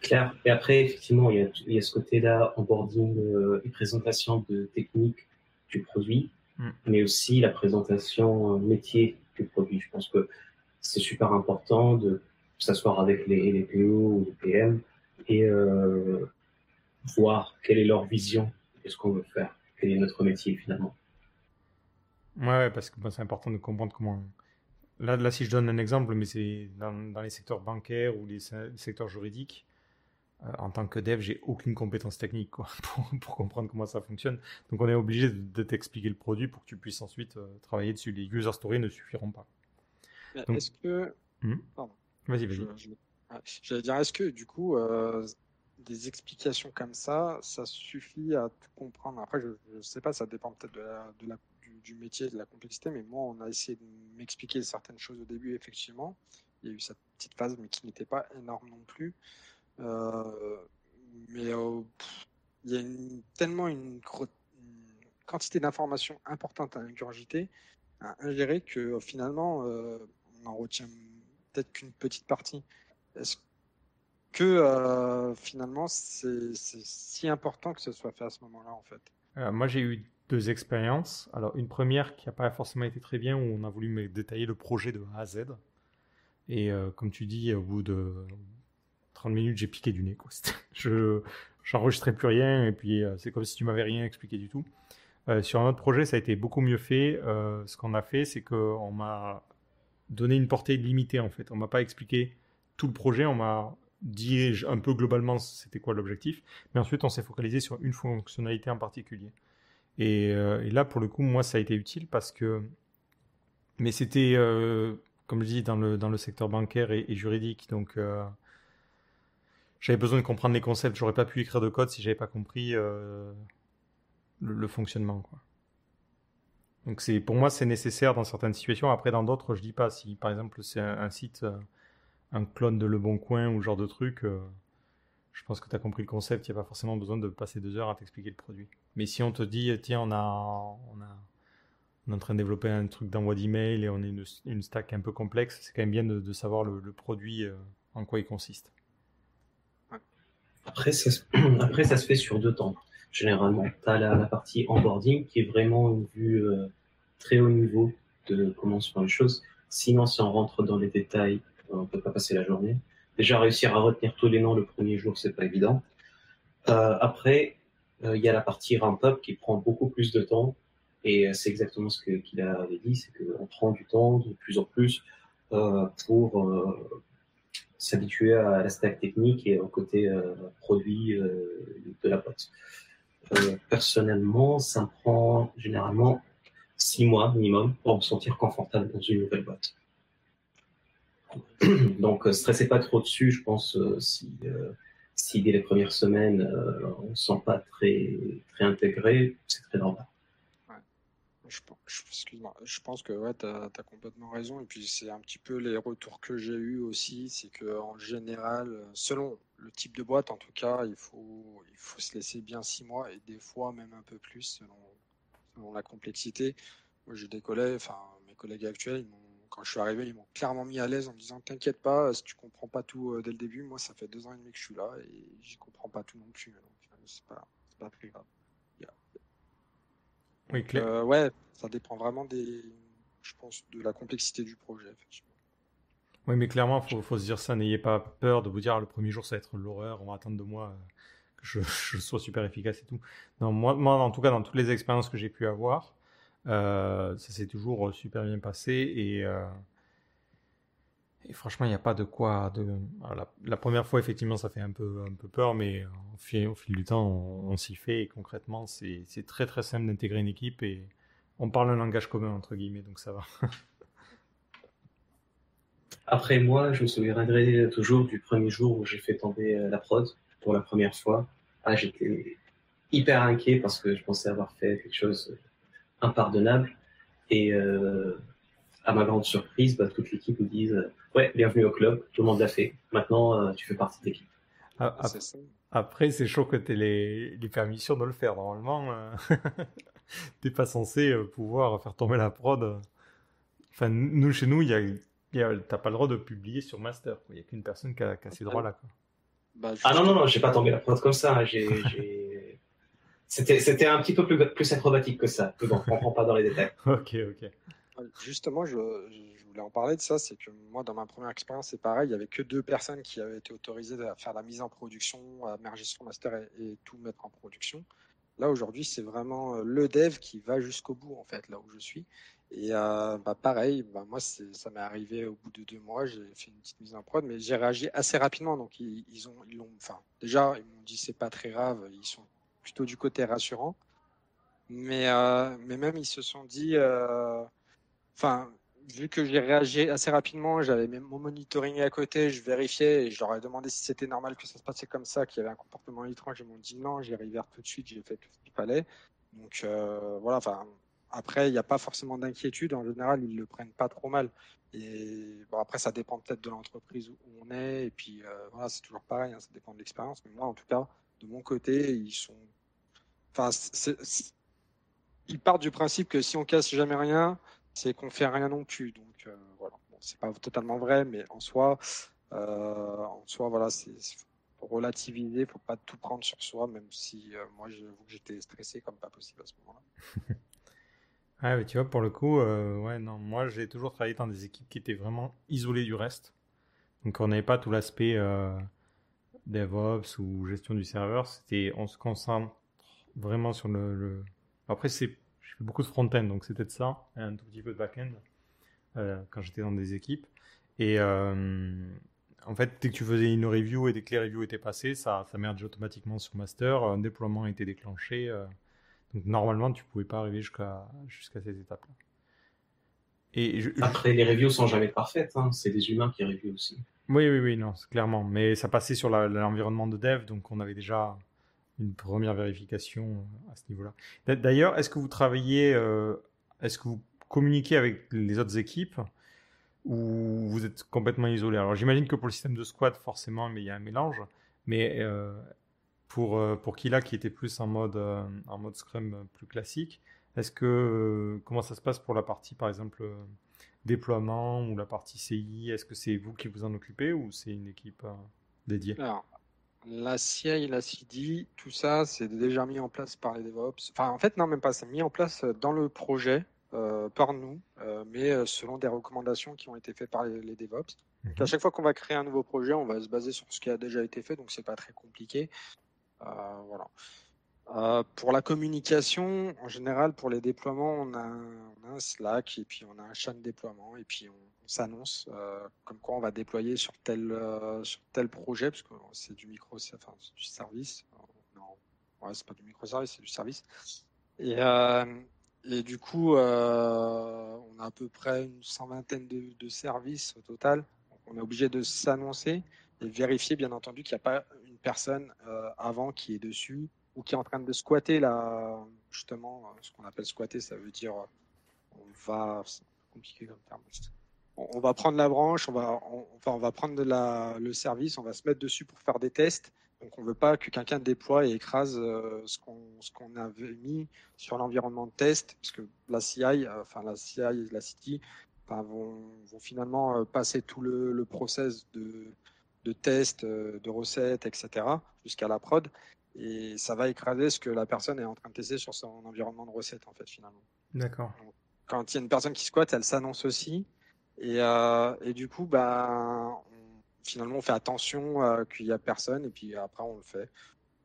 Clair. Et après, effectivement, il y a, ce côté-là, onboarding euh, et présentation de technique du produit, mm. mais aussi la présentation métier du produit. Je pense que c'est super important de s'asseoir avec les, les, PO ou les PM et euh, voir quelle est leur vision de ce qu'on veut faire, quel est notre métier finalement. Ouais, parce que c'est important de comprendre comment. Là, là, si je donne un exemple, mais c'est dans, dans, les secteurs bancaires ou les, secteurs juridiques, euh, en tant que dev, j'ai aucune compétence technique quoi, pour, pour, comprendre comment ça fonctionne. Donc, on est obligé de, t'expliquer le produit pour que tu puisses ensuite euh, travailler dessus. Les user stories ne suffiront pas. Est-ce que. Hmm. Vas-y, vas-y. J'allais dire, est-ce que du coup, euh, des explications comme ça, ça suffit à tout comprendre? Après, je ne sais pas, ça dépend peut-être de la, de la, du, métier, de la complexité, mais moi, on a essayé de m'expliquer certaines choses au début, effectivement. Il y a eu cette petite phase, mais qui n'était pas énorme non plus. Euh, mais euh, il y a tellement une, quantité d'informations importantes à ingurgiter, à ingérer, que finalement, on en retient peut-être qu'une petite partie. Est-ce que euh, finalement c'est si important que ce soit fait à ce moment-là en fait? Euh, Moi j'ai eu deux expériences. Alors une première qui n'a pas forcément été très bien où on a voulu me détailler le projet de A à Z. Et comme tu dis, au bout de 30 minutes, j'ai piqué du nez. Quoi. Je j'enregistrais plus rien et puis c'est comme si tu m'avais rien expliqué du tout. sur un autre projet, ça a été beaucoup mieux fait. ce qu'on a fait, c'est qu'on m'a donné une portée limitée en fait. On m'a pas expliqué tout le projet, on m'a dit un peu globalement c'était quoi l'objectif, mais ensuite on s'est focalisé sur une fonctionnalité en particulier. Et, euh, là pour le coup moi ça a été utile parce que, mais c'était euh, comme je dis dans le dans le secteur bancaire et, juridique donc euh, j'avais besoin de comprendre les concepts, j'aurais pas pu écrire de code si j'avais pas compris le, fonctionnement. Donc c'est pour moi c'est nécessaire dans certaines situations. Après dans d'autres je dis pas. Si par exemple c'est un, site, un clone de Le Bon Coin ou genre de truc, je pense que tu as compris le concept. Il n'y a pas forcément besoin de passer deux heures à t'expliquer le produit. Mais si on te dit tiens on est en train de développer un truc d'envoi d'email et on est une, stack un peu complexe, c'est quand même bien de, savoir le, produit euh, en quoi il consiste. Après ça, se fait sur deux temps généralement. Tu as la, partie onboarding qui est vraiment une vue euh, très haut niveau de comment se font les choses. Sinon, si on rentre dans les détails, on peut pas passer la journée. Déjà, réussir à retenir tous les noms le premier jour, c'est pas évident. Euh, après, il y a la partie ramp-up qui prend beaucoup plus de temps. Et c'est exactement ce qu'il avait dit, c'est qu'on prend du temps de plus en plus pour s'habituer à la stack technique et au côté produit de la boîte. Euh, personnellement, ça me prend généralement six mois minimum pour me sentir confortable dans une nouvelle boîte. Donc, euh, stressez pas trop dessus. Je pense euh, si dès les premières semaines on ne se sent pas très, très intégré, c'est très normal. Je, je pense que ouais, tu as, complètement raison. Et puis, c'est un petit peu les retours que j'ai eus aussi. C'est qu'en général, selon le type de boîte, en tout cas, il faut, il faut se laisser bien six mois et des fois même un peu plus selon, la complexité. Moi, j'ai des collègues, enfin, mes collègues actuels, quand je suis arrivé, ils m'ont clairement mis à l'aise en me disant T'inquiète pas, si tu comprends pas tout euh, dès le début, moi, ça fait deux ans et demi que je suis là et j'y comprends pas tout non plus. Donc, euh, c'est pas, pas plus grave. Oui, clair. Euh, ouais, ça dépend vraiment des, je pense, de la complexité du projet. Effectivement. Oui, mais clairement, il faut, se dire ça. N'ayez pas peur de vous dire ah, le premier jour, ça va être l'horreur. On va attendre de moi euh, que je, sois super efficace et tout. Non, moi, moi, en tout cas, dans toutes les expériences que j'ai pu avoir, ça s'est toujours super bien passé. Et, euh, franchement, il n'y a pas de quoi. De... la, première fois, effectivement, ça fait un peu, un peu peur, mais au fil, du temps, on, s'y fait. Et concrètement, c'est très très simple d'intégrer une équipe et on parle un langage commun, entre guillemets, donc ça va. Après moi, je me souviendrai toujours du premier jour où j'ai fait tomber euh, la prod pour la première fois. Ah, j'étais hyper inquiet parce que je pensais avoir fait quelque chose impardonnable. Et euh, à ma grande surprise, bah, toute l'équipe nous dit Ouais, bienvenue au club, tout le monde l'a fait. Maintenant, euh, tu fais partie de l'équipe. Ah, après, c'est chaud que tu aies les, les, permissions de le faire. Normalement, tu n'es pas censé pouvoir faire tomber la prod. Enfin, nous, chez nous, il y a T'as pas le droit de publier sur Master. Il n'y a qu'une personne qui a, ces droits-là. Bah, ah non, non, non, j'ai pas tombé la prod comme ça. C'était un petit peu plus, plus acrobatique que ça. Mais bon, on prend pas dans les détails. ok, ok. Justement, je, voulais en parler de ça. C'est que moi, dans ma première expérience, c'est pareil. Il y avait que deux personnes qui avaient été autorisées à faire la mise en production, à merger sur Master et, et tout mettre en production. Là, aujourd'hui, c'est vraiment euh, le dev qui va jusqu'au bout, en fait, là où je suis. Et euh, bah, pareil, bah, moi, ça m'est arrivé au bout de deux mois, j'ai fait une petite mise en prod, mais j'ai réagi assez rapidement. Donc, ils, ils ont, ils ont, enfin, déjà, ils m'ont dit c'est pas très grave, ils sont plutôt du côté rassurant. Mais, euh, mais même, ils se sont dit, euh, enfin, vu que j'ai réagi assez rapidement, j'avais mon monitoring à côté, je vérifiais et je leur ai demandé si c'était normal que ça se passait comme ça, qu'il y avait un comportement étrange. Ils m'ont dit non, j'ai arrivé tout de suite, j'ai fait ce qu'il fallait. Donc, voilà, enfin après, il n'y a pas forcément d'inquiétude. En général, ils le prennent pas trop mal. Et bon, après, ça dépend peut-être de l'entreprise où on est. Et puis, euh, voilà, c'est toujours pareil. Hein, ça dépend de l'expérience. Mais moi, en tout cas, de mon côté, ils sont. Enfin, ils partent du principe que si on casse jamais rien, c'est qu'on fait rien non plus. Donc, euh, voilà. Bon, c'est pas totalement vrai, mais en soi, euh, en soi, voilà, c'est relativiser. Faut pas tout prendre sur soi, même si moi, j'avoue que j'étais stressé comme pas possible à ce moment-là. Ah, mais tu vois, pour le coup, euh, ouais, non, moi j'ai toujours travaillé dans des équipes qui étaient vraiment isolées du reste. Donc on n'avait pas tout l'aspect DevOps ou gestion du serveur. C'était, on se concentre vraiment sur le. Après, c'est, je beaucoup de front-end, donc c'était de ça, un tout petit peu de back-end quand j'étais dans des équipes. Et en fait, dès que tu faisais une review et dès que les reviews étaient passées, ça, ça automatiquement sur master, un déploiement été déclenché. Euh, donc normalement, tu pouvais pas arriver jusqu'à jusqu'à cette étape-là. Et Après, les reviews sont jamais parfaites, hein. c'est des humains qui reviewent aussi. Oui, oui, oui, non, clairement. Mais ça passait sur l'environnement de dev, donc on avait déjà une première vérification à ce niveau-là. D'ailleurs, est-ce que vous travaillez, euh, est-ce que vous communiquez avec les autres équipes ou vous êtes complètement isolé? Alors j'imagine que pour le système de squad, forcément, mais il y a un mélange. Mais euh, pour, euh, pour Kila qui était plus en mode, euh, en mode Scrum plus classique, est-ce que comment ça se passe pour la partie par exemple déploiement ou la partie CI Est-ce que c'est vous qui vous en occupez ou c'est une équipe dédiée? Alors, la CI, la CD, tout ça, c'est déjà mis en place par les DevOps. Enfin, en fait, non, même pas. C'est mis en place dans le projet. Euh, par nous, euh, mais euh, selon des recommandations qui ont été faites par les, DevOps. Donc à mhm. chaque fois qu'on va créer un nouveau projet, on va se baser sur ce qui a déjà été fait, donc c'est pas très compliqué. voilà. Pour la communication, en général, pour les déploiements, on a, un, Slack et puis on a un chat de déploiement et puis on, s'annonce comme quoi on va déployer sur tel, sur tel projet, parce que c'est du micro, enfin, du service. Non, c'est pas du microservice, c'est du service. Et, du coup, euh, on a à peu près une cent vingtaine de, services au total. on est obligé de s'annoncer et vérifier, bien entendu, qu'il n'y a pas une personne euh, avant qui est dessus ou qui est en train de squatter là, justement, euh, ce qu'on appelle squatter, ça veut dire on va, c'est compliqué comme terme. On, va prendre la branche, on va, enfin, on va prendre le service, on va se mettre dessus pour faire des tests donc on ne veut pas que quelqu'un déploie et écrase euh, ce qu'on avait mis sur l'environnement de test, parce que la CI, euh, enfin la CI et la City vont, finalement euh, passer tout le, process de, de test, de recettes, etc. jusqu'à la prod. Et ça va écraser ce que la personne est en train de tester sur son environnement de recettes, en fait, finalement. D'accord. Quand il y a une personne qui squatte, elle s'annonce aussi. Et, et, du coup, bah, finalement, on fait attention euh, qu'il n'y a personne et puis après, on le fait.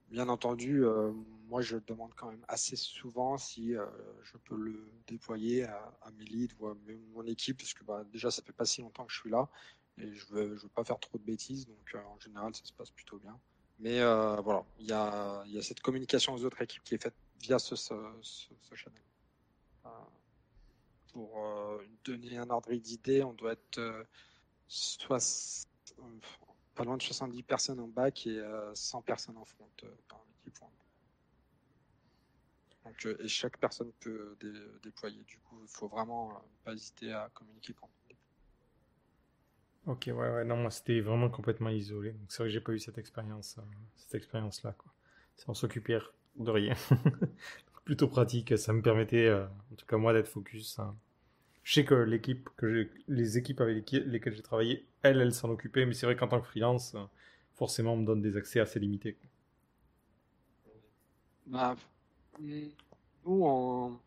Bien entendu, euh, moi, je demande quand même assez souvent si euh, je peux le déployer à, mes leads ou à mon équipe, parce que bah, déjà, ça fait pas si longtemps que je suis là et je veux, je veux pas faire trop de bêtises, donc en général, ça se passe plutôt bien. Mais voilà, il y a, cette communication aux autres équipes qui est faite via ce, channel. pour donner un ordre d'idée, on doit être pas loin de 70 personnes en bac et 100 euh, personnes en front euh, euh, et chaque personne peut déployer. Du coup, il faut vraiment pas hésiter à communiquer quand Ok, ouais, ouais, non, moi c'était vraiment complètement isolé. Donc c'est vrai que j'ai pas eu cette expérience, cette expérience-là, quoi. On s'occupait de rien. Plutôt pratique, ça me permettait, en tout cas moi, d'être focus. Hein je sais que l'équipe que les équipes avec lesquelles j'ai travaillé, elles, elles s'en occupaient, mais c'est vrai qu'en tant que freelance, forcément, on me donne des accès assez limités. Bah, nous,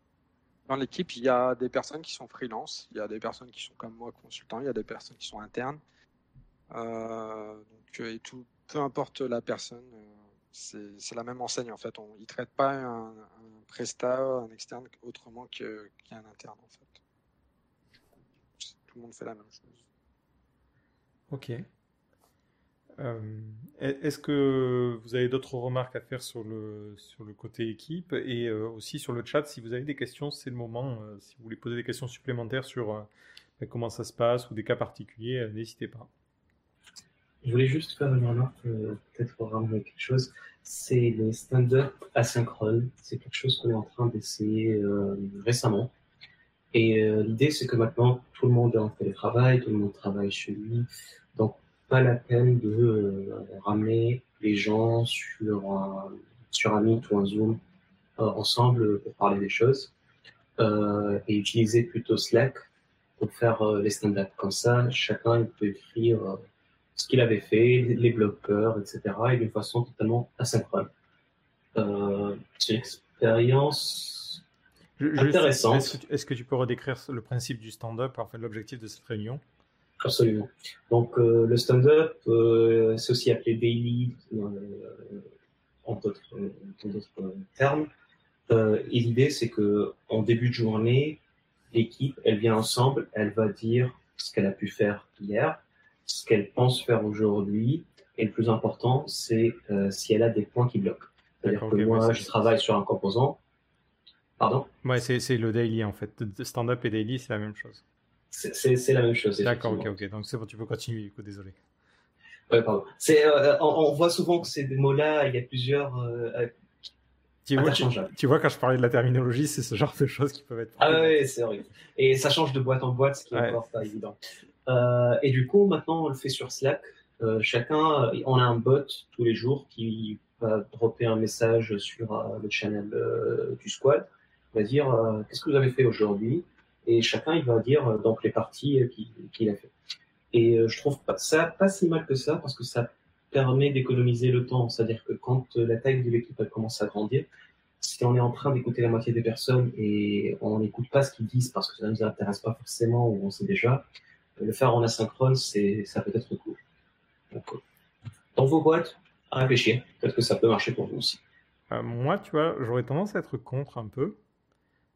dans l'équipe, il y a des personnes qui sont freelance, il y a des personnes qui sont comme moi consultants, il y a des personnes qui sont internes. Euh, donc, tout, peu importe la personne, euh, c'est la même enseigne en fait. On, ils ne traitent pas un, un prestat, un externe autrement qu'un interne tout le monde fait la même chose. Ok. Euh, est-ce que vous avez d'autres remarques à faire sur le, sur le côté équipe et euh, aussi sur le chat? Si vous avez des questions, c'est le moment. Euh, si vous voulez poser des questions supplémentaires sur ben, comment ça se passe ou des cas particuliers, n'hésitez pas. Je voulais juste faire une remarque, peut-être ramener quelque chose. C'est le stand-up asynchrone. C'est quelque chose qu'on est en train d'essayer récemment. Et l'idée, c'est que maintenant, tout le monde est en télétravail, tout le monde travaille chez lui. Donc, pas la peine de euh, ramener les gens sur un, sur un Meet ou un Zoom euh, ensemble pour parler des choses. et utiliser plutôt Slack pour faire les stand-up. Comme ça, chacun peut écrire ce qu'il avait fait, les bloqueurs, etc. et d'une façon totalement asynchrone. c'est une expérience Intéressant. Est-ce que, tu peux redécrire le principe du stand-up, en fait, l'objectif de cette réunion? Absolument. Donc le stand-up, c'est aussi appelé daily en d'autres termes. et l'idée, c'est que en début de journée, l'équipe, elle vient ensemble, elle va dire ce qu'elle a pu faire hier, ce qu'elle pense faire aujourd'hui, et le plus important, c'est euh, si elle a des points qui bloquent. C'est-à-dire que moi, je travaille sur un composant. Pardon? Ouais, c'est le daily en fait. Stand-up et daily, c'est la même chose. C'est la même chose. D'accord, ok, ok. Donc c'est bon, tu peux continuer, du coup, désolé. Ouais, pardon. Euh, on, voit souvent que ces mots-là, il y a plusieurs euh, tu vois, tu, vois, quand je parlais de la terminologie, c'est ce genre de choses qui peuvent être. Ah oui, c'est vrai. Et ça change de boîte en boîte, ce qui est encore pas évident. Euh, et du coup, maintenant, on le fait sur Slack. Euh, chacun, on a un bot tous les jours qui va dropper un message sur euh, le channel du squad. Il va dire qu'est-ce que vous avez fait aujourd'hui? Et chacun il va dire donc les parties qu'il a fait. Et je trouve pas, ça pas si mal que ça parce que ça permet d'économiser le temps. C'est-à-dire que quand la taille de l'équipe commence à grandir, si on est en train d'écouter la moitié des personnes et on n'écoute pas ce qu'ils disent parce que ça ne nous intéresse pas forcément ou on sait déjà, le faire en asynchrone, c'est, ça peut être cool. Euh, dans vos boîtes, à réfléchir. Peut-être que ça peut marcher pour vous aussi. Euh, moi, tu vois, j'aurais tendance à être contre un peu.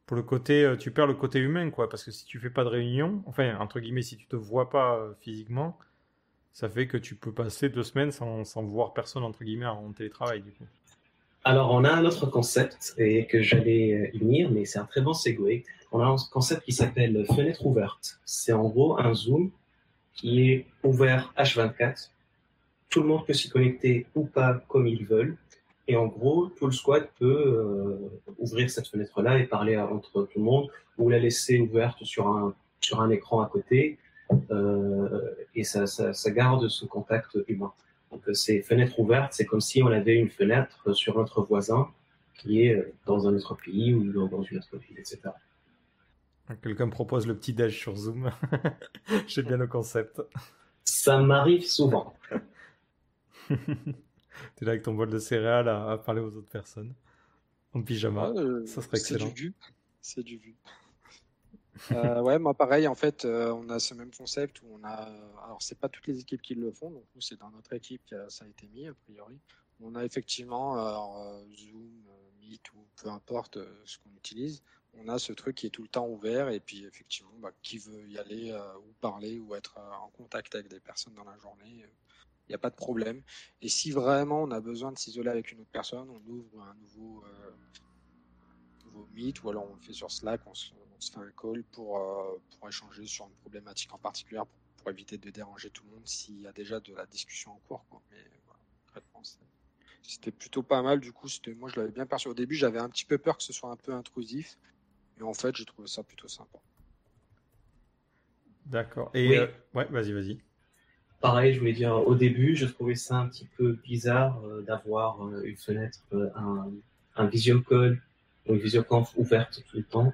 Pour le côté, euh, tu perds le côté humain, quoi. Parce que si tu fais pas de réunion, enfin, entre guillemets, si tu te vois pas physiquement, ça fait que tu peux passer deux semaines sans, sans voir personne, entre guillemets, en télétravail, du coup. Alors, on a un autre concept et que j'allais y venir, mais c'est un très bon segue. On a un concept qui s'appelle fenêtre ouverte. C'est en gros un Zoom qui est ouvert H24. Tout le monde peut s'y connecter ou pas comme ils veulent. Et en gros, tout le squad peut euh, ouvrir cette fenêtre-là et parler entre tout le monde ou la laisser ouverte sur un, sur un écran à côté euh, et ça, ça, garde ce contact humain. Donc ces fenêtres ouvertes, c'est comme si on avait une fenêtre sur notre voisin qui est dans un autre pays ou dans une autre ville, etc. Quelqu'un propose le petit déj sur Zoom. J'ai bien le concept. Ça m'arrive souvent. tu es là avec ton bol de céréales à, parler aux autres personnes. En pyjama. Euh, ça serait excellent. C'est du vu. C'est du vu. Euh, ouais, moi pareil, en fait, euh, on a ce même concept où on a. Alors, c'est pas toutes les équipes qui le font, donc nous, c'est dans notre équipe que ça a été mis, a priori. On a effectivement Zoom, Meet ou peu importe ce qu'on utilise. On a ce truc qui est tout le temps ouvert et puis effectivement, bah, qui veut y aller ou parler ou être en contact avec des personnes dans la journée, il n'y a pas de problème. Et si vraiment on a besoin de s'isoler avec une autre personne, on ouvre un nouveau, nouveau Meet ou alors on le fait sur Slack, on se, se fait un call pour, euh, pour échanger sur une problématique en particulier pour, éviter de déranger tout le monde s'il y a déjà de la discussion en cours. Mais c'était plutôt pas mal. Du coup, moi, je l'avais bien perçu. Au début, j'avais un petit peu peur que ce soit un peu intrusif. Et en fait, j'ai trouvé ça plutôt sympa. D'accord. Et euh, ouais, vas-y, vas-y. Pareil, je voulais dire, au début, je trouvais ça un petit peu bizarre euh, d'avoir une fenêtre, un, un call ou une visioconf ouverte tout le temps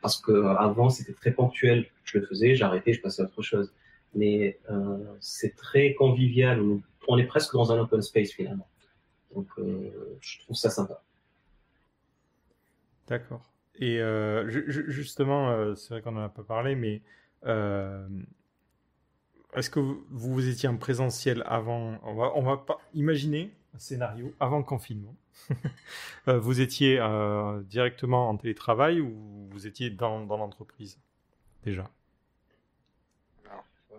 parce que euh, avant c'était très ponctuel. Je le faisais, j'arrêtais, je passais à autre chose. Mais euh, c'est très convivial. On est presque dans un open space finalement. Donc euh, je trouve ça sympa. D'accord. Et justement, c'est vrai qu'on n'en a pas parlé, mais est-ce que vous, vous, étiez en présentiel avant On va, on va pas imaginer un scénario avant le confinement. Euh, vous étiez euh, directement en télétravail ou vous étiez dans, dans l'entreprise déjà? Euh,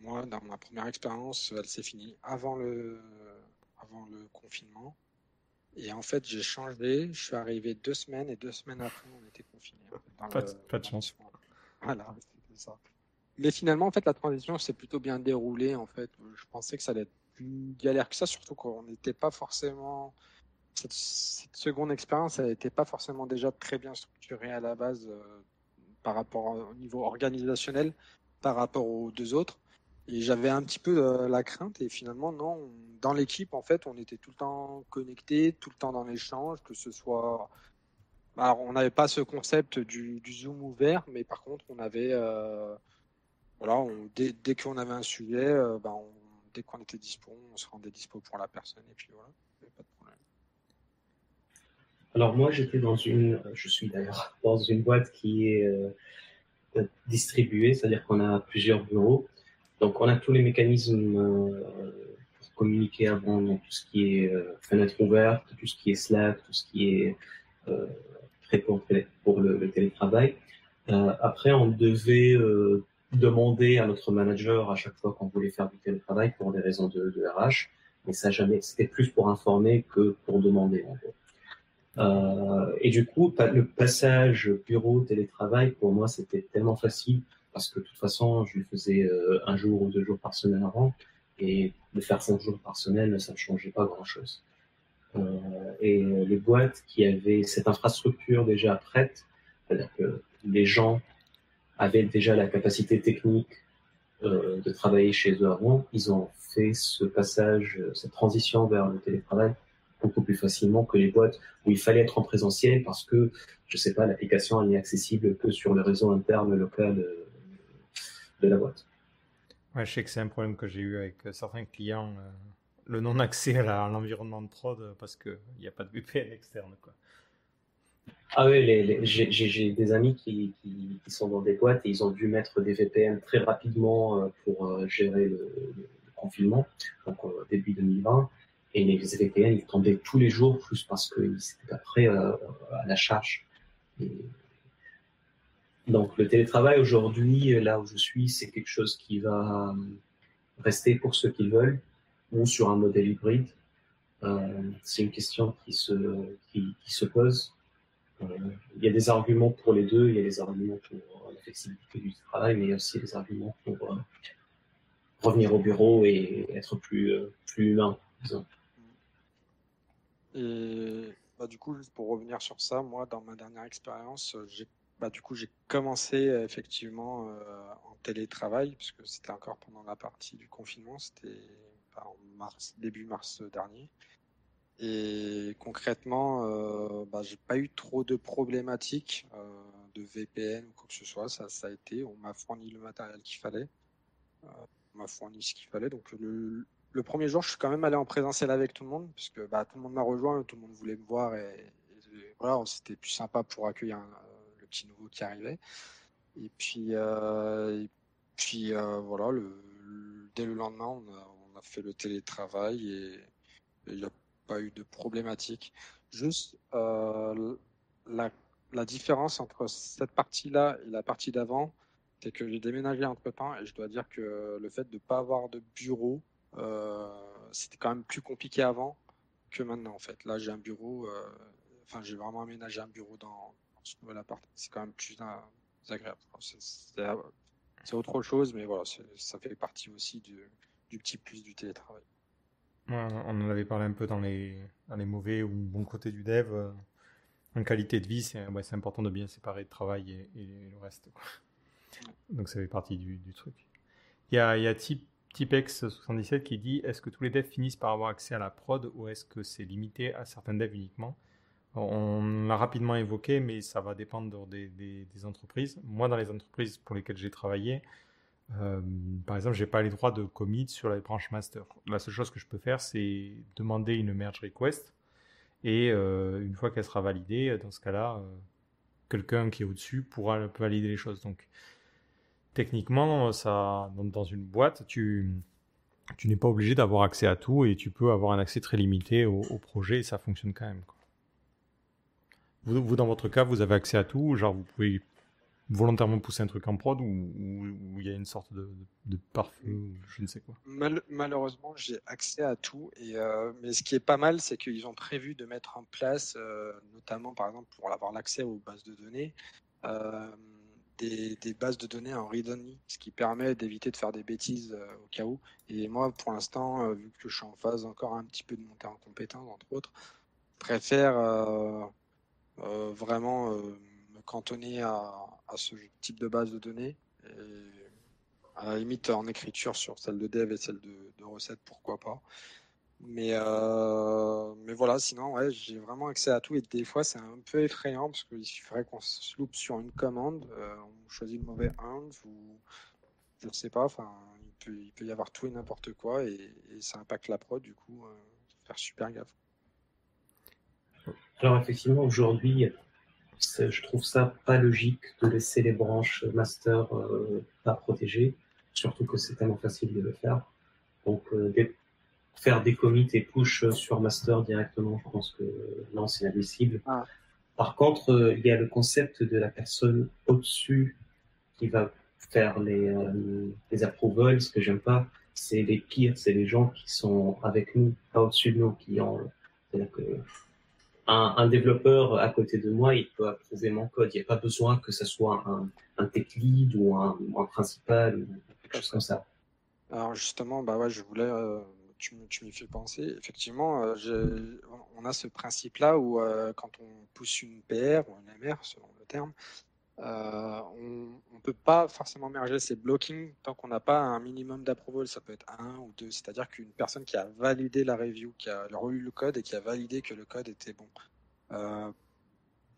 Moi, dans ma première expérience, elle s'est finie avant le, avant le confinement. Et en fait, j'ai changé. Je suis arrivé deux semaines et deux semaines après, on était confinés. Pas, pas, de chance. Voilà, c'était ça. Mais finalement, en fait, la transition s'est plutôt bien déroulée. En fait, je pensais que ça allait être plus galère que ça, surtout qu'on n'était pas forcément cette, seconde expérience, elle n'était pas forcément déjà très bien structurée à la base euh, par rapport au niveau organisationnel, par rapport aux deux autres. Et j'avais un petit peu euh, la crainte. Et finalement, non, dans l'équipe, en fait, on était tout le temps connecté, tout le temps dans l'échange, que ce soit. Alors, on n'avait pas ce concept du, Zoom ouvert, mais par contre, on avait. Euh, voilà, dès, dès qu'on avait un sujet, ben, dès qu'on était dispo, on se rendait dispo pour la personne. Et puis voilà. Alors moi, j'étais dans une, je suis d'ailleurs dans une boîte qui est euh, distribué, c'est-à-dire qu'on a plusieurs bureaux. Donc, on a tous les mécanismes euh, pour communiquer avant, tout ce qui est fenêtre ouverte, tout ce qui est Slack, tout ce qui est euh, pour, pour le, télétravail. Après, on devait demander à notre manager à chaque fois qu'on voulait faire du télétravail pour des raisons de, RH, mais ça jamais, c'était plus pour informer que pour demander. En gros. Euh, et du coup, le passage bureau-télétravail, pour moi, c'était tellement facile parce que de toute façon, je le faisais euh, un jour ou deux jours par semaine avant. Et de faire cinq jours par semaine, ça ne changeait pas grand-chose. Euh, et les boîtes qui avaient cette infrastructure déjà prête, c'est-à-dire que les gens avaient déjà la capacité technique euh, de travailler chez eux avant, ils ont fait ce passage, cette transition vers le télétravail beaucoup plus facilement que les boîtes où il fallait être en présentiel parce que, je sais pas, l'application n'est accessible que sur le réseau interne local euh, de la boîte. Ouais, je sais que c'est un problème que j'ai eu avec certains clients, euh, le non-accès à l'environnement de prod parce qu'il n'y a pas de VPN externe. Quoi. Ah oui, j'ai des amis qui, sont dans des boîtes et ils ont dû mettre des VPN très rapidement euh, pour gérer le, confinement, donc début 2020. Et les VPN, ils tombaient tous les jours juste parce qu'ils étaient euh, à la charge. Donc le télétravail aujourd'hui, là où je suis, c'est quelque chose qui va rester pour ceux qui veulent ou sur un modèle hybride. Euh, c'est une question qui se, qui, se pose. Euh, il y a des arguments pour les deux, il y a des arguments pour la flexibilité du travail, mais il y a aussi des arguments pour revenir au bureau et être plus, plus humain. Et bah, du coup, juste pour revenir sur ça, moi, dans ma dernière expérience, j'ai bah, du coup, j'ai commencé effectivement euh, en télétravail, puisque c'était encore pendant la partie du confinement, c'était en mars, début mars dernier. Et concrètement, euh, bah, j'ai pas eu trop de problématiques euh, de VPN ou quoi que ce soit. Ça, ça a été, on m'a fourni le matériel qu'il fallait, euh, on m'a fourni ce qu'il fallait. Donc le, premier jour, je suis quand même allé en présentiel avec tout le monde, puisque bah, tout le monde m'a rejoint, tout le monde voulait me voir et, voilà, c'était plus sympa pour accueillir euh, le petit nouveau qui arrivait. Et puis, puis voilà, dès le lendemain, on a, fait le télétravail et il n'y a pas eu de problématique. Juste la, la différence entre cette partie-là et la partie d'avant, c'est que j'ai déménagé entre temps et je dois dire que le fait de ne pas avoir de bureau, euh, c'était quand même plus compliqué avant que maintenant en fait. Là j'ai un bureau, euh, enfin j'ai vraiment aménagé un bureau dans, ce nouvel appart. C'est quand même plus agréable. C'est autre chose, mais voilà, ça fait partie aussi du petit plus du télétravail. On en avait parlé un peu dans les, mauvais ou bons côtés du dev. Euh, en qualité de vie, c'est important de bien séparer le travail et, le reste. Donc ça fait partie du, truc. Il y a, y a type Tipex77 qui dit est-ce que tous les devs finissent par avoir accès à la prod ou est-ce que c'est limité à certains devs uniquement? On l'a rapidement évoqué, mais ça va dépendre des, entreprises. Moi, dans les entreprises pour lesquelles j'ai travaillé, euh, par exemple, j'ai pas les droits de commit sur la branche master. La seule chose que je peux faire, c'est demander une merge request et euh, une fois qu'elle sera validée, dans ce cas-là, euh, quelqu'un qui est au-dessus pourra valider les choses. Donc, techniquement, ça, dans, une boîte, tu, tu n'es pas obligé d'avoir accès à tout et tu peux avoir un accès très limité au, projet et ça fonctionne quand même. Vous, dans votre cas, vous avez accès à tout, genre vous pouvez volontairement pousser un truc en prod ou il y a une sorte de, de, pare-feu, je ne sais quoi. malheureusement, j'ai accès à tout. Et, euh, mais ce qui est pas mal, c'est qu'ils ont prévu de mettre en place, euh, notamment par exemple pour avoir l'accès aux bases de données, euh, des, bases de données en read-only, ce qui permet d'éviter de faire des bêtises au cas où. Et moi, pour l'instant, vu que je suis en phase encore un petit peu de monter en compétence, entre autres, préfère vraiment me cantonner à, ce type de base de données. À la limite, en écriture sur celle de dev et celle de, recette, pourquoi pas. Mais, euh, mais voilà, sinon, ouais, j'ai vraiment accès à tout. Et des fois, c'est un peu effrayant parce qu'il suffirait qu'on se loupe sur une commande, euh, on choisit le mauvais hand ou je ne sais pas. Il peut, il peut y avoir tout et n'importe quoi et, ça impacte la prod. Du coup, euh, faire super gaffe. Alors, effectivement, aujourd'hui, je trouve ça pas logique de laisser les branches master pas protégées, surtout que c'est tellement facile de le faire. Donc, faire des commits et push sur master directement, je pense que non, c'est inadmissible. Ah. Par contre, euh, il y a le concept de la personne au-dessus qui va faire les, euh, les approvals. Ce que j'aime pas, c'est les pires, c'est les gens qui sont avec nous, pas au-dessus de nous, qui ont. Que un, développeur à côté de moi, il peut approuver mon code. Il n'y a pas besoin que ce soit un, tech lead ou un, principal ou quelque chose comme ça. Alors justement, bah ouais, je voulais euh, tu, m'y fais penser. Effectivement, euh, on a ce principe-là où euh, quand on pousse une PR ou une MR, selon le terme, euh, on ne peut pas forcément merger ces blocking tant qu'on n'a pas un minimum d'approval. Ça peut être un ou deux. C'est-à-dire qu'une personne qui a validé la review, qui a relu le code et qui a validé que le code était bon.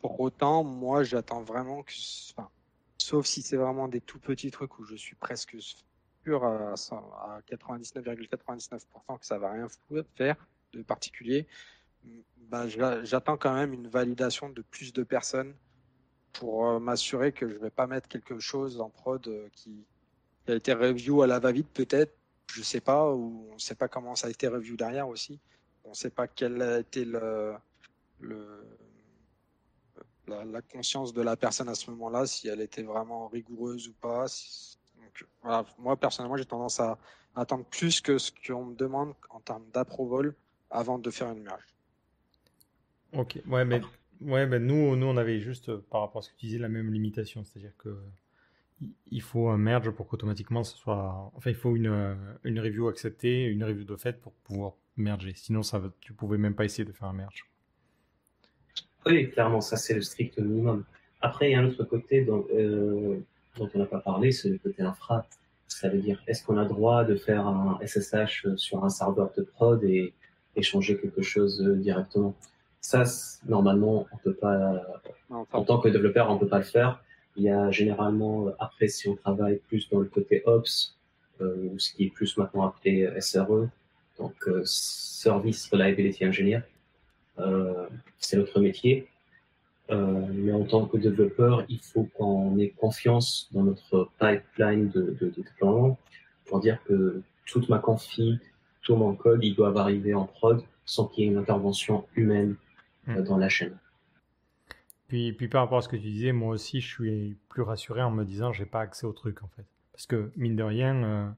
pour autant, moi, j'attends vraiment que, sauf si c'est vraiment des tout petits trucs où je suis presque à, 99,99% que ça va rien faire de particulier, bah, j'attends quand même une validation de plus de personnes pour euh, m'assurer que je vais pas mettre quelque chose en prod euh, qui, a été review à la va-vite peut-être, je sais pas, ou on sait pas comment ça a été review derrière aussi. On sait pas quelle a été le, le la, la, conscience de la personne à ce moment-là, si elle était vraiment rigoureuse ou pas, moi, personnellement, j'ai tendance à attendre plus que ce qu'on me demande en termes d'approval avant de faire une merge. Ok, ouais, mais, ouais, mais nous, nous, on avait juste, euh, par rapport à ce que tu disais, la même limitation. C'est-à-dire que il faut un merge pour qu'automatiquement ce soit. Enfin, il faut une, euh, une review acceptée, une review de fait pour pouvoir merger. Sinon, ça, tu pouvais même pas essayer de faire un merge. Oui, clairement, ça c'est le strict minimum. Après, il y a un autre côté, donc, euh, dont on n'a pas parlé, c'est le côté infra. Ça veut dire, est-ce qu'on a droit de faire un SSH sur un serveur de prod et échanger quelque chose directement? Ça, normalement, on peut pas. En tant que développeur, on peut pas le faire. Il y a généralement, après, si on travaille plus dans le côté Ops, euh, ou ce qui est plus maintenant appelé SRE, donc euh, Service Reliability Engineer, euh, c'est notre métier. Euh, mais en tant que développeur, il faut qu'on ait confiance dans notre pipeline de, de, de, déploiement pour dire que toute ma config, tout mon code, ils doivent arriver en prod sans qu'il y ait une intervention humaine euh, hmm. dans la chaîne. Puis, puis par rapport à ce que tu disais, moi aussi, je suis plus rassuré en me disant j'ai pas accès au truc en fait. Parce que mine de rien, euh,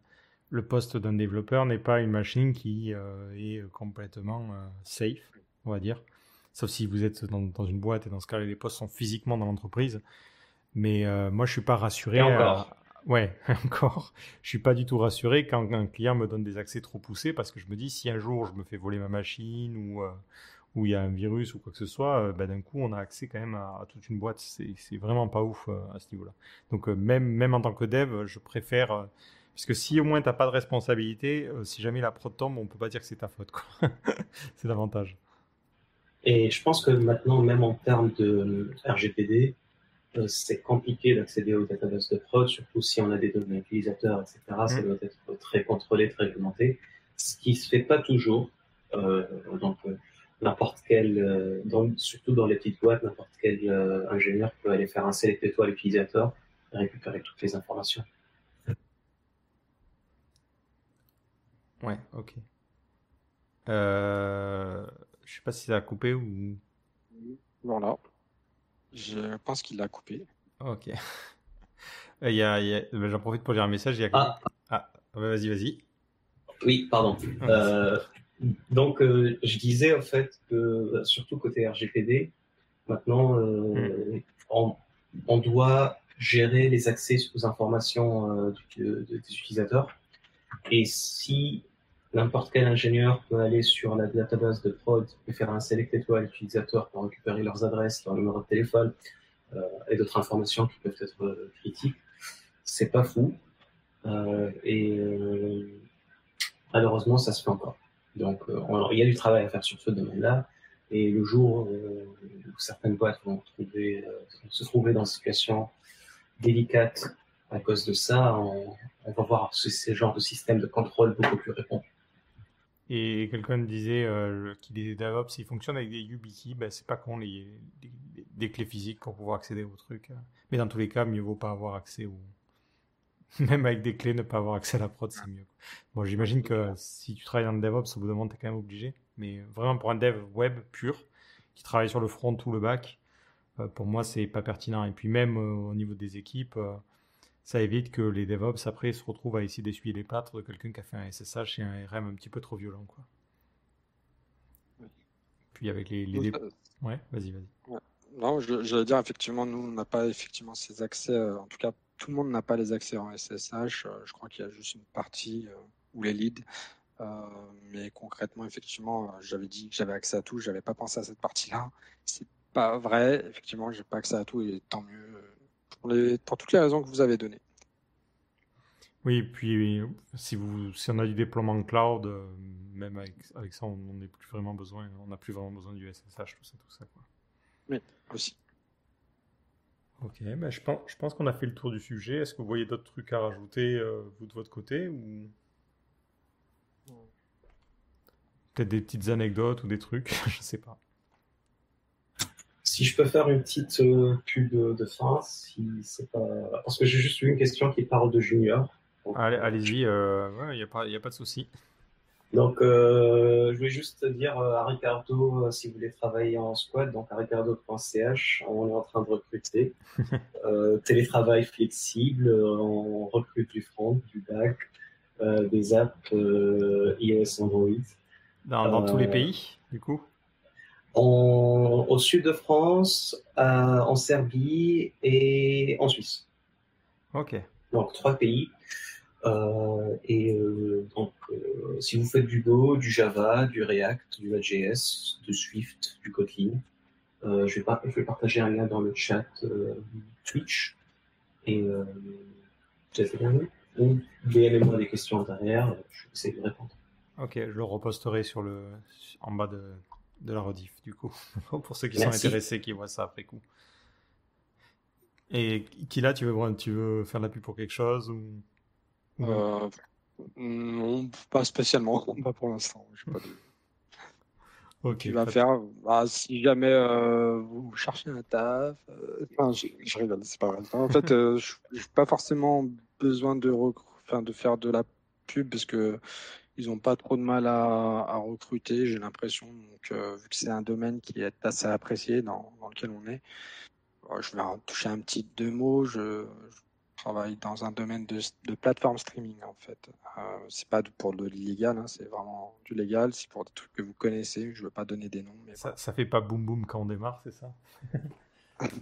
le poste d'un développeur n'est pas une machine qui est complètement safe, on va dire. Sauf si vous êtes dans, une boîte et dans ce cas-là, les postes sont physiquement dans l'entreprise. Mais euh, moi, je suis pas rassuré. encore. Ouais, encore. Je suis pas du tout rassuré quand un client me donne des accès trop poussés parce que je me dis si un jour je me fais voler ma machine ou euh, où il y a un virus ou quoi que ce soit, euh, bah, d'un coup on a accès quand même à, toute une boîte. C'est vraiment pas ouf à ce niveau-là. Donc même même en tant que dev, je préfère parce que si au moins tu n'as pas de responsabilité, si jamais la prod tombe, on peut pas dire que c'est ta faute. c'est davantage. Et je pense que maintenant, même en termes de RGPD, euh, c'est compliqué d'accéder aux databases de prod, surtout si on a des données utilisateurs, etc. Ça mm. doit être très contrôlé, très réglementé, ce qui se fait pas toujours. Euh, donc, euh, n'importe quel, euh, surtout dans les petites boîtes, n'importe quel ingénieur peut aller faire un select étoile utilisateur et récupérer toutes les informations. Ouais, ok. Euh, je sais pas si ça a coupé ou. Voilà. Je pense qu'il l'a coupé. Ok. Il y a, J'en profite pour lire un message. Il y a... Ah, ah vas-y, vas-y. Oui, pardon. Euh, donc, euh, je disais en fait que, surtout côté RGPD, maintenant, euh, hmm. on, on, doit gérer les accès aux informations des utilisateurs. Et si N'importe quel ingénieur peut aller sur la database de prod et faire un select étoile utilisateur pour récupérer leurs adresses, leur numéro de téléphone euh, et d'autres informations qui peuvent être euh, critiques. C'est pas fou. Euh, et euh, malheureusement, ça se fait encore. Donc, euh, il y a du travail à faire sur ce domaine-là. Et le jour où certaines boîtes vont trouver, se trouver dans une situation délicate à cause de ça, on, va voir ce genre de système de contrôle beaucoup plus répandu. Et quelqu'un disait euh, qu'il est DevOps, il fonctionne avec des YubiKey. Ben, c'est pas con, les, des clés physiques pour pouvoir accéder au truc. Mais dans tous les cas, mieux vaut pas avoir accès au. Même avec des clés, ne pas avoir accès à la prod, c'est mieux. Bon, j'imagine que si tu travailles dans le DevOps, au bout d'un moment, tu es quand même obligé. Mais vraiment, pour un dev web pur, qui travaille sur le front ou le back, euh, pour moi, c'est pas pertinent. Et puis, même euh, au niveau des équipes, euh, ça évite que les DevOps, après, se retrouvent à essayer d'essuyer les plâtres de quelqu'un qui a fait un SSH et un RM un petit peu trop violent. Quoi. Puis, avec les. les... Ouais, vas-y, vas-y. Non, je, j'allais dire, effectivement, nous, on n'a pas effectivement ces accès, en tout cas, tout le monde n'a pas les accès en SSH. Euh, je crois qu'il y a juste une partie euh, où les leads. Euh, mais concrètement, effectivement, j'avais dit que j'avais accès à tout. J'avais pas pensé à cette partie-là. C'est pas vrai. Effectivement, j'ai pas accès à tout et tant mieux pour, les, pour toutes les raisons que vous avez données. Oui, puis si, vous, si on a du déploiement cloud, même avec, avec ça, on n'a plus vraiment besoin, on n'a plus vraiment besoin du SSH, tout ça, tout ça. Quoi. Oui, aussi. Ok, ben je pense, je pense qu'on a fait le tour du sujet. Est-ce que vous voyez d'autres trucs à rajouter, euh, vous de votre côté ou? Peut-être des petites anecdotes ou des trucs, je sais pas. Si je peux faire une petite euh, pub de fin, si c'est pas parce que j'ai juste eu une question qui parle de junior. Allez, allez-y, il euh, n'y a pas, a pas de souci. Donc, euh, je voulais juste dire euh, à Ricardo, euh, si vous voulez travailler en squad, donc à ricardo.ch, on est en train de recruter. télétravail flexible, on recrute du front, du back, des apps iOS Android. Dans, tous les pays, du coup? Au sud de France, en Serbie et en Suisse. Ok. Donc, trois pays. Euh, et euh, donc, euh, si vous faites du Go, du Java, du React, du Node.js, du Swift, du Kotlin, je vais, je, vais partager un lien dans le chat Twitch. Et bien Ou DM-moi des questions derrière, je vais essayer de répondre. Ok, je le reposterai sur le, en bas de, de la rediff, du coup, pour ceux qui sont intéressés, qui voient ça après coup. Et Kila, tu veux, tu veux faire la pub pour quelque chose ou... Euh, non, pas spécialement, pas pour l'instant. Je pas Ok. Tu vas faire, bah, si jamais euh, vous cherchez un taf, euh, enfin, je, rigole, c'est pas vrai. En fait, je n'ai pas forcément besoin de, enfin, de faire de la pub parce que ils n'ont pas trop de mal à, à recruter, j'ai l'impression. Donc, vu que c'est un domaine qui est assez apprécié dans, dans lequel on est, je vais toucher un petit deux mots. Je, travaille dans un domaine de, de plateforme streaming en fait. Euh, c'est pas pour de l'illégal, hein, c'est vraiment du légal. C'est pour des trucs que vous connaissez. Je veux pas donner des noms. Mais ça, ça fait pas boum boum quand on démarre, c'est ça?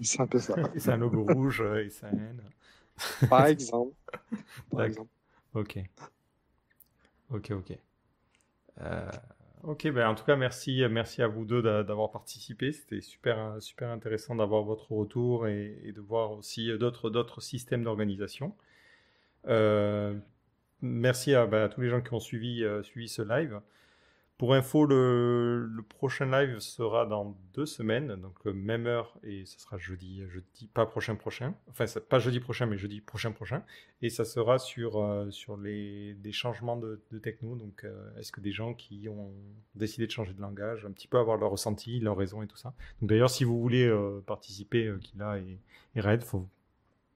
C'est un peu ça. c'est un logo rouge euh, et ça N. Par exemple. Par exemple. Ok. Ok, ok. Euh, Ok, ben en tout cas, merci, merci à vous deux d'avoir participé. C'était super, super intéressant d'avoir votre retour et, de voir aussi d'autres systèmes d'organisation. Euh, merci ben, à, tous les gens qui ont suivi, euh, suivi ce live. Pour info, le, prochain live sera dans deux semaines, donc même heure, et ce sera jeudi, jeudi, pas prochain prochain, enfin pas jeudi prochain, mais jeudi prochain prochain, et ça sera sur, euh, sur les, des changements de, techno, donc euh, est-ce que des gens qui ont décidé de changer de langage, un petit peu avoir leur ressenti, leur raison et tout ça. Donc d'ailleurs, si vous voulez euh, participer, Kila et, et Red, faut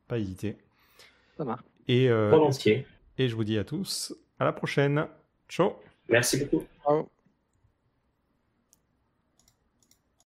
pas hésiter. Ça marche. Et, Volontiers. Et je vous dis à tous, à la prochaine. Ciao Merci beaucoup.